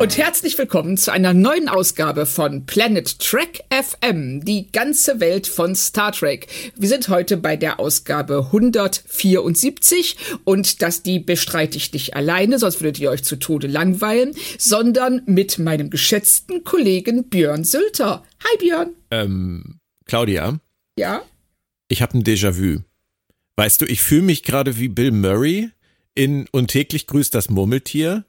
Und herzlich willkommen zu einer neuen Ausgabe von Planet Trek FM, die ganze Welt von Star Trek. Wir sind heute bei der Ausgabe 174 und das die bestreite ich nicht alleine, sonst würdet ihr euch zu Tode langweilen, sondern mit meinem geschätzten Kollegen Björn Sülter. Hi Björn. Ähm, Claudia? Ja? Ich habe ein Déjà-vu. Weißt du, ich fühle mich gerade wie Bill Murray in Und täglich grüßt das Murmeltier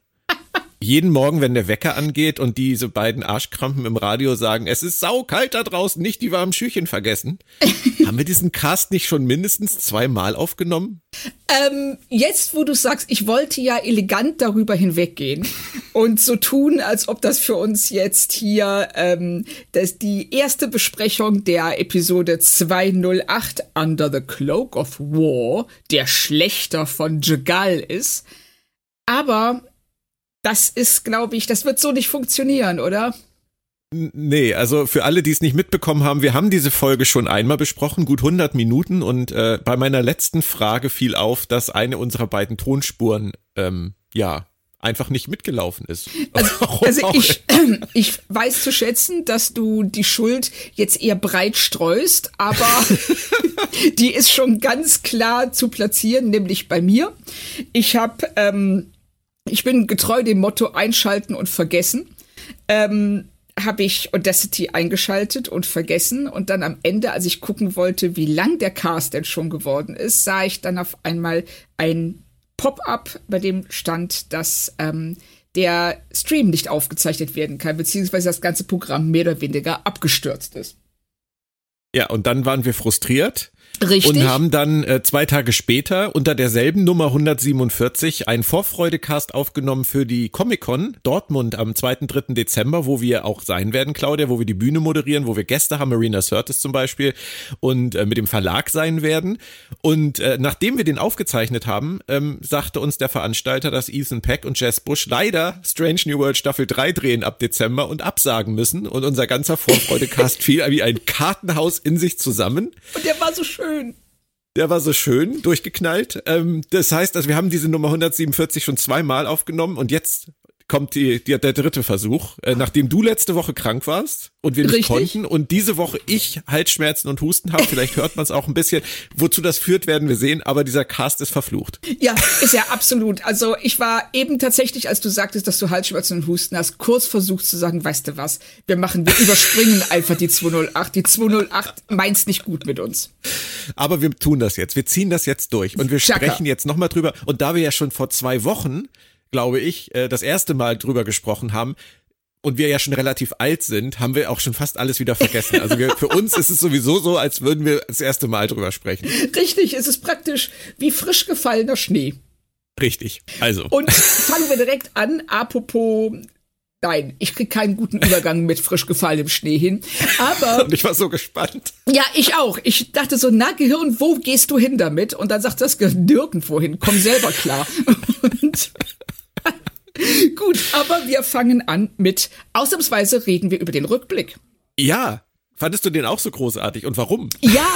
jeden Morgen, wenn der Wecker angeht und diese beiden Arschkrampen im Radio sagen, es ist saukalt da draußen, nicht die warmen Schüchen vergessen. haben wir diesen Cast nicht schon mindestens zweimal aufgenommen? Ähm, jetzt, wo du sagst, ich wollte ja elegant darüber hinweggehen und so tun, als ob das für uns jetzt hier ähm, das die erste Besprechung der Episode 208 Under the Cloak of War, der Schlechter von Jagal ist. Aber das ist, glaube ich, das wird so nicht funktionieren, oder? Nee, also für alle, die es nicht mitbekommen haben, wir haben diese Folge schon einmal besprochen, gut 100 Minuten und äh, bei meiner letzten Frage fiel auf, dass eine unserer beiden Tonspuren, ähm, ja, einfach nicht mitgelaufen ist. Also, also ich, ich weiß zu schätzen, dass du die Schuld jetzt eher breit streust, aber die ist schon ganz klar zu platzieren, nämlich bei mir. Ich habe ähm, ich bin getreu dem Motto einschalten und vergessen. Ähm, habe ich Audacity eingeschaltet und vergessen und dann am Ende, als ich gucken wollte, wie lang der Cast denn schon geworden ist, sah ich dann auf einmal ein Pop-up, bei dem stand, dass ähm, der Stream nicht aufgezeichnet werden kann, beziehungsweise das ganze Programm mehr oder weniger abgestürzt ist. Ja, und dann waren wir frustriert Richtig. Und haben dann äh, zwei Tage später unter derselben Nummer 147 einen Vorfreudecast aufgenommen für die Comic-Con Dortmund am 2. 3. Dezember, wo wir auch sein werden, Claudia, wo wir die Bühne moderieren, wo wir Gäste haben, Marina Sirtis zum Beispiel, und äh, mit dem Verlag sein werden. Und äh, nachdem wir den aufgezeichnet haben, ähm, sagte uns der Veranstalter, dass Ethan Peck und Jess Bush leider Strange New World Staffel 3 drehen ab Dezember und absagen müssen. Und unser ganzer Vorfreudecast fiel wie ein Kartenhaus in sich zusammen. Und der war so schön schön. Der war so schön durchgeknallt. Ähm, das heißt, also wir haben diese Nummer 147 schon zweimal aufgenommen und jetzt kommt die, die, der dritte Versuch, äh, nachdem du letzte Woche krank warst und wir nicht Richtig. konnten und diese Woche ich Halsschmerzen und Husten habe, vielleicht hört man es auch ein bisschen. Wozu das führt, werden wir sehen, aber dieser Cast ist verflucht. Ja, ist ja absolut. Also ich war eben tatsächlich, als du sagtest, dass du Halsschmerzen und Husten hast, kurz versucht zu sagen, weißt du was, wir machen, wir überspringen einfach die 208. Die 208 meint's nicht gut mit uns. Aber wir tun das jetzt. Wir ziehen das jetzt durch und wir Chaka. sprechen jetzt nochmal drüber. Und da wir ja schon vor zwei Wochen glaube ich, äh, das erste Mal drüber gesprochen haben, und wir ja schon relativ alt sind, haben wir auch schon fast alles wieder vergessen. Also wir, für uns ist es sowieso so, als würden wir das erste Mal drüber sprechen. Richtig, es ist praktisch wie frisch gefallener Schnee. Richtig, also. Und fangen wir direkt an, apropos Nein, ich krieg keinen guten Übergang mit frisch gefallenem Schnee hin. Aber. Und ich war so gespannt. Ja, ich auch. Ich dachte so, na Gehirn, wo gehst du hin damit? Und dann sagt das Gehirn nirgendwo hin. Komm selber klar. Und Gut, aber wir fangen an mit, ausnahmsweise reden wir über den Rückblick. Ja, Fandest du den auch so großartig und warum? Ja,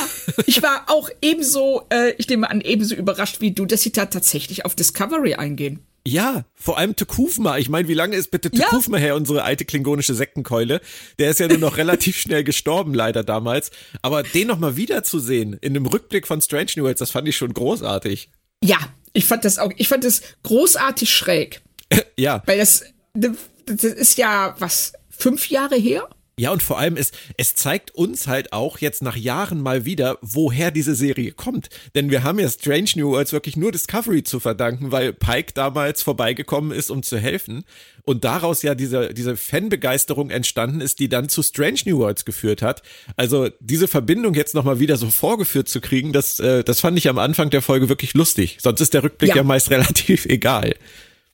ich war auch ebenso, äh, ich nehme an, ebenso überrascht wie du, dass sie da tatsächlich auf Discovery eingehen. Ja, vor allem Tukufma. Ich meine, wie lange ist bitte Tukufma ja. her, unsere alte klingonische Sektenkeule? Der ist ja nur noch relativ schnell gestorben, leider damals. Aber den nochmal wiederzusehen in einem Rückblick von Strange New Worlds, das fand ich schon großartig. Ja, ich fand das auch, ich fand das großartig schräg. ja. Weil das, das ist ja, was, fünf Jahre her? Ja, und vor allem, es, es zeigt uns halt auch jetzt nach Jahren mal wieder, woher diese Serie kommt. Denn wir haben ja Strange New Worlds wirklich nur Discovery zu verdanken, weil Pike damals vorbeigekommen ist, um zu helfen. Und daraus ja diese, diese Fanbegeisterung entstanden ist, die dann zu Strange New Worlds geführt hat. Also diese Verbindung jetzt nochmal wieder so vorgeführt zu kriegen, das, äh, das fand ich am Anfang der Folge wirklich lustig. Sonst ist der Rückblick ja, ja meist relativ egal.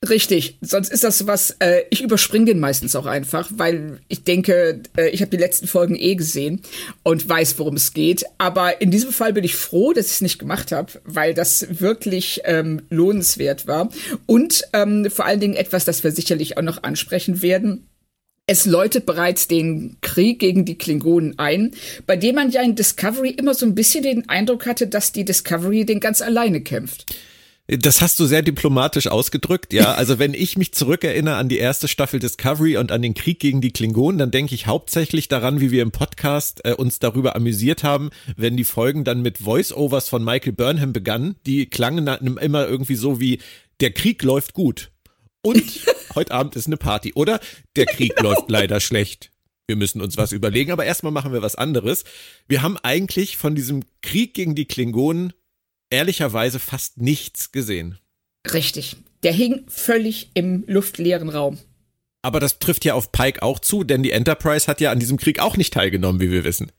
Richtig, sonst ist das was, äh, ich überspringe den meistens auch einfach, weil ich denke, äh, ich habe die letzten Folgen eh gesehen und weiß, worum es geht. Aber in diesem Fall bin ich froh, dass ich es nicht gemacht habe, weil das wirklich ähm, lohnenswert war. Und ähm, vor allen Dingen etwas, das wir sicherlich auch noch ansprechen werden. Es läutet bereits den Krieg gegen die Klingonen ein, bei dem man ja in Discovery immer so ein bisschen den Eindruck hatte, dass die Discovery den ganz alleine kämpft. Das hast du sehr diplomatisch ausgedrückt, ja. Also wenn ich mich zurückerinnere an die erste Staffel Discovery und an den Krieg gegen die Klingonen, dann denke ich hauptsächlich daran, wie wir im Podcast äh, uns darüber amüsiert haben, wenn die Folgen dann mit Voice-Overs von Michael Burnham begannen. Die klangen immer irgendwie so wie, der Krieg läuft gut. Und heute Abend ist eine Party. Oder der Krieg genau. läuft leider schlecht. Wir müssen uns was überlegen, aber erstmal machen wir was anderes. Wir haben eigentlich von diesem Krieg gegen die Klingonen ehrlicherweise fast nichts gesehen. Richtig. Der hing völlig im luftleeren Raum. Aber das trifft ja auf Pike auch zu, denn die Enterprise hat ja an diesem Krieg auch nicht teilgenommen, wie wir wissen.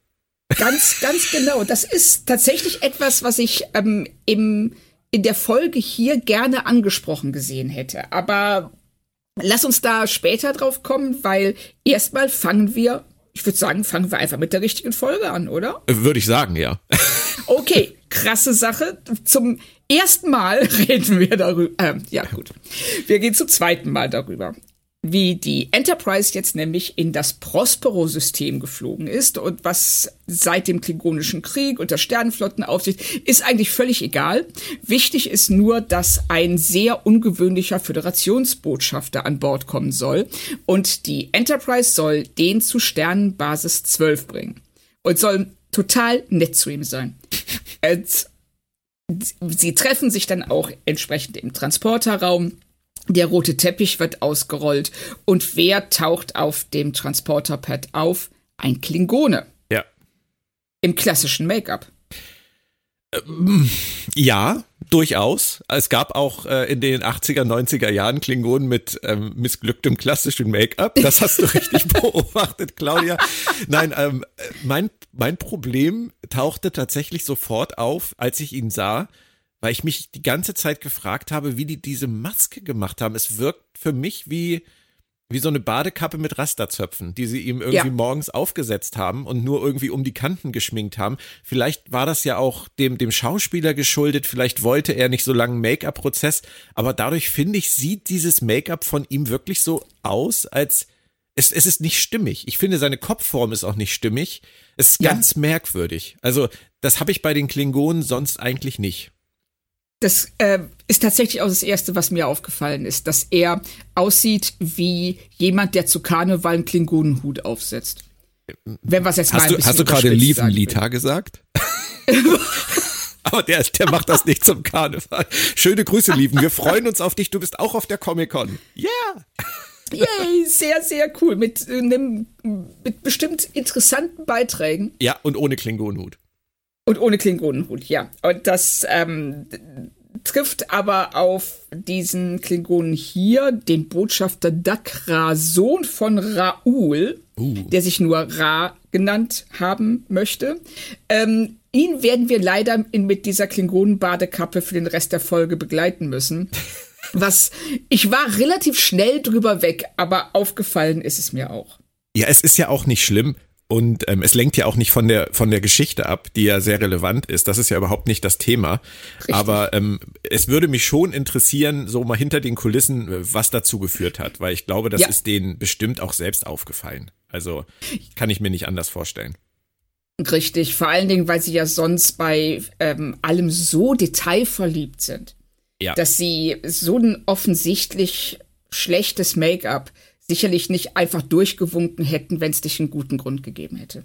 Ganz, ganz genau. Das ist tatsächlich etwas, was ich ähm, im, in der Folge hier gerne angesprochen gesehen hätte. Aber lass uns da später drauf kommen, weil erstmal fangen wir, ich würde sagen, fangen wir einfach mit der richtigen Folge an, oder? Würde ich sagen, ja. Okay, krasse Sache. Zum ersten Mal reden wir darüber. Äh, ja, gut. Wir gehen zum zweiten Mal darüber. Wie die Enterprise jetzt nämlich in das Prospero-System geflogen ist und was seit dem Klingonischen Krieg und der Sternenflottenaufsicht ist eigentlich völlig egal. Wichtig ist nur, dass ein sehr ungewöhnlicher Föderationsbotschafter an Bord kommen soll und die Enterprise soll den zu Sternenbasis 12 bringen und soll total nett zu ihm sein. Sie treffen sich dann auch entsprechend im Transporterraum. Der rote Teppich wird ausgerollt. Und wer taucht auf dem Transporterpad auf? Ein Klingone. Ja. Im klassischen Make-up. Ja, durchaus. Es gab auch äh, in den 80er, 90er Jahren Klingonen mit ähm, missglücktem klassischen Make-up. Das hast du richtig beobachtet, Claudia. Nein, ähm, mein, mein Problem tauchte tatsächlich sofort auf, als ich ihn sah, weil ich mich die ganze Zeit gefragt habe, wie die diese Maske gemacht haben. Es wirkt für mich wie wie so eine Badekappe mit Rasterzöpfen, die sie ihm irgendwie ja. morgens aufgesetzt haben und nur irgendwie um die Kanten geschminkt haben. Vielleicht war das ja auch dem, dem Schauspieler geschuldet, vielleicht wollte er nicht so langen Make-up-Prozess, aber dadurch finde ich, sieht dieses Make-up von ihm wirklich so aus, als es, es ist nicht stimmig. Ich finde, seine Kopfform ist auch nicht stimmig. Es ist ja. ganz merkwürdig. Also, das habe ich bei den Klingonen sonst eigentlich nicht. Das äh, ist tatsächlich auch das Erste, was mir aufgefallen ist, dass er aussieht wie jemand, der zu Karneval einen Klingonenhut aufsetzt. Wenn was jetzt hast du, Hast du gerade Lieven Lita gesagt? Aber der, der macht das nicht zum Karneval. Schöne Grüße, Lieven. Wir freuen uns auf dich. Du bist auch auf der Comic-Con. Ja! Yeah. Yay, sehr, sehr cool. Mit, äh, nem, mit bestimmt interessanten Beiträgen. Ja, und ohne Klingonenhut. Und ohne Klingonenhut, ja. Und das ähm, trifft aber auf diesen Klingonen hier, den Botschafter Dakra, Sohn von Raul, uh. der sich nur Ra genannt haben möchte. Ähm, ihn werden wir leider in, mit dieser Klingonenbadekappe für den Rest der Folge begleiten müssen. Was ich war relativ schnell drüber weg, aber aufgefallen ist es mir auch. Ja, es ist ja auch nicht schlimm. Und ähm, es lenkt ja auch nicht von der von der Geschichte ab, die ja sehr relevant ist. Das ist ja überhaupt nicht das Thema. Richtig. Aber ähm, es würde mich schon interessieren, so mal hinter den Kulissen, was dazu geführt hat, weil ich glaube, das ja. ist denen bestimmt auch selbst aufgefallen. Also kann ich mir nicht anders vorstellen. Richtig, vor allen Dingen, weil sie ja sonst bei ähm, allem so detailverliebt sind, ja. dass sie so ein offensichtlich schlechtes Make-up sicherlich nicht einfach durchgewunken hätten, wenn es dich einen guten Grund gegeben hätte.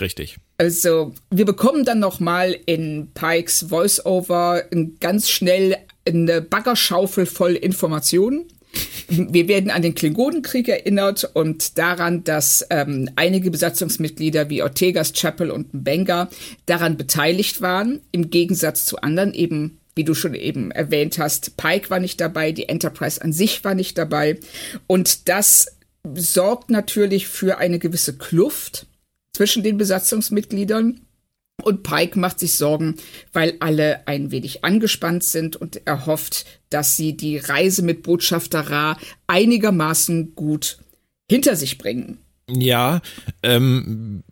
Richtig. Also, wir bekommen dann noch mal in Pikes Voiceover ganz schnell eine Baggerschaufel voll Informationen. Wir werden an den Klingonenkrieg erinnert und daran, dass ähm, einige Besatzungsmitglieder wie Ortegas, Chapel und Benga daran beteiligt waren, im Gegensatz zu anderen eben wie du schon eben erwähnt hast, Pike war nicht dabei, die Enterprise an sich war nicht dabei. Und das sorgt natürlich für eine gewisse Kluft zwischen den Besatzungsmitgliedern. Und Pike macht sich Sorgen, weil alle ein wenig angespannt sind und er hofft, dass sie die Reise mit Botschafter Ra einigermaßen gut hinter sich bringen. Ja, ähm,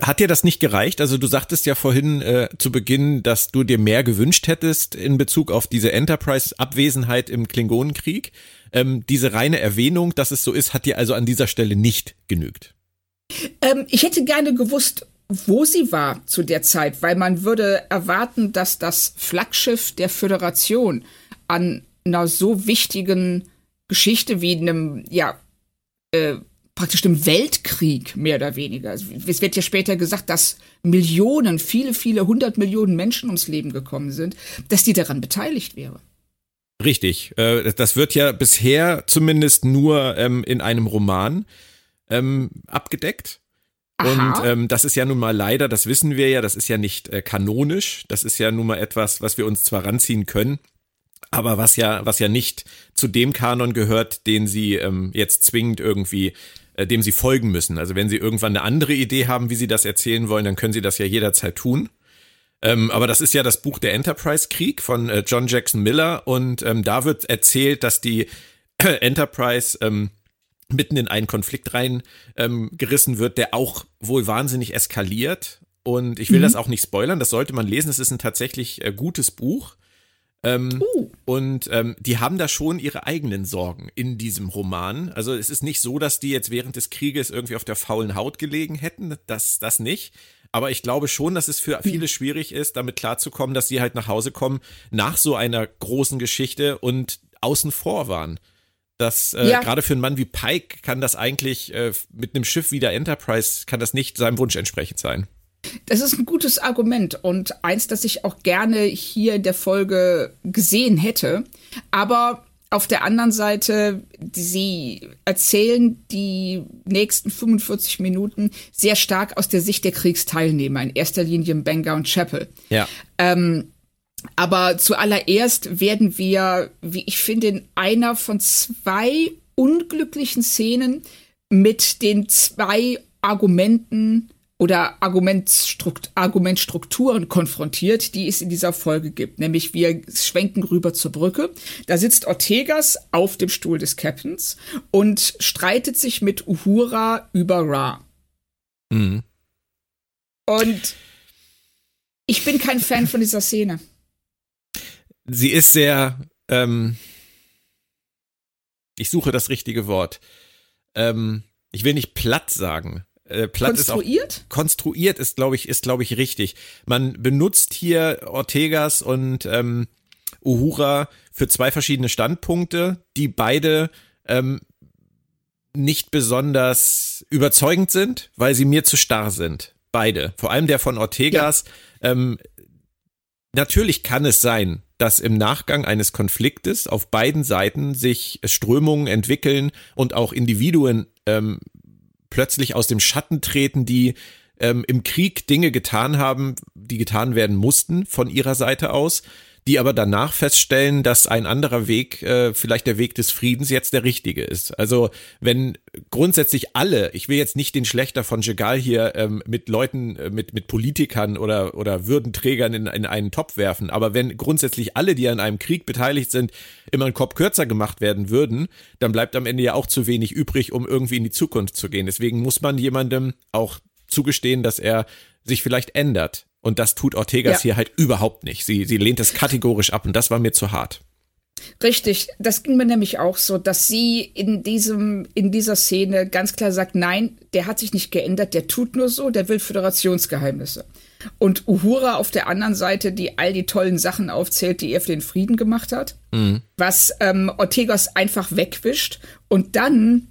hat dir das nicht gereicht? Also du sagtest ja vorhin äh, zu Beginn, dass du dir mehr gewünscht hättest in Bezug auf diese Enterprise-Abwesenheit im Klingonenkrieg. Ähm, diese reine Erwähnung, dass es so ist, hat dir also an dieser Stelle nicht genügt. Ähm, ich hätte gerne gewusst, wo sie war zu der Zeit, weil man würde erwarten, dass das Flaggschiff der Föderation an einer so wichtigen Geschichte wie einem, ja, äh, praktisch dem Weltkrieg mehr oder weniger. Also, es wird ja später gesagt, dass Millionen, viele, viele hundert Millionen Menschen ums Leben gekommen sind, dass die daran beteiligt wäre. Richtig. Äh, das wird ja bisher zumindest nur ähm, in einem Roman ähm, abgedeckt. Aha. Und ähm, das ist ja nun mal leider, das wissen wir ja, das ist ja nicht äh, kanonisch. Das ist ja nun mal etwas, was wir uns zwar ranziehen können, aber was ja, was ja nicht zu dem Kanon gehört, den sie ähm, jetzt zwingend irgendwie äh, dem sie folgen müssen. Also wenn sie irgendwann eine andere Idee haben, wie sie das erzählen wollen, dann können sie das ja jederzeit tun. Ähm, aber das ist ja das Buch der Enterprise Krieg von äh, John Jackson Miller und ähm, da wird erzählt, dass die Enterprise ähm, mitten in einen Konflikt rein ähm, gerissen wird, der auch wohl wahnsinnig eskaliert. Und ich will mhm. das auch nicht spoilern, das sollte man lesen. Es ist ein tatsächlich äh, gutes Buch. Ähm, uh. Und ähm, die haben da schon ihre eigenen Sorgen in diesem Roman. Also es ist nicht so, dass die jetzt während des Krieges irgendwie auf der faulen Haut gelegen hätten. Das, das nicht. Aber ich glaube schon, dass es für hm. viele schwierig ist, damit klarzukommen, dass sie halt nach Hause kommen nach so einer großen Geschichte und außen vor waren. Das äh, ja. gerade für einen Mann wie Pike kann das eigentlich äh, mit einem Schiff wie der Enterprise kann das nicht seinem Wunsch entsprechend sein. Das ist ein gutes Argument und eins, das ich auch gerne hier in der Folge gesehen hätte. Aber auf der anderen Seite, sie erzählen die nächsten 45 Minuten sehr stark aus der Sicht der Kriegsteilnehmer, in erster Linie Benga und Chapel. Ja. Ähm, aber zuallererst werden wir, wie ich finde, in einer von zwei unglücklichen Szenen mit den zwei Argumenten oder Argumentstrukt Argumentstrukturen konfrontiert, die es in dieser Folge gibt. Nämlich wir schwenken rüber zur Brücke. Da sitzt Ortegas auf dem Stuhl des Captains und streitet sich mit Uhura über Ra. Mhm. Und ich bin kein Fan von dieser Szene. Sie ist sehr, ähm, ich suche das richtige Wort. Ähm, ich will nicht platt sagen, äh, Platt konstruiert? Ist auch, konstruiert ist, glaube ich, ist, glaube ich, richtig. Man benutzt hier Ortegas und ähm, Uhura für zwei verschiedene Standpunkte, die beide ähm, nicht besonders überzeugend sind, weil sie mir zu starr sind. Beide. Vor allem der von Ortegas. Ja. Ähm, natürlich kann es sein, dass im Nachgang eines Konfliktes auf beiden Seiten sich Strömungen entwickeln und auch Individuen ähm, plötzlich aus dem Schatten treten, die ähm, im Krieg Dinge getan haben, die getan werden mussten von ihrer Seite aus, die aber danach feststellen, dass ein anderer Weg, äh, vielleicht der Weg des Friedens, jetzt der richtige ist. Also wenn grundsätzlich alle, ich will jetzt nicht den Schlechter von Jegal hier ähm, mit Leuten, äh, mit, mit Politikern oder, oder Würdenträgern in, in einen Topf werfen, aber wenn grundsätzlich alle, die an einem Krieg beteiligt sind, immer einen Kopf kürzer gemacht werden würden, dann bleibt am Ende ja auch zu wenig übrig, um irgendwie in die Zukunft zu gehen. Deswegen muss man jemandem auch zugestehen, dass er sich vielleicht ändert. Und das tut Ortegas ja. hier halt überhaupt nicht. Sie, sie lehnt es kategorisch ab und das war mir zu hart. Richtig, das ging mir nämlich auch so, dass sie in diesem, in dieser Szene ganz klar sagt, nein, der hat sich nicht geändert, der tut nur so, der will Föderationsgeheimnisse. Und Uhura auf der anderen Seite, die all die tollen Sachen aufzählt, die er für den Frieden gemacht hat, mhm. was ähm, Ortegas einfach wegwischt und dann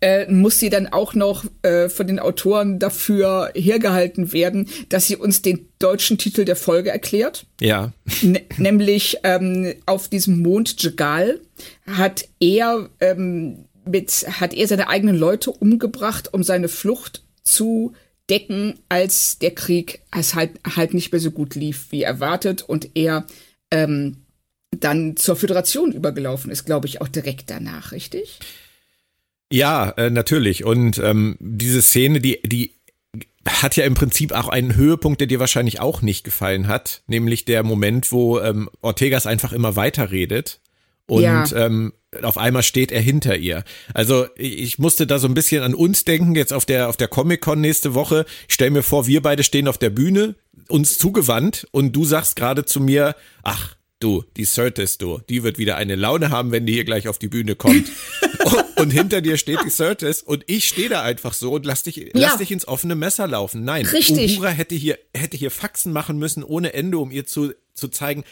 äh, muss sie dann auch noch äh, von den Autoren dafür hergehalten werden, dass sie uns den deutschen Titel der Folge erklärt. Ja. Nämlich ähm, auf diesem Mond Jegal hat er ähm, mit hat er seine eigenen Leute umgebracht, um seine Flucht zu decken, als der Krieg es halt halt nicht mehr so gut lief wie erwartet und er ähm, dann zur Föderation übergelaufen ist, glaube ich, auch direkt danach, richtig? Ja, äh, natürlich. Und ähm, diese Szene, die, die hat ja im Prinzip auch einen Höhepunkt, der dir wahrscheinlich auch nicht gefallen hat, nämlich der Moment, wo ähm, Ortegas einfach immer weiter redet und ja. ähm, auf einmal steht er hinter ihr. Also ich musste da so ein bisschen an uns denken, jetzt auf der, auf der Comic-Con nächste Woche. Ich stell mir vor, wir beide stehen auf der Bühne, uns zugewandt und du sagst gerade zu mir, ach, du, die Certis, du, die wird wieder eine Laune haben, wenn die hier gleich auf die Bühne kommt. und hinter dir steht die Certis und ich stehe da einfach so und lass dich, ja. lass dich ins offene Messer laufen. Nein, Richtig. Uhura hätte hier, hätte hier Faxen machen müssen ohne Ende, um ihr zu, zu zeigen,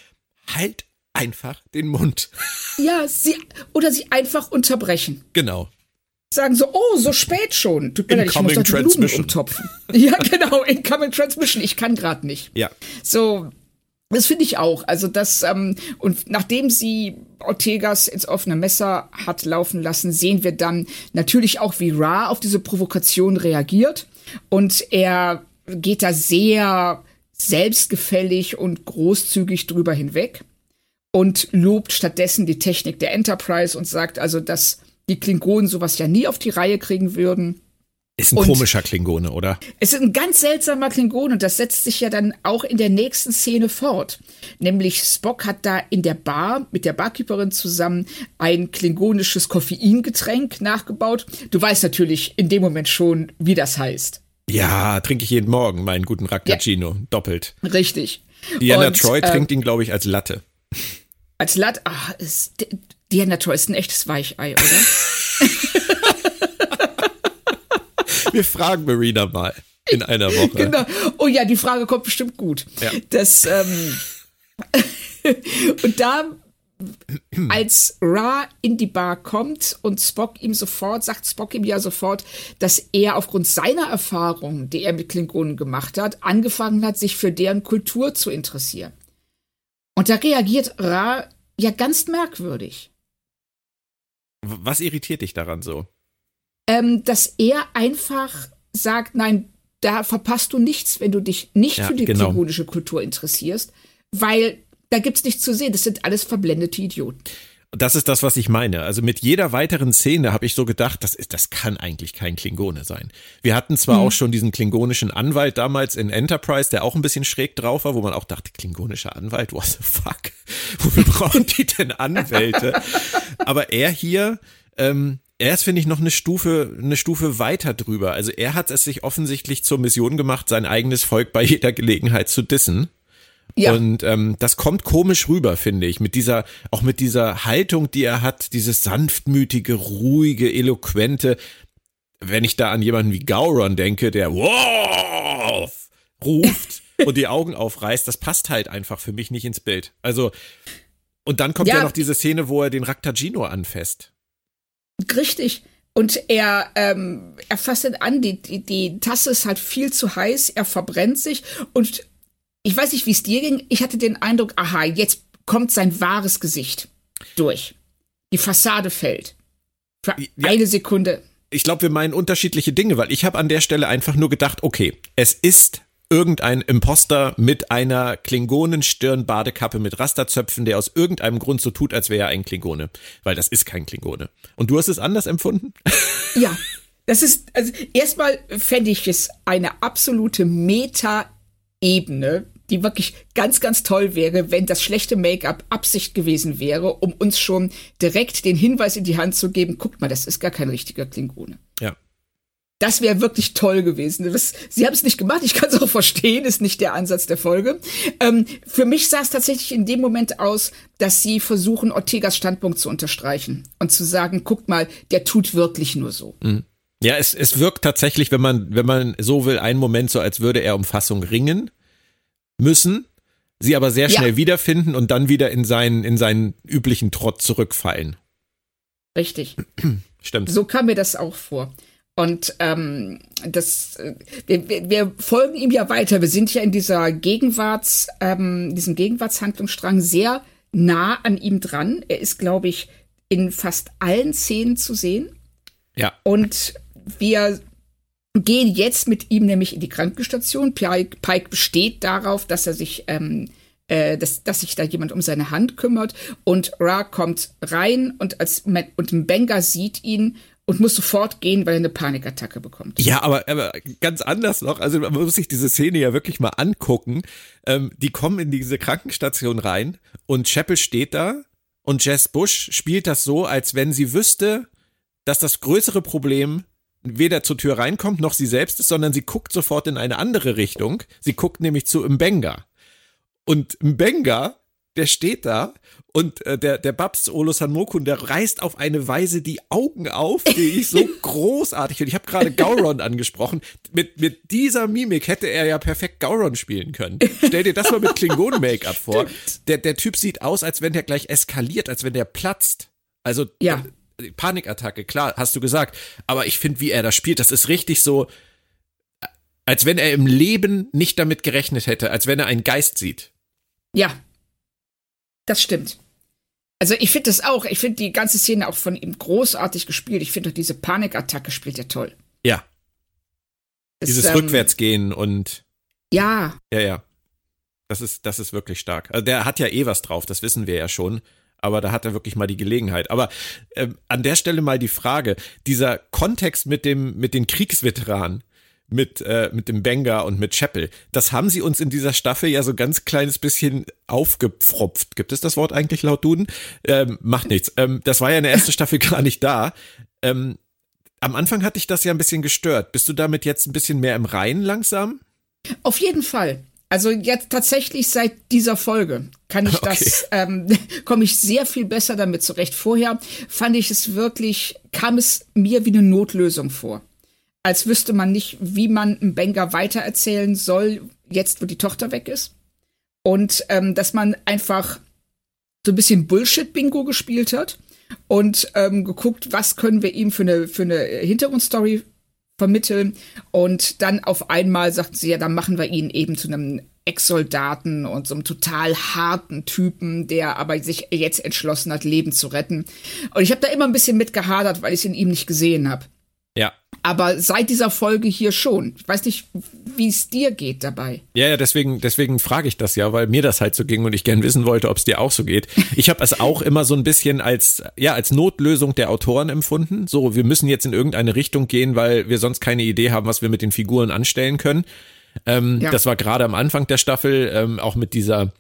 halt einfach den Mund. Ja, sie, oder sie einfach unterbrechen. Genau. Sagen so, oh, so spät schon. Tut mir leid, ich muss doch die Blumen umtopfen. ja, genau, Incoming Transmission, ich kann gerade nicht. Ja. So, das finde ich auch. Also das, ähm, und nachdem sie Ortegas ins offene Messer hat laufen lassen, sehen wir dann natürlich auch, wie Ra auf diese Provokation reagiert. Und er geht da sehr selbstgefällig und großzügig drüber hinweg und lobt stattdessen die Technik der Enterprise und sagt also, dass die Klingonen sowas ja nie auf die Reihe kriegen würden. Ist ein und komischer Klingone, oder? Es ist ein ganz seltsamer Klingone und das setzt sich ja dann auch in der nächsten Szene fort. Nämlich Spock hat da in der Bar mit der Barkeeperin zusammen ein klingonisches Koffeingetränk nachgebaut. Du weißt natürlich in dem Moment schon, wie das heißt. Ja, trinke ich jeden Morgen meinen guten Raccacino, ja. doppelt. Richtig. Diana und, Troy äh, trinkt ihn, glaube ich, als Latte. Als Latte, ach, ist, Diana Troy ist ein echtes Weichei, oder? Wir fragen Marina mal in einer Woche. Genau. Oh ja, die Frage kommt bestimmt gut. Ja. Das, ähm, und da, als Ra in die Bar kommt und Spock ihm sofort, sagt Spock ihm ja sofort, dass er aufgrund seiner Erfahrungen, die er mit Klingonen gemacht hat, angefangen hat, sich für deren Kultur zu interessieren. Und da reagiert Ra ja ganz merkwürdig. Was irritiert dich daran so? Ähm, dass er einfach sagt, nein, da verpasst du nichts, wenn du dich nicht ja, für die genau. klingonische Kultur interessierst, weil da gibt's nichts zu sehen. Das sind alles verblendete Idioten. Das ist das, was ich meine. Also mit jeder weiteren Szene habe ich so gedacht, das ist, das kann eigentlich kein Klingone sein. Wir hatten zwar mhm. auch schon diesen klingonischen Anwalt damals in Enterprise, der auch ein bisschen schräg drauf war, wo man auch dachte, klingonischer Anwalt, what the fuck? Wofür brauchen die denn Anwälte? Aber er hier, ähm, er ist, finde ich, noch eine Stufe, eine Stufe weiter drüber. Also er hat es sich offensichtlich zur Mission gemacht, sein eigenes Volk bei jeder Gelegenheit zu dissen. Ja. Und ähm, das kommt komisch rüber, finde ich, mit dieser, auch mit dieser Haltung, die er hat, dieses sanftmütige, ruhige, eloquente. Wenn ich da an jemanden wie Gauron denke, der wow ruft und die Augen aufreißt, das passt halt einfach für mich nicht ins Bild. Also, und dann kommt ja, ja noch diese Szene, wo er den Raktagino anfasst. Richtig. Und er, ähm, er fasst ihn an, die, die, die Tasse ist halt viel zu heiß, er verbrennt sich. Und ich weiß nicht, wie es dir ging. Ich hatte den Eindruck, aha, jetzt kommt sein wahres Gesicht durch. Die Fassade fällt. Für ja. eine Sekunde. Ich glaube, wir meinen unterschiedliche Dinge, weil ich habe an der Stelle einfach nur gedacht, okay, es ist irgendein Imposter mit einer Klingonenstirnbadekappe mit Rasterzöpfen, der aus irgendeinem Grund so tut, als wäre er ein Klingone. Weil das ist kein Klingone. Und du hast es anders empfunden? Ja. Das ist, also erstmal fände ich es eine absolute Meta-Ebene, die wirklich ganz, ganz toll wäre, wenn das schlechte Make-up Absicht gewesen wäre, um uns schon direkt den Hinweis in die Hand zu geben, guckt mal, das ist gar kein richtiger Klingone. Ja. Das wäre wirklich toll gewesen. Das, sie haben es nicht gemacht, ich kann es auch verstehen, ist nicht der Ansatz der Folge. Ähm, für mich sah es tatsächlich in dem Moment aus, dass sie versuchen, Ortegas Standpunkt zu unterstreichen und zu sagen, guckt mal, der tut wirklich nur so. Mhm. Ja, es, es wirkt tatsächlich, wenn man, wenn man so will, einen Moment so, als würde er um Fassung ringen müssen, sie aber sehr schnell ja. wiederfinden und dann wieder in seinen, in seinen üblichen Trott zurückfallen. Richtig. Stimmt. So kam mir das auch vor. Und ähm, das, äh, wir, wir folgen ihm ja weiter. Wir sind ja in dieser Gegenwarts, ähm, diesem Gegenwartshandlungsstrang sehr nah an ihm dran. Er ist, glaube ich, in fast allen Szenen zu sehen. Ja. Und wir gehen jetzt mit ihm nämlich in die Krankenstation. Pike, Pike besteht darauf, dass er sich, ähm, äh, dass, dass sich da jemand um seine Hand kümmert. Und Ra kommt rein und als und Benga sieht ihn und muss sofort gehen, weil er eine Panikattacke bekommt. Ja, aber, aber ganz anders noch. Also man muss sich diese Szene ja wirklich mal angucken. Ähm, die kommen in diese Krankenstation rein und Chapel steht da und Jess Bush spielt das so, als wenn sie wüsste, dass das größere Problem weder zur Tür reinkommt noch sie selbst ist, sondern sie guckt sofort in eine andere Richtung. Sie guckt nämlich zu Mbenga. Und Mbenga, der steht da und äh, der, der Babs Olo Sanmokun, der reißt auf eine Weise die Augen auf, die ich so großartig finde. Ich habe gerade Gauron angesprochen. Mit, mit dieser Mimik hätte er ja perfekt Gauron spielen können. Stell dir das mal mit Klingonen-Make-up vor. Der, der Typ sieht aus, als wenn der gleich eskaliert, als wenn der platzt. Also Ja. äh, Panikattacke, klar, hast du gesagt. Aber ich finde, wie er das spielt, das ist richtig so, als wenn er im Leben nicht damit gerechnet hätte, als wenn er einen Geist sieht. Ja, das stimmt. Also ich finde das auch. Ich finde die ganze Szene auch von ihm großartig gespielt. Ich finde auch diese Panikattacke spielt er toll. Ja, Das, dieses ähm, Rückwärtsgehen und Ja, Ja, ja. Das ist, das ist wirklich stark. Also der hat ja eh was drauf, das wissen wir ja schon. Aber da hat er wirklich mal die Gelegenheit. Aber ähm, an der Stelle mal die Frage: Dieser Kontext mit dem, mit den Kriegsveteranen, mit, äh, mit dem Benga und mit Chapel, das haben sie uns in dieser Staffel ja so ganz kleines bisschen aufgepfropft. Gibt es das Wort eigentlich laut Duden? Ähm, macht nichts. Ähm, das war ja in der ersten Staffel gar nicht da. Ähm, am Anfang hatte ich das ja ein bisschen gestört. Bist du damit jetzt ein bisschen mehr im Reinen langsam? auf jeden Fall. Also jetzt tatsächlich seit dieser Folge kann ich das, ähm, komme ich sehr viel besser damit zurecht. Vorher fand ich es wirklich, kam es mir wie eine Notlösung vor. Als wüsste man nicht, wie man einen Banger weitererzählen soll, jetzt wo die Tochter weg ist. Und ähm, dass man einfach so ein bisschen Bullshit-Bingo gespielt hat und ähm, geguckt, was können wir ihm für eine, für eine Hintergrundstory vermitteln. Und dann auf einmal sagten sie, ja, dann machen wir ihn eben zu einem Ex-Soldaten und so einem total harten Typen, der aber sich jetzt entschlossen hat, Leben zu retten. Und ich habe da immer ein bisschen mit gehadert, weil ich es in ihm nicht gesehen habe. Ja, Aber seit dieser Folge hier schon. Ich weiß nicht, wie es dir geht dabei. Ja, ja, deswegen, deswegen frage ich das ja, weil mir das halt so ging und ich gern wissen wollte, ob es dir auch so geht. Ich habe es auch immer so ein bisschen als, ja, als Notlösung der Autoren empfunden. So, wir müssen jetzt in irgendeine Richtung gehen, weil wir sonst keine Idee haben, was wir mit den Figuren anstellen können. Ähm, Ja. Das war gerade am Anfang der Staffel, ähm, auch mit dieser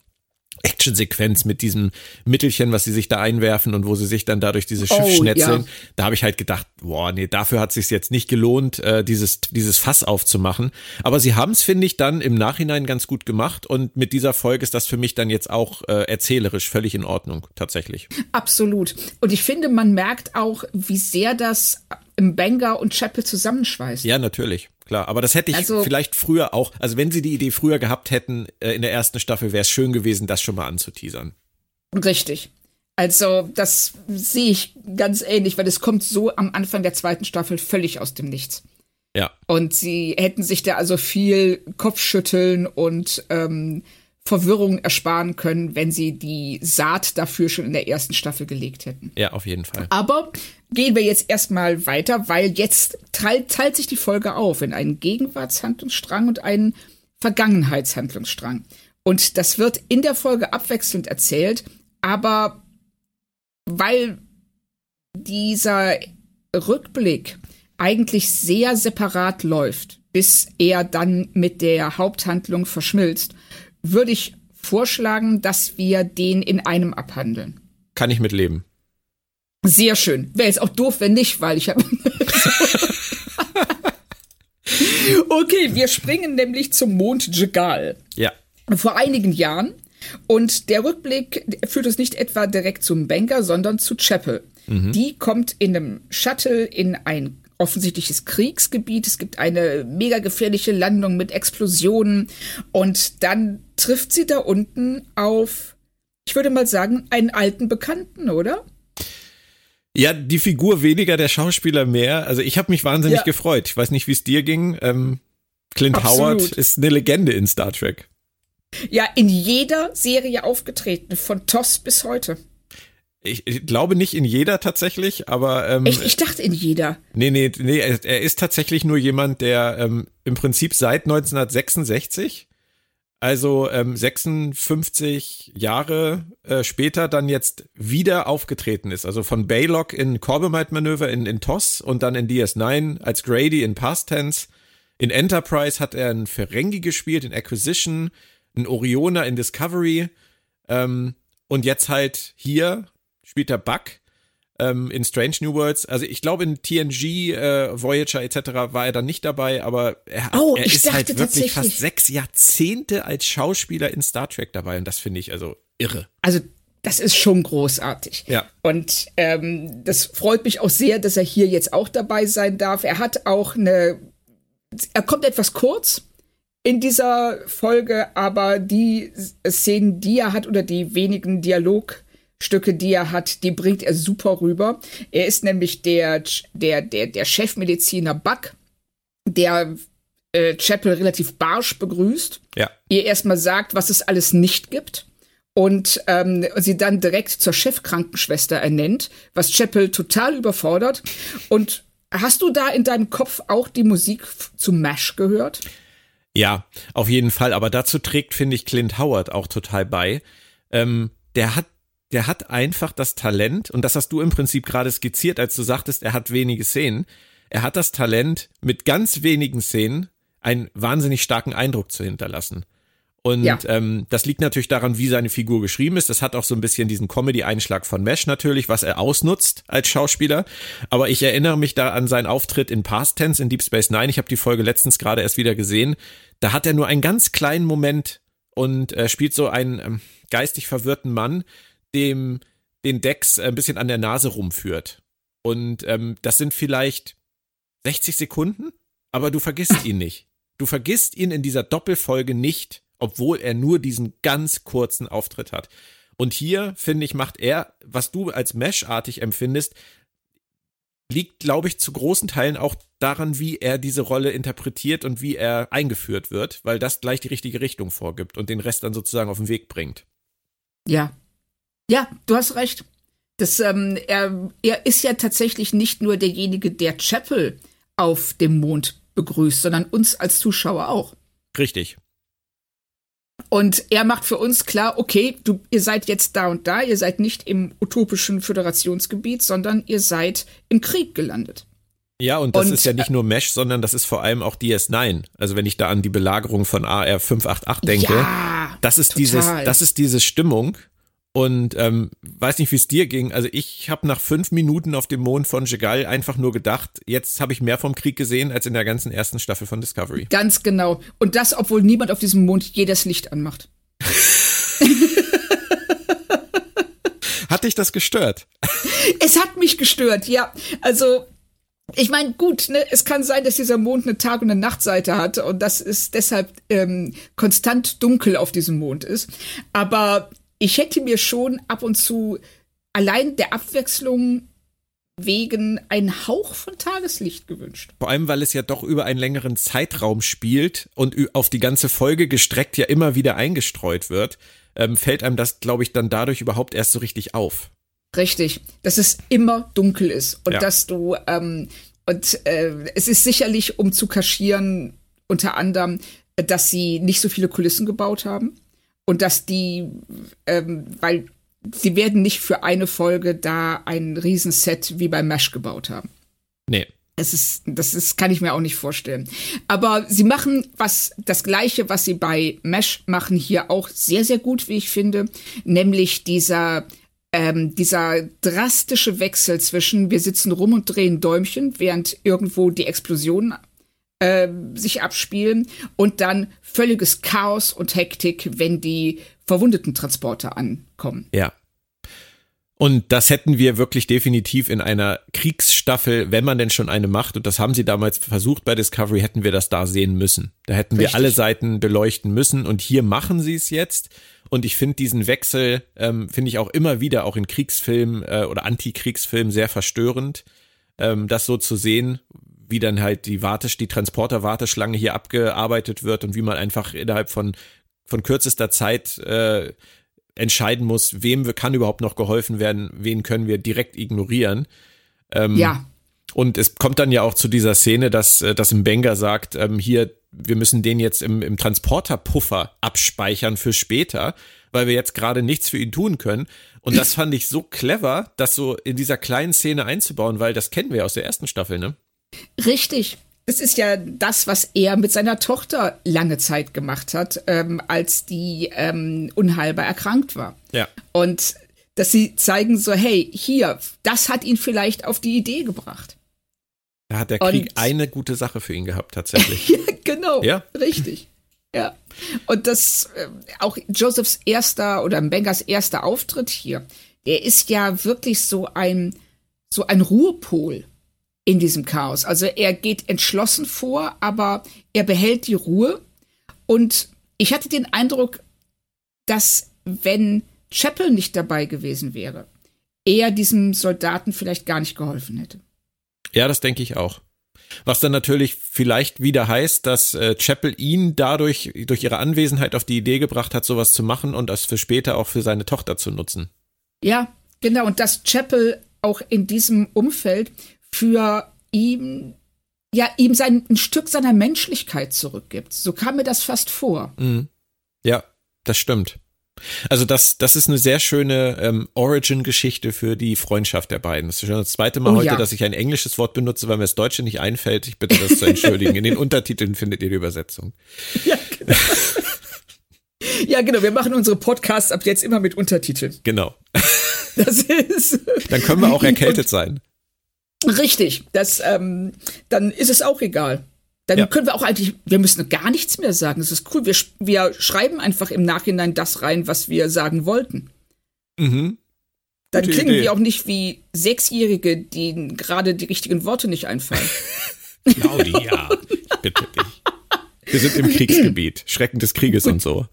Actionsequenz, mit diesem Mittelchen, was sie sich da einwerfen und wo sie sich dann dadurch dieses Schiff Oh, schnetzeln. ja. Da habe ich halt gedacht, boah, nee, dafür hat sich jetzt nicht gelohnt, äh, dieses, dieses Fass aufzumachen. Aber sie haben es, finde ich, dann im Nachhinein ganz gut gemacht und mit dieser Folge ist das für mich dann jetzt auch äh, erzählerisch völlig in Ordnung, tatsächlich. Absolut. Und ich finde, man merkt auch, wie sehr das im Banger und Chapel zusammenschweißt. Ja, natürlich, klar. Aber das hätte ich Also- vielleicht früher auch, also wenn sie die Idee früher gehabt hätten äh, in der ersten Staffel, wäre es schön gewesen, das schon mal anzuteasern. Richtig. Also, das sehe ich ganz ähnlich, weil es kommt so am Anfang der zweiten Staffel völlig aus dem Nichts. Ja, Und sie hätten sich da also viel Kopfschütteln und ähm, Verwirrung ersparen können, wenn sie die Saat dafür schon in der ersten Staffel gelegt hätten. ja, auf jeden Fall. Aber gehen wir jetzt erstmal weiter, weil jetzt teilt, teilt sich die Folge auf in einen Gegenwartshandlungsstrang und einen Vergangenheitshandlungsstrang. Und das wird in der Folge abwechselnd erzählt, aber weil dieser Rückblick eigentlich sehr separat läuft, bis er dann mit der Haupthandlung verschmilzt, würde ich vorschlagen, dass wir den in einem abhandeln. Kann ich mitleben. Sehr schön. Wäre jetzt auch doof, wenn nicht, weil ich habe. okay, wir springen nämlich zum Mond Jegal. Ja. Vor einigen Jahren. Und der Rückblick führt uns nicht etwa direkt zum Banker, sondern zu Chapel. Die kommt in einem Shuttle in ein offensichtliches Kriegsgebiet. Es gibt eine mega gefährliche Landung mit Explosionen. Und dann trifft sie da unten auf, ich würde mal sagen, einen alten Bekannten, oder? Ja, die Figur weniger, der Schauspieler mehr. Also ich habe mich wahnsinnig Ja. gefreut. Ich weiß nicht, wie es dir ging. Ähm, Clint Absolut. Howard ist eine Legende in Star Trek. Ja, in jeder Serie aufgetreten, von TOS bis heute. Ich, ich glaube nicht in jeder tatsächlich, aber ähm, Echt, ich dachte in jeder. nee, nee, nee, er, er ist tatsächlich nur jemand, der ähm, im Prinzip seit 1966 also ähm, 56 Jahre äh, später dann jetzt wieder aufgetreten ist. Also von Baylock in Corbomite-Manöver in, in TOS und dann in DS9 als Grady in Past Tense. In Enterprise hat er einen Ferengi gespielt, in Acquisition, einen Oriona in Discovery. Ähm, und jetzt halt hier spielt er Buck ähm, in Strange New Worlds. Also ich glaube in TNG, äh, Voyager etc. war er dann nicht dabei, aber er, Oh, er ist halt wirklich fast sechs Jahrzehnte als Schauspieler in Star Trek dabei und das finde ich also irre. Also das ist schon großartig. Ja. Und ähm, das freut mich auch sehr, dass er hier jetzt auch dabei sein darf. Er hat auch eine, er kommt etwas kurz in dieser Folge, aber die Szenen, die er hat oder die wenigen Dialogstücke, die er hat, die bringt er super rüber. Er ist nämlich der, der, der, der Chefmediziner Buck, der äh, Chapel relativ barsch begrüßt Ja. ihr erstmal sagt, was es alles nicht gibt und ähm, sie dann direkt zur Chefkrankenschwester ernennt, was Chapel total überfordert. Und hast du da in deinem Kopf auch die Musik zu MASH gehört? Ja, auf jeden Fall. Aber dazu trägt, finde ich, Clint Howard auch total bei. Ähm, der hat, der hat einfach das Talent, und das hast du im Prinzip gerade skizziert, als du sagtest, er hat wenige Szenen. Er hat das Talent, mit ganz wenigen Szenen einen wahnsinnig starken Eindruck zu hinterlassen. Und Ja. ähm, das liegt natürlich daran, wie seine Figur geschrieben ist. Das hat auch so ein bisschen diesen Comedy-Einschlag von Mesh natürlich, was er ausnutzt als Schauspieler. Aber ich erinnere mich da an seinen Auftritt in Past Tense in Deep Space Nine. Ich habe die Folge letztens gerade erst wieder gesehen. Da hat er nur einen ganz kleinen Moment und äh, spielt so einen ähm, geistig verwirrten Mann, dem den Dex ein bisschen an der Nase rumführt. Und ähm, das sind vielleicht 60 Sekunden, aber du vergisst ihn nicht. Du vergisst ihn in dieser Doppelfolge nicht, obwohl er nur diesen ganz kurzen Auftritt hat. Und hier, finde ich, macht er, was du als Mesh-artig empfindest, liegt, glaube ich, zu großen Teilen auch daran, wie er diese Rolle interpretiert und wie er eingeführt wird, weil das gleich die richtige Richtung vorgibt und den Rest dann sozusagen auf den Weg bringt. Ja. Ja, du hast recht. Das, ähm, er, er ist ja tatsächlich nicht nur derjenige, der Chapel auf dem Mond begrüßt, sondern uns als Zuschauer auch. Richtig. Und er macht für uns klar, okay, du, ihr seid jetzt da und da, ihr seid nicht im utopischen Föderationsgebiet, sondern ihr seid im Krieg gelandet. Ja, und das Und, ist ja nicht nur Mesh, sondern das ist vor allem auch DS9. Also wenn ich da an die Belagerung von AR 588 denke, Ja, das ist total. dieses, das ist diese Stimmung. Und ähm, weiß nicht, wie es dir ging. Also ich habe nach fünf Minuten auf dem Mond von Jegal einfach nur gedacht, jetzt habe ich mehr vom Krieg gesehen als in der ganzen ersten Staffel von Discovery. Ganz genau. Und das, obwohl niemand auf diesem Mond je das Licht anmacht. Hat dich das gestört? Es hat mich gestört, ja. Also, ich meine, gut, ne, es kann sein, dass dieser Mond eine Tag- und eine Nachtseite hat und dass es deshalb ähm, konstant dunkel auf diesem Mond ist. Aber ich hätte mir schon ab und zu allein der Abwechslung wegen einen Hauch von Tageslicht gewünscht. Vor allem, weil es ja doch über einen längeren Zeitraum spielt und auf die ganze Folge gestreckt ja immer wieder eingestreut wird, ähm, fällt einem das, glaube ich, dann dadurch überhaupt erst so richtig auf. Richtig, dass es immer dunkel ist und Ja. dass du ähm, und äh, es ist sicherlich, um zu kaschieren, unter anderem, dass sie nicht so viele Kulissen gebaut haben und dass die, ähm, weil sie werden nicht für eine Folge da ein Riesenset wie bei Mesh gebaut haben. Nee. Es ist, das ist, kann ich mir auch nicht vorstellen. Aber sie machen was, das Gleiche, was sie bei Mesh machen, hier auch sehr, sehr gut, wie ich finde. Nämlich dieser, ähm, dieser drastische Wechsel zwischen, wir sitzen rum und drehen Däumchen, während irgendwo die Explosionen äh, sich abspielen und dann völliges Chaos und Hektik, wenn die verwundeten Transporter ankommen. Ja. Und das hätten wir wirklich definitiv in einer Kriegsstaffel, wenn man denn schon eine macht, und das haben sie damals versucht bei Discovery, hätten wir das da sehen müssen. Da hätten wir Richtig. alle Seiten beleuchten müssen und hier machen sie es jetzt. Und ich finde diesen Wechsel, ähm, finde ich auch immer wieder, auch in Kriegsfilmen äh, oder Antikriegsfilmen sehr verstörend, ähm, das so zu sehen, wie dann halt die Wartes, die Transporter-Warteschlange hier abgearbeitet wird und wie man einfach innerhalb von, von kürzester Zeit äh, entscheiden muss, wem kann überhaupt noch geholfen werden, wen können wir direkt ignorieren. Ähm, Ja, Und es kommt dann ja auch zu dieser Szene, dass, äh, dass Mbenga sagt, ähm, hier, wir müssen den jetzt im, im Transporterpuffer abspeichern für später, weil wir jetzt gerade nichts für ihn tun können. Und das fand ich so clever, das so in dieser kleinen Szene einzubauen, weil das kennen wir aus der ersten Staffel, ne? Richtig. Das ist ja das, was er mit seiner Tochter lange Zeit gemacht hat, ähm, als die ähm, unheilbar erkrankt war. Ja. Und dass sie zeigen so, hey, hier, das hat ihn vielleicht auf die Idee gebracht. Da hat der Krieg Und, eine gute Sache für ihn gehabt, tatsächlich. ja, genau. Ja. Richtig. Ja. Und das, äh, auch Josephs erster oder Bengers erster Auftritt hier, der ist ja wirklich so ein, so ein Ruhepol in diesem Chaos. Also er geht entschlossen vor, aber er behält die Ruhe. Und ich hatte den Eindruck, dass wenn Chapel nicht dabei gewesen wäre, er diesem Soldaten vielleicht gar nicht geholfen hätte. Ja, das denke ich auch. Was dann natürlich vielleicht wieder heißt, dass äh, Chapel ihn dadurch durch ihre Anwesenheit auf die Idee gebracht hat, sowas zu machen und das für später auch für seine Tochter zu nutzen. Ja, genau. Und dass Chapel auch in diesem Umfeld für ihn ja ihm sein ein Stück seiner Menschlichkeit zurückgibt. So kam mir das fast vor. Mhm. Ja, das stimmt. Also das, das ist eine sehr schöne ähm, Origin-Geschichte für die Freundschaft der beiden. Das ist schon das zweite Mal oh, heute, ja. dass ich ein englisches Wort benutze, weil mir das Deutsche nicht einfällt. Ich bitte das zu entschuldigen. In den Untertiteln findet ihr die Übersetzung. Ja, genau. ja, genau. Wir machen unsere Podcasts ab jetzt immer mit Untertiteln. Genau. Das ist. Dann können wir auch erkältet sein. Richtig, das, ähm, dann ist es auch egal. Dann ja. können wir auch eigentlich, wir müssen gar nichts mehr sagen. Das ist cool. Wir, wir schreiben einfach im Nachhinein das rein, was wir sagen wollten. Mhm. Dann Gute klingen Idee. wir auch nicht wie Sechsjährige, denen gerade die richtigen Worte nicht einfallen. Claudia, bitte dich. Wir sind im Kriegsgebiet, Schrecken des Krieges und so.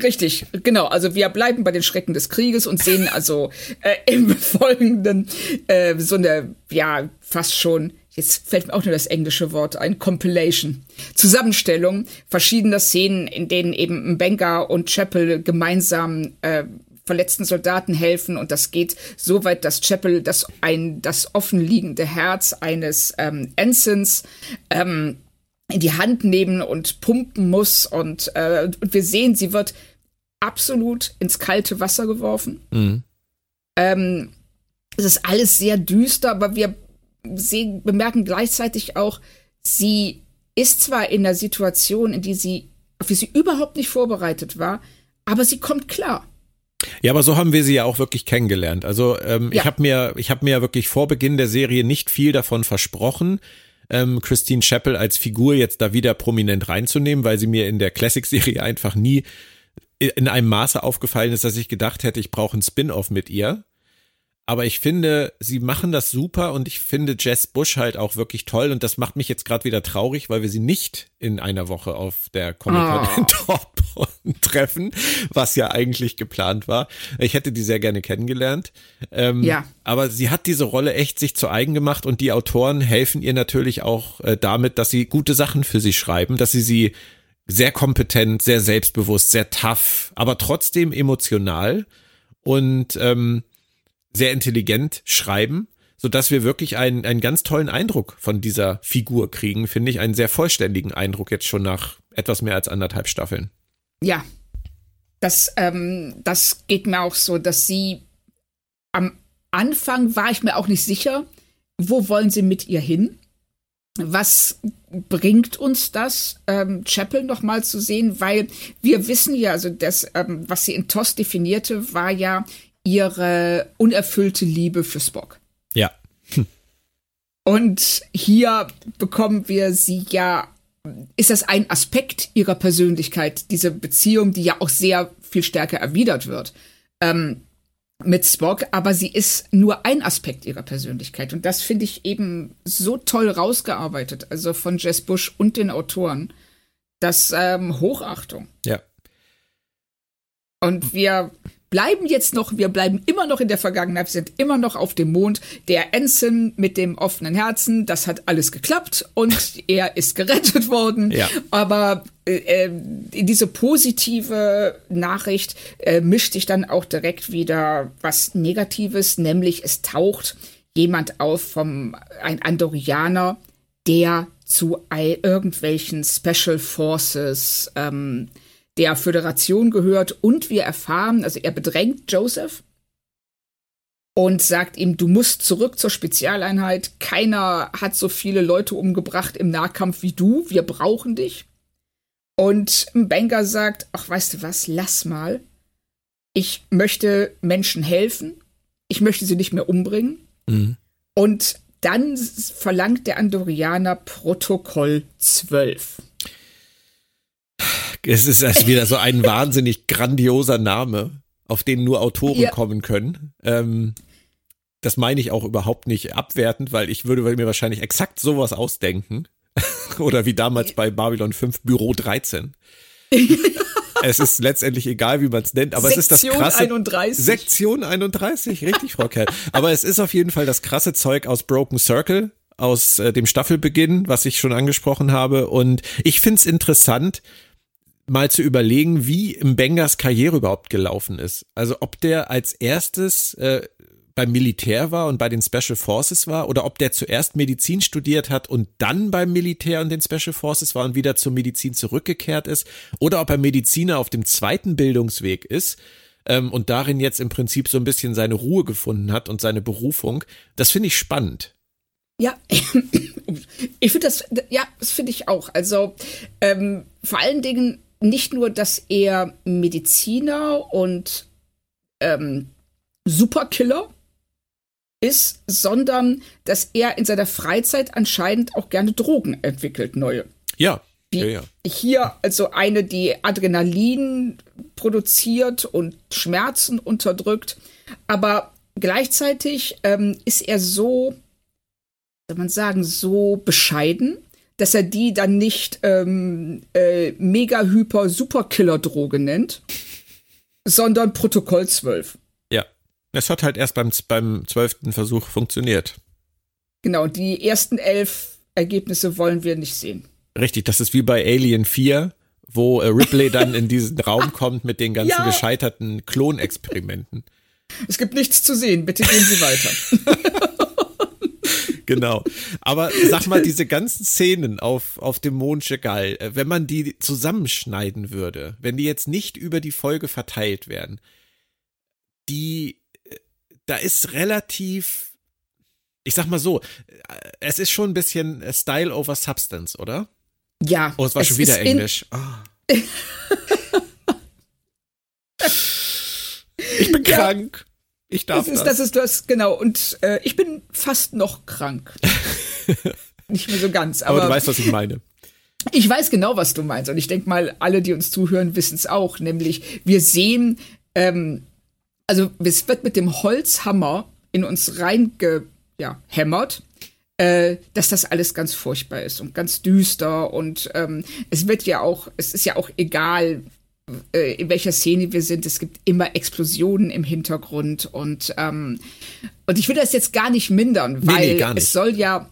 Richtig, genau. Also wir bleiben bei den Schrecken des Krieges und sehen also äh, im Folgenden äh, so eine, ja, fast schon, jetzt fällt mir auch nur das englische Wort ein, Compilation. Zusammenstellung verschiedener Szenen, in denen eben Benga und Chapel gemeinsam äh, verletzten Soldaten helfen und das geht so weit, dass Chapel das ein das offenliegende Herz eines ähm, Ensigns ähm, in die Hand nehmen und pumpen muss. Und, äh, und wir sehen, sie wird absolut ins kalte Wasser geworfen. Mhm. Ähm, es ist alles sehr düster, aber wir sehen, bemerken gleichzeitig auch, sie ist zwar in der Situation, in die sie, auf die sie überhaupt nicht vorbereitet war, aber sie kommt klar. Ja, aber so haben wir sie ja auch wirklich kennengelernt. Also ähm, ja. ich habe mir, ich habe mir wirklich vor Beginn der Serie nicht viel davon versprochen ähm, Christine Chappell als Figur jetzt da wieder prominent reinzunehmen, weil sie mir in der Classic-Serie einfach nie in einem Maße aufgefallen ist, dass ich gedacht hätte, ich brauche einen Spin-off mit ihr. Aber ich finde, sie machen das super und ich finde Jess Bush halt auch wirklich toll und das macht mich jetzt gerade wieder traurig, weil wir sie nicht in einer Woche auf der Comic-Con oh. in Dortmund treffen, was ja eigentlich geplant war. Ich hätte die sehr gerne kennengelernt. Ähm, ja. Aber sie hat diese Rolle echt sich zu eigen gemacht und die Autoren helfen ihr natürlich auch äh, damit, dass sie gute Sachen für sie schreiben, dass sie sie sehr kompetent, sehr selbstbewusst, sehr tough, aber trotzdem emotional und ähm, sehr intelligent schreiben, so dass wir wirklich einen, einen ganz tollen Eindruck von dieser Figur kriegen, finde ich, einen sehr vollständigen Eindruck jetzt schon nach etwas mehr als anderthalb Staffeln. Ja, das, ähm, das geht mir auch so, dass sie am Anfang war ich mir auch nicht sicher, wo wollen sie mit ihr hin? Was bringt uns das, ähm, Chapel noch mal zu sehen? Weil wir wissen ja, also das, ähm, was sie in TOS definierte, war ja ihre unerfüllte Liebe für Spock. Ja. Und hier bekommen wir sie ja, ist das ein Aspekt ihrer Persönlichkeit, diese Beziehung, die ja auch sehr viel stärker erwidert wird ähm, mit Spock, aber sie ist nur ein Aspekt ihrer Persönlichkeit. Und das finde ich eben so toll rausgearbeitet, also von Jess Bush und den Autoren. Das ähm, Hochachtung. Ja. Und wir bleiben jetzt noch, wir bleiben immer noch in der Vergangenheit, wir sind immer noch auf dem Mond. Der Ensign mit dem offenen Herzen, das hat alles geklappt und er ist gerettet worden. Ja. Aber äh, äh, diese positive Nachricht äh, mischt sich dann auch direkt wieder was Negatives, nämlich es taucht jemand auf vom ein Andorianer, der zu irgendwelchen Special Forces ähm, der Föderation gehört. Und wir erfahren, also er bedrängt Joseph und sagt ihm, du musst zurück zur Spezialeinheit. Keiner hat so viele Leute umgebracht im Nahkampf wie du. Wir brauchen dich. Und Banger sagt, ach, weißt du was, lass mal. Ich möchte Menschen helfen. Ich möchte sie nicht mehr umbringen. Mhm. Und dann verlangt der Andorianer Protokoll 12. Es ist erst wieder so ein wahnsinnig grandioser Name, auf den nur Autoren ja. kommen können. Ähm, das meine ich auch überhaupt nicht abwertend, weil ich würde mir wahrscheinlich exakt sowas ausdenken. Oder wie damals bei Babylon 5 Büro 13. es ist letztendlich egal, wie man es nennt, aber Sektion es ist das krasse. 31. Sektion 31, richtig, Frau Kerr. Aber es ist auf jeden Fall das krasse Zeug aus Broken Circle, aus äh, dem Staffelbeginn, was ich schon angesprochen habe. Und ich find's interessant, mal zu überlegen, wie im Bengers Karriere überhaupt gelaufen ist. Also ob der als erstes äh, beim Militär war und bei den Special Forces war oder ob der zuerst Medizin studiert hat und dann beim Militär und den Special Forces war und wieder zur Medizin zurückgekehrt ist oder ob er Mediziner auf dem zweiten Bildungsweg ist ähm, und darin jetzt im Prinzip so ein bisschen seine Ruhe gefunden hat und seine Berufung. Das finde ich spannend. Ja, ich finde das, ja, das finde ich auch. Also ähm, vor allen Dingen nicht nur, dass er Mediziner und ähm, Superkiller ist, sondern dass er in seiner Freizeit anscheinend auch gerne Drogen entwickelt, neue. Ja. Ja, ja. Hier also eine, die Adrenalin produziert und Schmerzen unterdrückt. Aber gleichzeitig ähm, ist er so, soll man sagen, so bescheiden, dass er die dann nicht ähm, äh, mega hyper superkiller Droge nennt, sondern Protokoll 12. Es hat halt erst beim, beim zwölften Versuch funktioniert. Genau, die ersten elf Ergebnisse wollen wir nicht sehen. Richtig, das ist wie bei Alien 4, wo äh, Ripley dann in diesen Raum kommt mit den ganzen ja. gescheiterten Klonexperimenten. Es gibt nichts zu sehen, bitte gehen Sie weiter. genau. Aber sag mal, diese ganzen Szenen auf, auf dem Mond Chagall, äh, wenn man die zusammenschneiden würde, wenn die jetzt nicht über die Folge verteilt wären, die da ist relativ, ich sag mal so, es ist schon ein bisschen Style over Substance, oder? Ja. Oh, es war es schon wieder Englisch. Oh. ich bin krank. Ich darf das. Ist, das ist das, genau. Und äh, ich bin fast noch krank. Nicht mehr so ganz. Aber, aber du weißt, was ich meine. Ich weiß genau, was du meinst. Und ich denke mal, alle, die uns zuhören, wissen es auch. Nämlich, wir sehen ähm, also es wird mit dem Holzhammer in uns reingehämmert, ja, äh, dass das alles ganz furchtbar ist und ganz düster und ähm, es wird ja auch, es ist ja auch egal, in welcher Szene wir sind, es gibt immer Explosionen im Hintergrund und ähm, und ich will das jetzt gar nicht mindern, weil nee, nee, nicht. es soll ja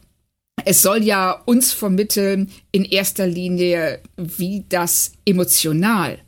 es soll ja uns vermitteln in erster Linie, wie das emotional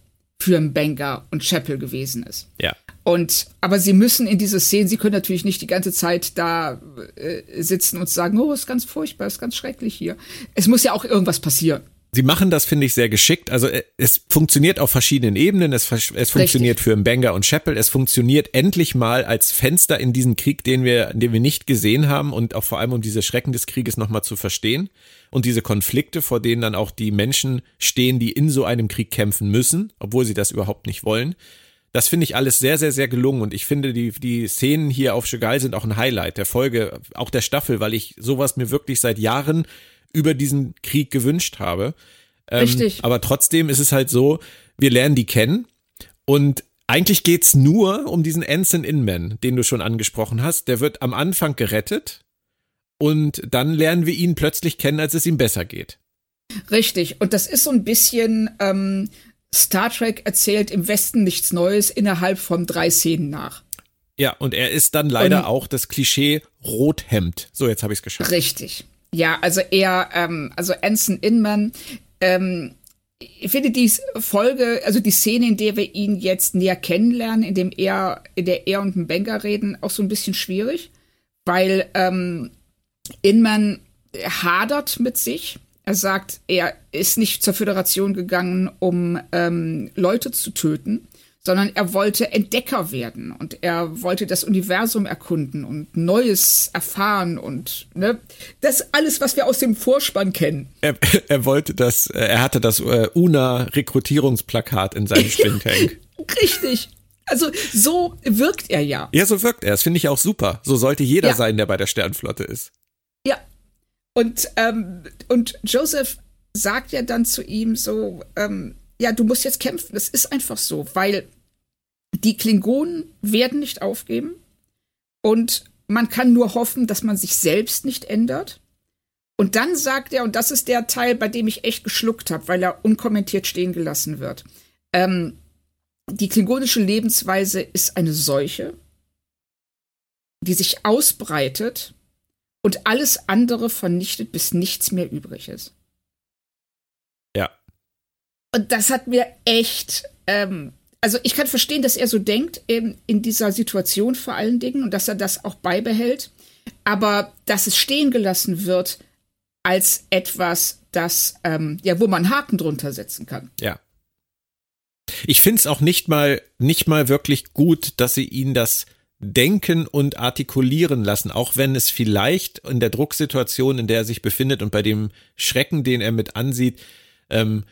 für Banger und Chapel gewesen ist. Ja. Und aber sie müssen in diese Szenen, sie können natürlich nicht die ganze Zeit da äh, sitzen und sagen, oh, ist ganz furchtbar, ist ganz schrecklich hier. Es muss ja auch irgendwas passieren. Sie machen das, finde ich, sehr geschickt. Also äh, es funktioniert auf verschiedenen Ebenen. Es, es funktioniert Richtig. für Mbenga und Chappell. Es funktioniert endlich mal als Fenster in diesen Krieg, den wir, den wir nicht gesehen haben und auch vor allem um diese Schrecken des Krieges nochmal zu verstehen und diese Konflikte, vor denen dann auch die Menschen stehen, die in so einem Krieg kämpfen müssen, obwohl sie das überhaupt nicht wollen. Das finde ich alles sehr, sehr, sehr gelungen und ich finde, die, die Szenen hier auf Chegal sind auch ein Highlight der Folge, auch der Staffel, weil ich sowas mir wirklich seit Jahren über diesen Krieg gewünscht habe. Ähm, Richtig. Aber trotzdem ist es halt so, wir lernen die kennen und eigentlich geht's nur um diesen Anson Inman, den du schon angesprochen hast. Der wird am Anfang gerettet und dann lernen wir ihn plötzlich kennen, als es ihm besser geht. Richtig. Und das ist so ein bisschen ähm, Star Trek erzählt im Westen nichts Neues innerhalb von drei Szenen nach. Ja, und er ist dann leider und, auch das Klischee Rothemd. So, jetzt habe ich es geschafft. Richtig. Ja, also er, ähm, also Anson Inman, ähm, ich finde die Folge, also die Szene, in der wir ihn jetzt näher kennenlernen, in dem er, in der er und ein Banker reden, auch so ein bisschen schwierig, weil ähm, Inman hadert mit sich. Er sagt, er ist nicht zur Föderation gegangen, um ähm, Leute zu töten, sondern er wollte Entdecker werden und er wollte das Universum erkunden und Neues erfahren und ne, das alles, was wir aus dem Vorspann kennen. Er, er wollte das, er hatte das äh, UNA-Rekrutierungsplakat in seinem Spintank. Richtig. Also so wirkt er ja. Ja, so wirkt er. Das finde ich auch super. So sollte jeder ja. sein, der bei der Sternflotte ist. Ja. Und, ähm, und Joseph sagt ja dann zu ihm so, ähm, ja, du musst jetzt kämpfen. Das ist einfach so, weil die Klingonen werden nicht aufgeben und man kann nur hoffen, dass man sich selbst nicht ändert. Und dann sagt er, und das ist der Teil, bei dem ich echt geschluckt habe, weil er unkommentiert stehen gelassen wird. Ähm, die klingonische Lebensweise ist eine Seuche, die sich ausbreitet und alles andere vernichtet, bis nichts mehr übrig ist. Und das hat mir echt, ähm, also ich kann verstehen, dass er so denkt, in, in dieser Situation vor allen Dingen und dass er das auch beibehält. Aber dass es stehen gelassen wird als etwas, das, ähm, ja, wo man Haken drunter setzen kann. Ja. Ich finde es auch nicht mal, nicht mal wirklich gut, dass sie ihn das denken und artikulieren lassen, auch wenn es vielleicht in der Drucksituation, in der er sich befindet und bei dem Schrecken, den er mit ansieht, ähm,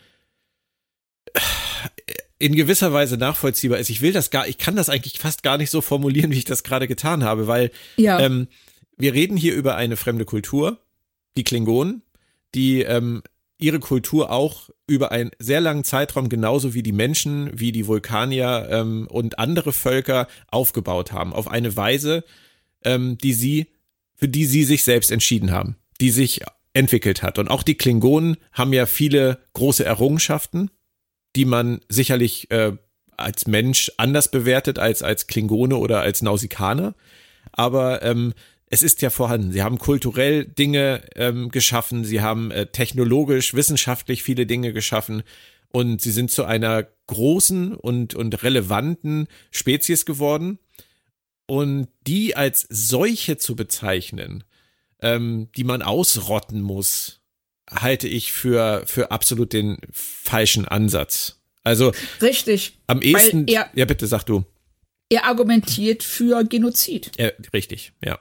in gewisser Weise nachvollziehbar ist. Ich will das gar, ich kann das eigentlich fast gar nicht so formulieren, wie ich das gerade getan habe, weil ja. ähm, wir reden hier über eine fremde Kultur, die Klingonen, die ähm, ihre Kultur auch über einen sehr langen Zeitraum genauso wie die Menschen, wie die Vulkanier ähm, und andere Völker aufgebaut haben, auf eine Weise, ähm, die sie, für die sie sich selbst entschieden haben, die sich entwickelt hat. Und auch die Klingonen haben ja viele große Errungenschaften, die man sicherlich äh, als Mensch anders bewertet als als Klingone oder als Nausikaner. Aber ähm, es ist ja vorhanden. Sie haben kulturell Dinge ähm, geschaffen, sie haben äh, technologisch, wissenschaftlich viele Dinge geschaffen und sie sind zu einer großen und, und relevanten Spezies geworden. Und die als solche zu bezeichnen, ähm, die man ausrotten muss, halte ich für, für absolut den falschen Ansatz. Also. Richtig. Am ehesten. Er, ja, bitte, sag du. Er argumentiert für Genozid. Ja, richtig, ja.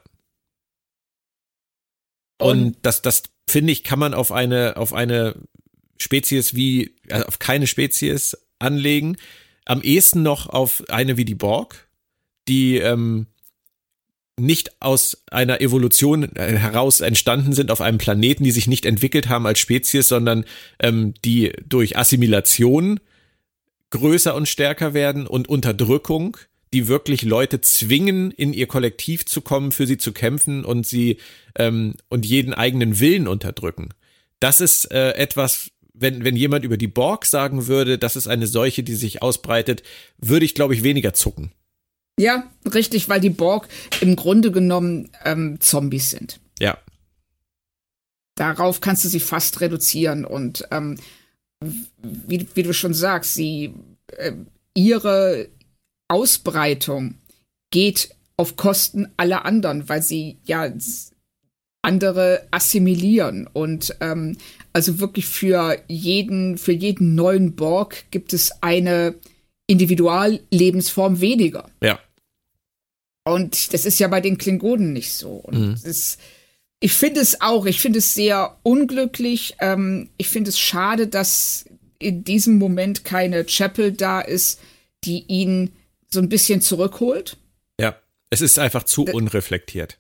Und, Und das, das finde ich, kann man auf eine, auf eine Spezies wie, also auf keine Spezies anlegen. Am ehesten noch auf eine wie die Borg, die ähm, nicht aus einer Evolution äh, heraus entstanden sind auf einem Planeten, die sich nicht entwickelt haben als Spezies, sondern ähm, die durch Assimilation größer und stärker werden und Unterdrückung, die wirklich Leute zwingen, in ihr Kollektiv zu kommen, für sie zu kämpfen und sie ähm, und jeden eigenen Willen unterdrücken. Das ist äh, etwas, wenn, wenn jemand über die Borg sagen würde, das ist eine Seuche, die sich ausbreitet, würde ich, glaube ich, weniger zucken. Ja, richtig, weil die Borg im Grunde genommen ähm, Zombies sind. Ja. Darauf kannst du sie fast reduzieren und ähm, wie, wie, du schon sagst, sie äh, ihre Ausbreitung geht auf Kosten aller anderen, weil sie ja andere assimilieren und ähm, also wirklich für jeden für jeden neuen Borg gibt es eine Individuallebensform weniger. Ja. Und das ist ja bei den Klingonen nicht so. Und mhm. ist, ich finde es auch, ich finde es sehr unglücklich. Ähm, ich finde es schade, dass in diesem Moment keine Chapel da ist, die ihn so ein bisschen zurückholt. Ja, es ist einfach zu das, unreflektiert.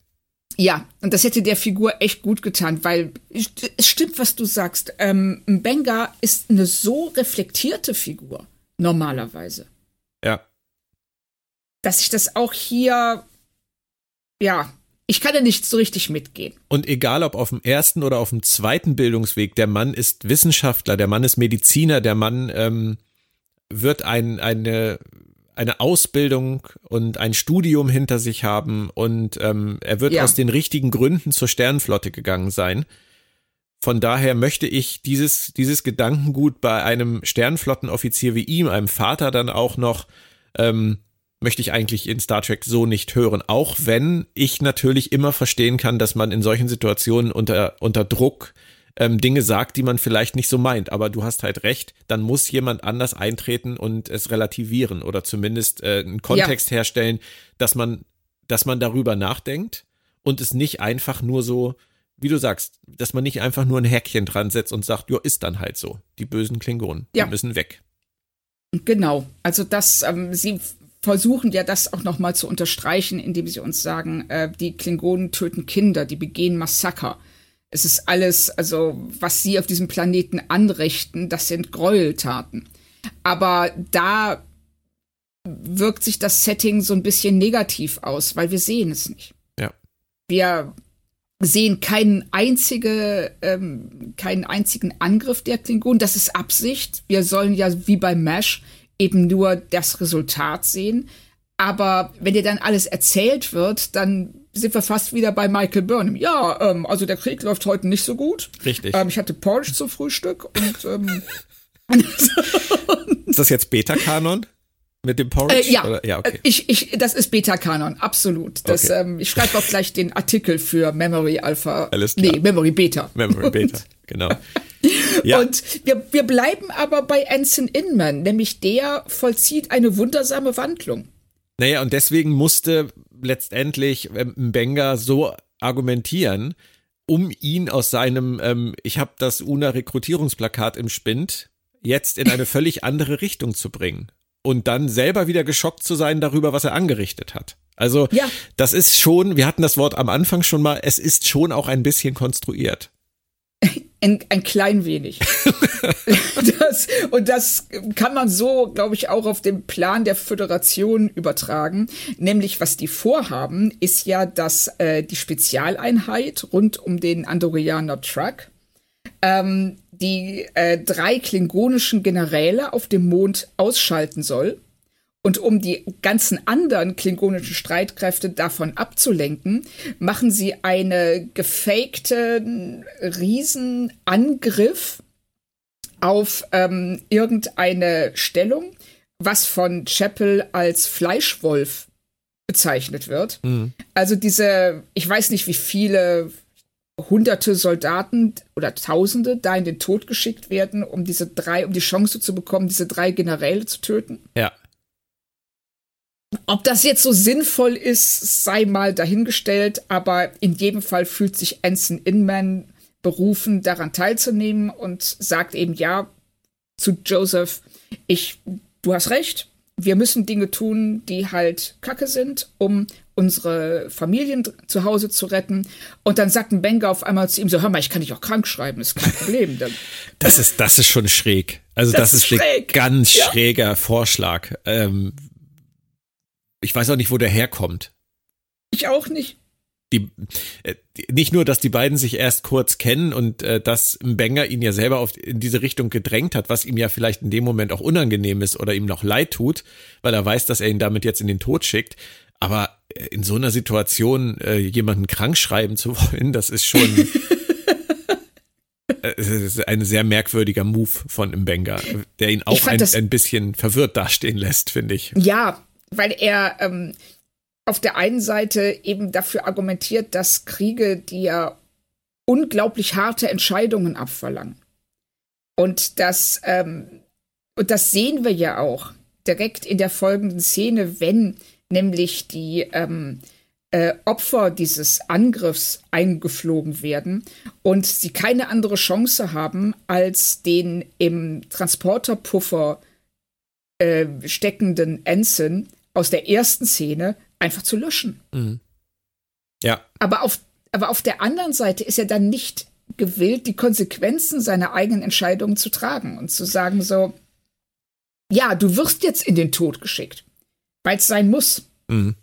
Ja, und das hätte der Figur echt gut getan, weil es stimmt, was du sagst. Ähm, Benga ist eine so reflektierte Figur, normalerweise. Ja dass ich das auch hier, ja, ich kann ja nicht so richtig mitgehen. Und egal ob auf dem ersten oder auf dem zweiten Bildungsweg, der Mann ist Wissenschaftler, der Mann ist Mediziner, der Mann ähm, wird ein, eine, eine Ausbildung und ein Studium hinter sich haben und ähm, er wird ja. aus den richtigen Gründen zur Sternenflotte gegangen sein. Von daher möchte ich dieses, dieses Gedankengut bei einem Sternenflottenoffizier wie ihm, einem Vater dann auch noch ähm, möchte ich eigentlich in Star Trek so nicht hören. Auch wenn ich natürlich immer verstehen kann, dass man in solchen Situationen unter, unter Druck ähm, Dinge sagt, die man vielleicht nicht so meint. Aber du hast halt recht, dann muss jemand anders eintreten und es relativieren oder zumindest äh, einen Kontext ja. herstellen, dass man, dass man darüber nachdenkt und es nicht einfach nur so, wie du sagst, dass man nicht einfach nur ein Häkchen dran setzt und sagt, ja, ist dann halt so. Die bösen Klingonen, ja. die müssen weg. Genau. Also das, ähm, sie versuchen ja das auch nochmal zu unterstreichen, indem sie uns sagen, äh, die Klingonen töten Kinder, die begehen Massaker. Es ist alles, also was sie auf diesem Planeten anrichten, das sind Gräueltaten. Aber da wirkt sich das Setting so ein bisschen negativ aus, weil wir sehen es nicht. Ja. Wir sehen keinen einzige, ähm, keinen einzigen Angriff der Klingonen. Das ist Absicht. Wir sollen ja wie bei Mesh eben nur das Resultat sehen. Aber wenn dir dann alles erzählt wird, dann sind wir fast wieder bei Michael Burnham. Ja, ähm, also der Krieg läuft heute nicht so gut. Richtig. Ähm, ich hatte Porridge zum Frühstück und ähm, ist das jetzt Beta-Kanon? Mit dem Porridge? Äh, ja, ja okay. ich, ich, das ist Beta-Kanon, absolut. Das, okay. ähm, ich schreibe auch gleich den Artikel für Memory Alpha. Alles klar. Nee, Memory Beta. Memory Beta, genau. Ja. Und wir, wir bleiben aber bei Anson Inman, nämlich der vollzieht eine wundersame Wandlung. Naja, und deswegen musste letztendlich ähm, Mbenga so argumentieren, um ihn aus seinem, ähm, ich habe das UNA-Rekrutierungsplakat im Spind, jetzt in eine völlig andere Richtung zu bringen. Und dann selber wieder geschockt zu sein darüber, was er angerichtet hat. Also, ja. das ist schon, wir hatten das Wort am Anfang schon mal, es ist schon auch ein bisschen konstruiert. Ein, ein klein wenig. das, und das kann man so, glaube ich, auch auf den Plan der Föderation übertragen. Nämlich, was die vorhaben, ist ja, dass äh, die Spezialeinheit rund um den Andorianer Truck ähm, die äh, drei klingonischen Generäle auf dem Mond ausschalten soll und um die ganzen anderen klingonischen Streitkräfte davon abzulenken, machen sie eine gefakte Riesenangriff auf ähm, irgendeine Stellung, was von Chapel als Fleischwolf bezeichnet wird. Mhm. Also diese, ich weiß nicht, wie viele hunderte Soldaten oder Tausende da in den Tod geschickt werden, um diese drei, um die Chance zu bekommen, diese drei Generäle zu töten. Ja. Ob das jetzt so sinnvoll ist, sei mal dahingestellt, aber in jedem Fall fühlt sich Anson Inman berufen, daran teilzunehmen und sagt eben ja zu Joseph, ich, du hast recht, wir müssen Dinge tun, die halt Kacke sind, um unsere Familien zu Hause zu retten. Und dann sagt ein Benga auf einmal zu ihm so, hör mal, ich kann dich auch krank schreiben, ist kein Problem. das ist, das ist schon schräg. Also das, das ist, ist ein ganz ja. schräger Vorschlag. Ähm, ich weiß auch nicht, wo der herkommt. Ich auch nicht. Die, äh, nicht nur, dass die beiden sich erst kurz kennen und äh, dass Mbenga ihn ja selber auf, in diese Richtung gedrängt hat, was ihm ja vielleicht in dem Moment auch unangenehm ist oder ihm noch leid tut, weil er weiß, dass er ihn damit jetzt in den Tod schickt. Aber äh, in so einer Situation äh, jemanden krank schreiben zu wollen, das ist schon äh, ist ein sehr merkwürdiger Move von Mbenga, der ihn auch ein, ein bisschen verwirrt dastehen lässt, finde ich. Ja, weil er ähm, auf der einen Seite eben dafür argumentiert, dass Kriege, ja unglaublich harte Entscheidungen abverlangen. Und das, ähm, und das sehen wir ja auch direkt in der folgenden Szene, wenn nämlich die ähm, äh, Opfer dieses Angriffs eingeflogen werden und sie keine andere Chance haben, als den im Transporterpuffer äh, steckenden Ensign aus der ersten Szene einfach zu löschen. Mhm. Ja. Aber auf, aber auf der anderen Seite ist er dann nicht gewillt, die Konsequenzen seiner eigenen Entscheidungen zu tragen und zu sagen so, ja, du wirst jetzt in den Tod geschickt, weil es sein muss. Mhm.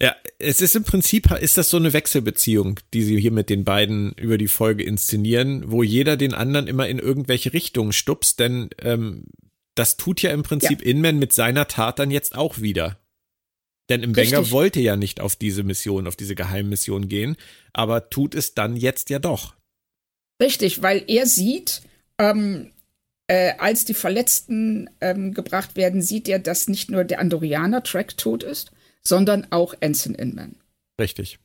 Ja, es ist im Prinzip, ist das so eine Wechselbeziehung, die sie hier mit den beiden über die Folge inszenieren, wo jeder den anderen immer in irgendwelche Richtungen stupst, denn ähm, das tut ja im Prinzip ja. Inman mit seiner Tat dann jetzt auch wieder. Denn im Banger wollte ja nicht auf diese Mission, auf diese Geheimmission gehen, aber tut es dann jetzt ja doch. Richtig, weil er sieht, ähm, äh, als die Verletzten ähm, gebracht werden, sieht er, dass nicht nur der Andorianer Track tot ist, sondern auch Anson Inman. Richtig.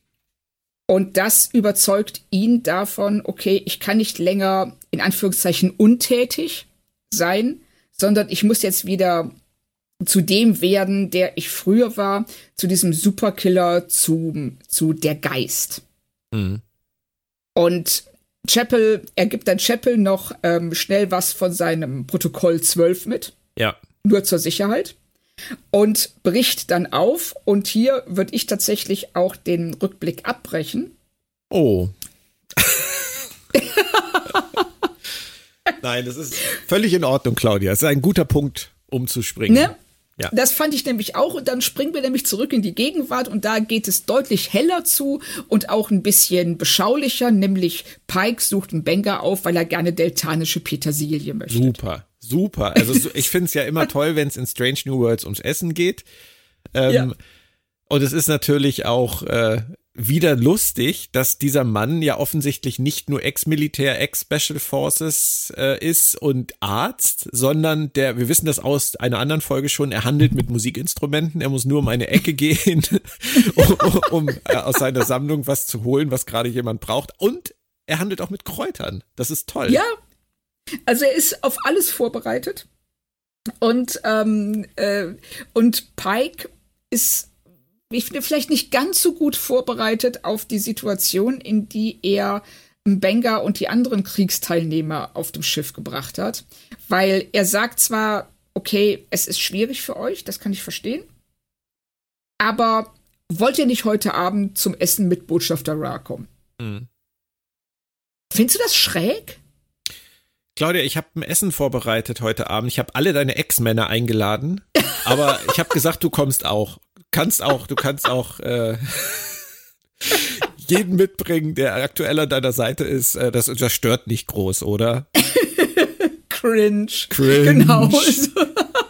Und das überzeugt ihn davon, okay, ich kann nicht länger in Anführungszeichen untätig sein, sondern ich muss jetzt wieder zu dem werden, der ich früher war, zu diesem Superkiller, zu, zu der Geist. Mhm. Und Chapel, er gibt dann Chapel noch ähm, schnell was von seinem Protokoll 12 mit. Ja. Nur zur Sicherheit. Und bricht dann auf. Und hier würde ich tatsächlich auch den Rückblick abbrechen. Oh. Nein, das ist völlig in Ordnung, Claudia. Es ist ein guter Punkt, um zu springen. Ne? Ja. Das fand ich nämlich auch und dann springen wir nämlich zurück in die Gegenwart und da geht es deutlich heller zu und auch ein bisschen beschaulicher, nämlich Pike sucht einen Benga auf, weil er gerne deltanische Petersilie möchte. Super, super. Also ich finde es ja immer toll, wenn es in Strange New Worlds ums Essen geht. Ähm, ja. Und es ist natürlich auch äh, wieder lustig, dass dieser Mann ja offensichtlich nicht nur Ex-Militär, Ex-Special Forces äh, ist und Arzt, sondern der, wir wissen das aus einer anderen Folge schon, er handelt mit Musikinstrumenten, er muss nur um eine Ecke gehen, um, um äh, aus seiner Sammlung was zu holen, was gerade jemand braucht. Und er handelt auch mit Kräutern. Das ist toll. Ja, also er ist auf alles vorbereitet. Und, ähm, äh, und Pike ist ich finde, vielleicht nicht ganz so gut vorbereitet auf die Situation, in die er Benga und die anderen Kriegsteilnehmer auf dem Schiff gebracht hat. Weil er sagt zwar, okay, es ist schwierig für euch, das kann ich verstehen. Aber wollt ihr nicht heute Abend zum Essen mit Botschafter Ra kommen? Mhm. Findest du das schräg? Claudia, ich habe ein Essen vorbereitet heute Abend. Ich habe alle deine Ex-Männer eingeladen, aber ich habe gesagt, du kommst auch kannst auch, du kannst auch äh, jeden mitbringen, der aktuell an deiner Seite ist. Äh, das, das stört nicht groß, oder? Cringe. Cringe. Genau.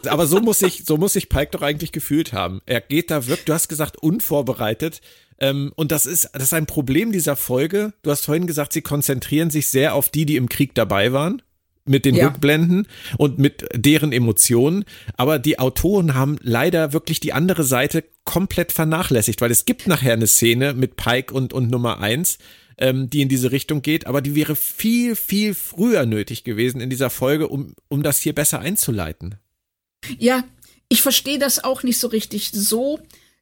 Aber so muss ich, so muss sich Pike doch eigentlich gefühlt haben. Er geht da wirklich, du hast gesagt, unvorbereitet. Ähm, und das ist, das ist ein Problem dieser Folge. Du hast vorhin gesagt, sie konzentrieren sich sehr auf die, die im Krieg dabei waren mit den ja. Rückblenden und mit deren Emotionen. Aber die Autoren haben leider wirklich die andere Seite komplett vernachlässigt, weil es gibt nachher eine Szene mit Pike und, und Nummer eins, ähm, die in diese Richtung geht, aber die wäre viel, viel früher nötig gewesen in dieser Folge, um, um das hier besser einzuleiten. Ja, ich verstehe das auch nicht so richtig. So,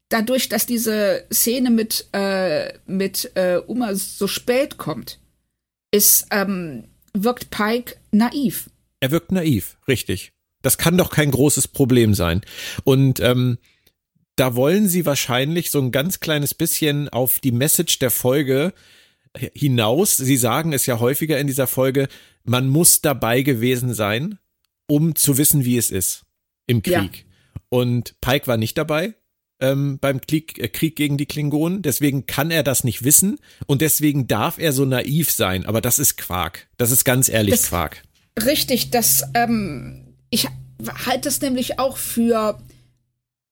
dadurch, dass diese Szene mit, äh, mit äh, Uma so spät kommt, ist, ähm, wirkt Pike naiv. Er wirkt naiv, richtig. Das kann doch kein großes Problem sein. Und ähm, da wollen sie wahrscheinlich so ein ganz kleines bisschen auf die Message der Folge hinaus. Sie sagen es ja häufiger in dieser Folge, man muss dabei gewesen sein, um zu wissen, wie es ist im Krieg. Ja. Und Pike war nicht dabei ähm, beim Krieg, äh, Krieg gegen die Klingonen. Deswegen kann er das nicht wissen und deswegen darf er so naiv sein. Aber das ist Quark. Das ist ganz ehrlich das, Quark. Richtig, das, ähm, ich halte es nämlich auch für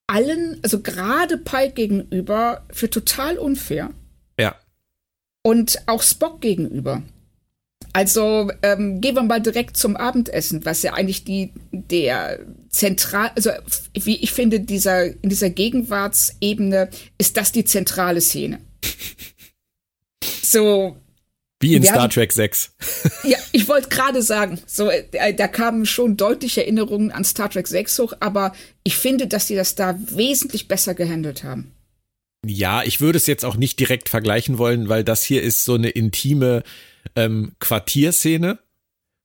allen, also gerade Pike gegenüber, für total unfair. Ja. Und auch Spock gegenüber. Also ähm, gehen wir mal direkt zum Abendessen, was ja eigentlich die der zentral, also wie ich finde, dieser in dieser Gegenwartsebene ist das die zentrale Szene. So wie in Star haben, Trek 6. ja, ich wollte gerade sagen, so äh, da kamen schon deutliche Erinnerungen an Star Trek 6 hoch, aber ich finde, dass die das da wesentlich besser gehandelt haben. Ja, ich würde es jetzt auch nicht direkt vergleichen wollen, weil das hier ist so eine intime ähm, Quartierszene,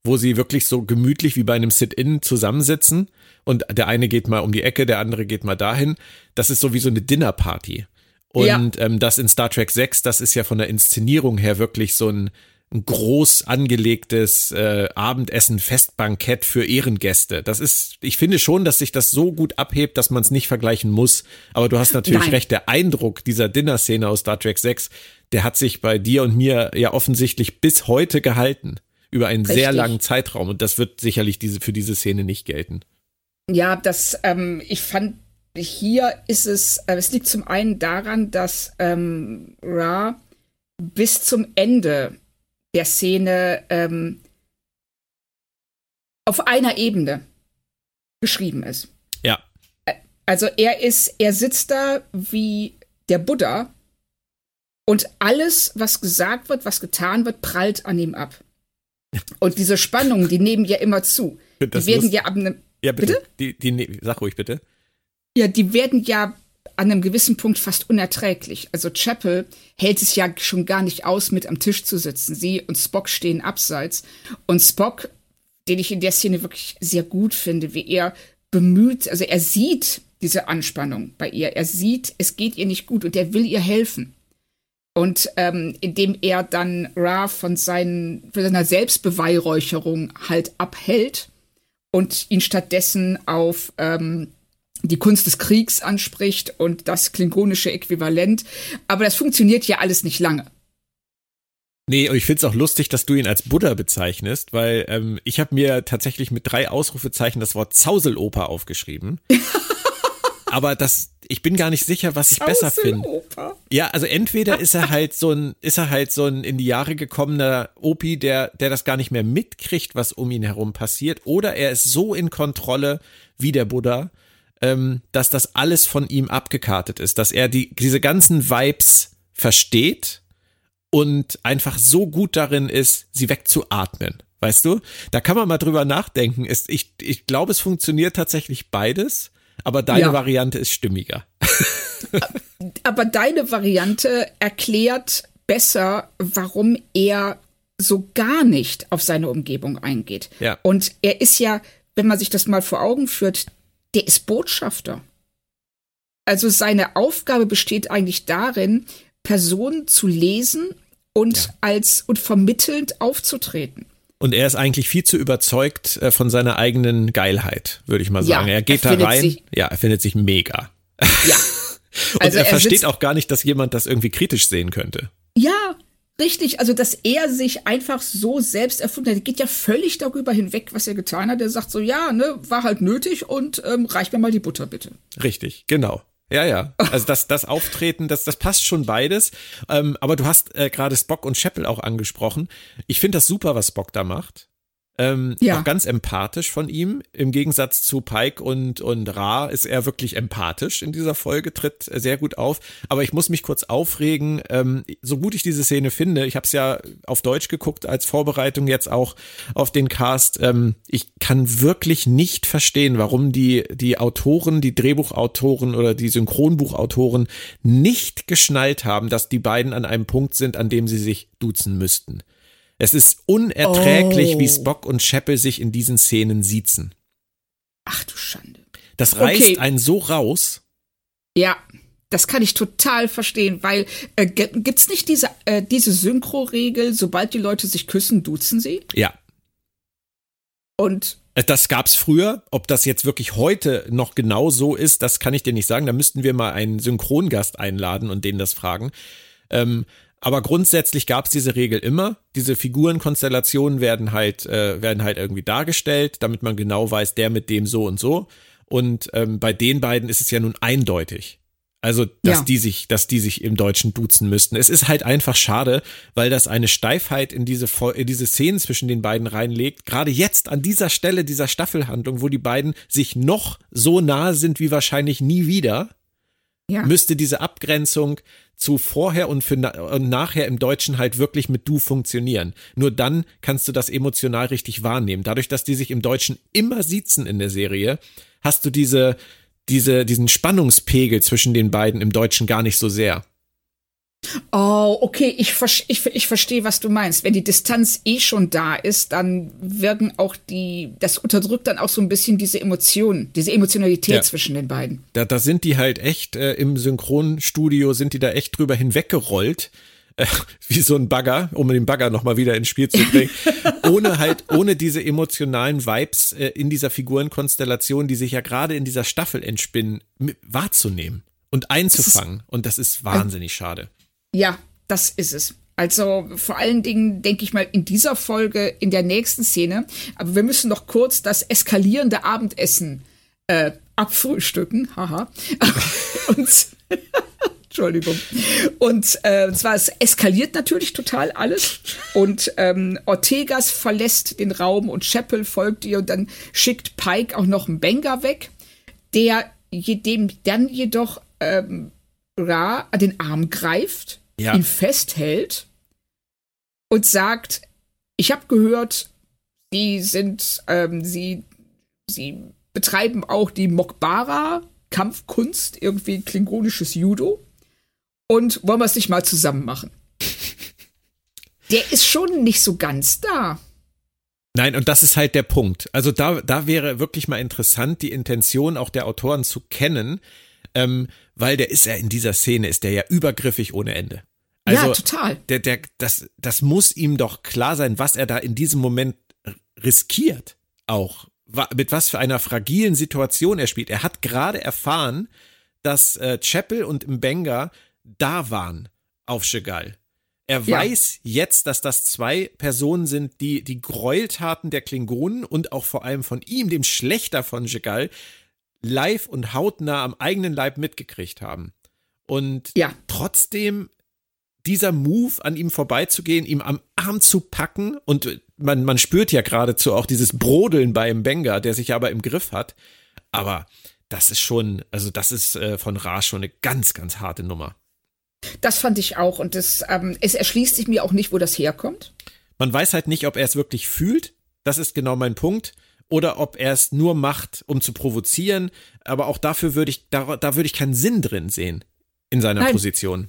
wo sie wirklich so gemütlich wie bei einem Sit-In zusammensitzen und der eine geht mal um die Ecke, der andere geht mal dahin. Das ist so wie so eine Dinnerparty. Und ja. ähm, das in Star Trek 6, das ist ja von der Inszenierung her wirklich so ein, ein groß angelegtes äh, Abendessen, Festbankett für Ehrengäste. Das ist, ich finde schon, dass sich das so gut abhebt, dass man es nicht vergleichen muss. Aber du hast natürlich Nein. recht, der Eindruck dieser Dinner-Szene aus Star Trek 6, der hat sich bei dir und mir ja offensichtlich bis heute gehalten. Über einen Richtig. sehr langen Zeitraum. Und das wird sicherlich diese, für diese Szene nicht gelten. Ja, das, ähm, ich fand, hier ist es, äh, es liegt zum einen daran, dass ähm, Ra bis zum Ende der Szene ähm, auf einer Ebene geschrieben ist. Ja. Also er ist, er sitzt da wie der Buddha Und alles, was gesagt wird, was getan wird, prallt an ihm ab. Und diese Spannungen, die nehmen ja immer zu. Das die werden muss- ja ab einem, Ja, bitte. Bitte? Die, die, nee, sag ruhig bitte. ja, die werden ja an einem gewissen Punkt fast unerträglich. Also Chapel hält es ja schon gar nicht aus, mit am Tisch zu sitzen. Sie und Spock stehen abseits. Und Spock, den ich in der Szene wirklich sehr gut finde, wie er bemüht, also er sieht diese Anspannung bei ihr. Er sieht, es geht ihr nicht gut und er will ihr helfen. Und ähm, indem er dann Ra von, seinen, von seiner Selbstbeweihräucherung halt abhält und ihn stattdessen auf ähm, die Kunst des Kriegs anspricht und das klingonische Äquivalent. Aber das funktioniert ja alles nicht lange. Nee, und ich find's auch lustig, dass du ihn als Buddha bezeichnest, weil ähm, ich habe mir tatsächlich mit drei Ausrufezeichen das Wort Zauseloper aufgeschrieben. Aber das, ich bin gar nicht sicher, was ich besser finde. Ja, also entweder ist er halt so ein, ist er halt so ein in die Jahre gekommener Opi, der, der das gar nicht mehr mitkriegt, was um ihn herum passiert, oder er ist so in Kontrolle wie der Buddha, ähm, dass das alles von ihm abgekartet ist, dass er die, diese ganzen Vibes versteht und einfach so gut darin ist, sie wegzuatmen. Weißt du? Da kann man mal drüber nachdenken. Ist, ich, ich glaube, es funktioniert tatsächlich beides, aber deine Ja. Variante ist stimmiger. Aber deine Variante erklärt besser, warum er so gar nicht auf seine Umgebung eingeht. Ja. Und er ist ja, wenn man sich das mal vor Augen führt, der ist Botschafter. Also seine Aufgabe besteht eigentlich darin, Personen zu lesen und Ja. als und vermittelnd aufzutreten. Und er ist eigentlich viel zu überzeugt äh, von seiner eigenen Geilheit, würde ich mal Ja, sagen. er geht er da rein. sich- ja, er findet sich mega. Ja. Und Also er, er versteht auch gar nicht, dass jemand das irgendwie kritisch sehen könnte. Ja, richtig. Also, dass er sich einfach so selbst erfunden hat, geht ja völlig darüber hinweg, was er getan hat. Er sagt so, ja, ne, war halt nötig und ähm, reich mir mal die Butter bitte. Richtig, genau. Ja, ja. Also das, das Auftreten, das, das passt schon beides. Ähm, aber du hast äh, gerade Spock und Chapel auch angesprochen. Ich finde das super, was Spock da macht. Ähm, Ja. Auch ganz empathisch von ihm. Im Gegensatz zu Pike und, und Ra ist er wirklich empathisch in dieser Folge, tritt sehr gut auf. Aber ich muss mich kurz aufregen. Ähm, so gut ich diese Szene finde, ich habe es ja auf Deutsch geguckt als Vorbereitung jetzt auch auf den Cast. Ähm, ich kann wirklich nicht verstehen, warum die, die Autoren, die Drehbuchautoren oder die Synchronbuchautoren nicht geschnallt haben, dass die beiden an einem Punkt sind, an dem sie sich duzen müssten. Es ist unerträglich, Oh. wie Spock und Chapel sich in diesen Szenen siezen. Ach du Schande. Das reißt Okay. einen so raus. Ja, das kann ich total verstehen, weil äh, gibt's nicht diese, äh, diese Synchro-Regel, sobald die Leute sich küssen, duzen sie? Ja. Und Äh, Das gab's früher. Ob das jetzt wirklich heute noch genau so ist, das kann ich dir nicht sagen. Da müssten wir mal einen Synchrongast einladen und den das fragen. Ähm, aber grundsätzlich gab's diese Regel immer. Diese Figurenkonstellationen werden halt, äh, werden halt irgendwie dargestellt, damit man genau weiß, der mit dem so und so. Und ähm, bei den beiden ist es ja nun eindeutig. Also, dass Ja. die sich, dass die sich im Deutschen duzen müssten. Es ist halt einfach schade, weil das eine Steifheit in diese, in diese Szenen zwischen den beiden reinlegt. Gerade jetzt an dieser Stelle dieser Staffelhandlung, wo die beiden sich noch so nahe sind wie wahrscheinlich nie wieder, ja, müsste diese Abgrenzung zu vorher und, für und nachher im Deutschen halt wirklich mit du funktionieren. Nur dann kannst du das emotional richtig wahrnehmen. Dadurch, dass die sich im Deutschen immer siezen in der Serie, hast du diese, diese, diesen Spannungspegel zwischen den beiden im Deutschen gar nicht so sehr. Oh, okay, ich, ich, ich verstehe, was du meinst. Wenn die Distanz eh schon da ist, dann wirken auch die, das unterdrückt dann auch so ein bisschen diese Emotionen, diese Emotionalität Ja. zwischen den beiden. Da, da sind die halt echt äh, im Synchronstudio, sind die da echt drüber hinweggerollt. Äh, wie so ein Bagger, um den Bagger nochmal wieder ins Spiel zu bringen. ohne halt, ohne diese emotionalen Vibes äh, in dieser Figurenkonstellation, die sich ja gerade in dieser Staffel entspinnen, wahrzunehmen und einzufangen. Und das ist wahnsinnig schade. Ja, das ist es. Also vor allen Dingen denke ich mal in dieser Folge, in der nächsten Szene. Aber wir müssen noch kurz das eskalierende Abendessen äh, abfrühstücken. Haha. Und Entschuldigung. Und äh, zwar, es eskaliert natürlich total alles. Und ähm, Ortegas verlässt den Raum und Chapel folgt ihr und dann schickt Pike auch noch einen Banger weg, der dem dann jedoch ähm, Ra den Arm greift ja. ihn festhält und sagt, ich habe gehört, sie sind, ähm, sie, sie betreiben auch die Mokbara Kampfkunst, irgendwie klingonisches Judo. Und wollen wir es nicht mal zusammen machen? Der ist schon nicht so ganz da. Nein, und das ist halt der Punkt. Also da, da wäre wirklich mal interessant, die Intention auch der Autoren zu kennen, ähm, weil der ist ja in dieser Szene, ist der ja übergriffig ohne Ende. Also, ja, total. Der, der, das, das muss ihm doch klar sein, was er da in diesem Moment riskiert. Auch mit was für einer fragilen Situation er spielt. Er hat gerade erfahren, dass äh, Chapel und Mbenga da waren auf Chagall. Er ja. weiß jetzt, dass das zwei Personen sind, die die Gräueltaten der Klingonen und auch vor allem von ihm, dem Schlechter von Chagall, live und hautnah am eigenen Leib mitgekriegt haben. Und ja. trotzdem dieser Move, an ihm vorbeizugehen, ihm am Arm zu packen und man, man spürt ja geradezu auch dieses Brodeln bei Benga, der sich aber im Griff hat. Aber das ist schon, also das ist äh, von Ra schon eine ganz, ganz harte Nummer. Das fand ich auch und das, ähm, es erschließt sich mir auch nicht, wo das herkommt. Man weiß halt nicht, ob er es wirklich fühlt. Das ist genau mein Punkt. Oder ob er es nur macht, um zu provozieren. Aber auch dafür würde ich, da, da würde ich keinen Sinn drin sehen in seiner Nein. Position.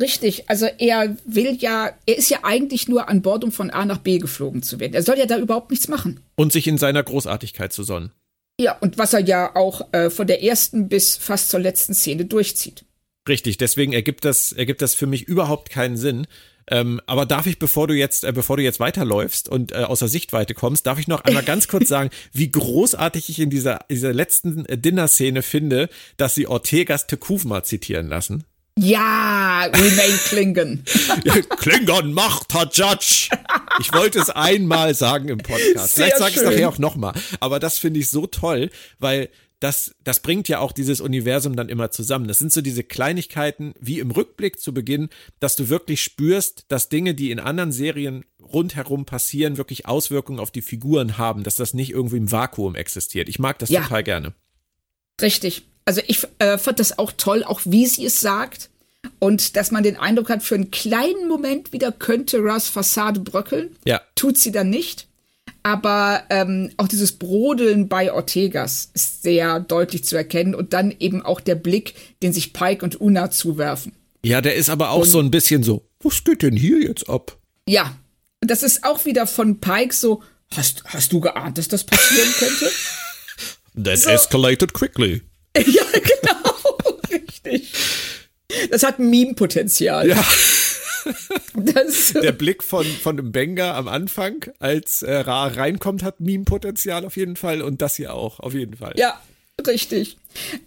Richtig, also er will ja, er ist ja eigentlich nur an Bord, um von A nach B geflogen zu werden. Er soll ja da überhaupt nichts machen. Und sich in seiner Großartigkeit zu sonnen. Ja, und was er ja auch äh, von der ersten bis fast zur letzten Szene durchzieht. Richtig, deswegen ergibt das, ergibt das für mich überhaupt keinen Sinn. Ähm, aber darf ich, bevor du jetzt, äh, bevor du jetzt weiterläufst und äh, außer Sichtweite kommst, darf ich noch einmal ganz kurz sagen, wie großartig ich in dieser, dieser letzten äh, Dinner-Szene finde, dass sie Ortegas Tekufma zitieren lassen. Ja, Remain Klingon. Klingon macht, Judge. Ich wollte es einmal sagen im Podcast. Sehr Vielleicht sage ich es nachher auch nochmal. Aber das finde ich so toll, weil das, das bringt ja auch dieses Universum dann immer zusammen. Das sind so diese Kleinigkeiten wie im Rückblick zu Beginn, dass du wirklich spürst, dass Dinge, die in anderen Serien rundherum passieren, wirklich Auswirkungen auf die Figuren haben, dass das nicht irgendwie im Vakuum existiert. Ich mag das ja. total gerne. Richtig. Also ich äh, fand das auch toll, auch wie sie es sagt. Und dass man den Eindruck hat, für einen kleinen Moment wieder könnte Russ Fassade bröckeln. Ja. Tut sie dann nicht. Aber ähm, auch dieses Brodeln bei Ortegas ist sehr deutlich zu erkennen. Und dann eben auch der Blick, den sich Pike und Una zuwerfen. Ja, der ist aber auch und, so ein bisschen so, was geht denn hier jetzt ab? Ja. Und das ist auch wieder von Pike so, hast, hast du geahnt, dass das passieren könnte? That so. escalated quickly. Ja, genau. Richtig. Das hat Meme-Potenzial. Ja. Das, der Blick von, von dem Benga am Anfang, als äh, Ra reinkommt, hat Meme-Potenzial auf jeden Fall und das hier auch, auf jeden Fall. Ja, richtig.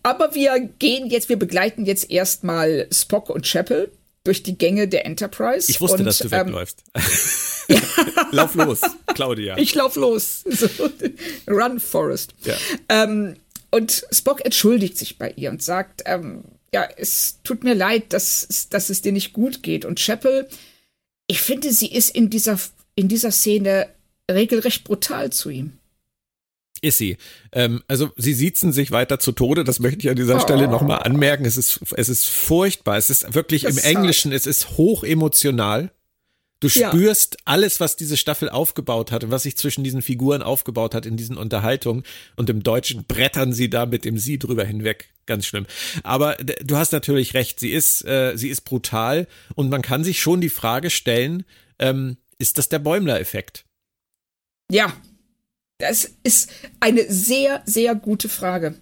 Aber wir gehen jetzt, wir begleiten jetzt erstmal Spock und Chapel durch die Gänge der Enterprise. Ich wusste, und, dass du ähm, wegläufst. lauf los, Claudia. Ich lauf los. So, run, Forest. Ja. Ähm, und Spock entschuldigt sich bei ihr und sagt, ähm, ja, es tut mir leid, dass, dass es dir nicht gut geht. Und Chapel, ich finde, sie ist in dieser, in dieser Szene regelrecht brutal zu ihm. Ist sie. Ähm, also sie siezen sich weiter zu Tode, das möchte ich an dieser oh. Stelle nochmal anmerken. Es ist, es ist furchtbar. Es ist wirklich das im Englischen, es ist hoch emotional. Du spürst ja. alles, was diese Staffel aufgebaut hat und was sich zwischen diesen Figuren aufgebaut hat in diesen Unterhaltungen. Und im Deutschen brettern sie da mit dem Sie drüber hinweg. Ganz schlimm. Aber du hast natürlich recht. Sie ist, äh, sie ist brutal und man kann sich schon die Frage stellen, ähm, ist das der Bäumler-Effekt? Ja. Das ist eine sehr, sehr gute Frage.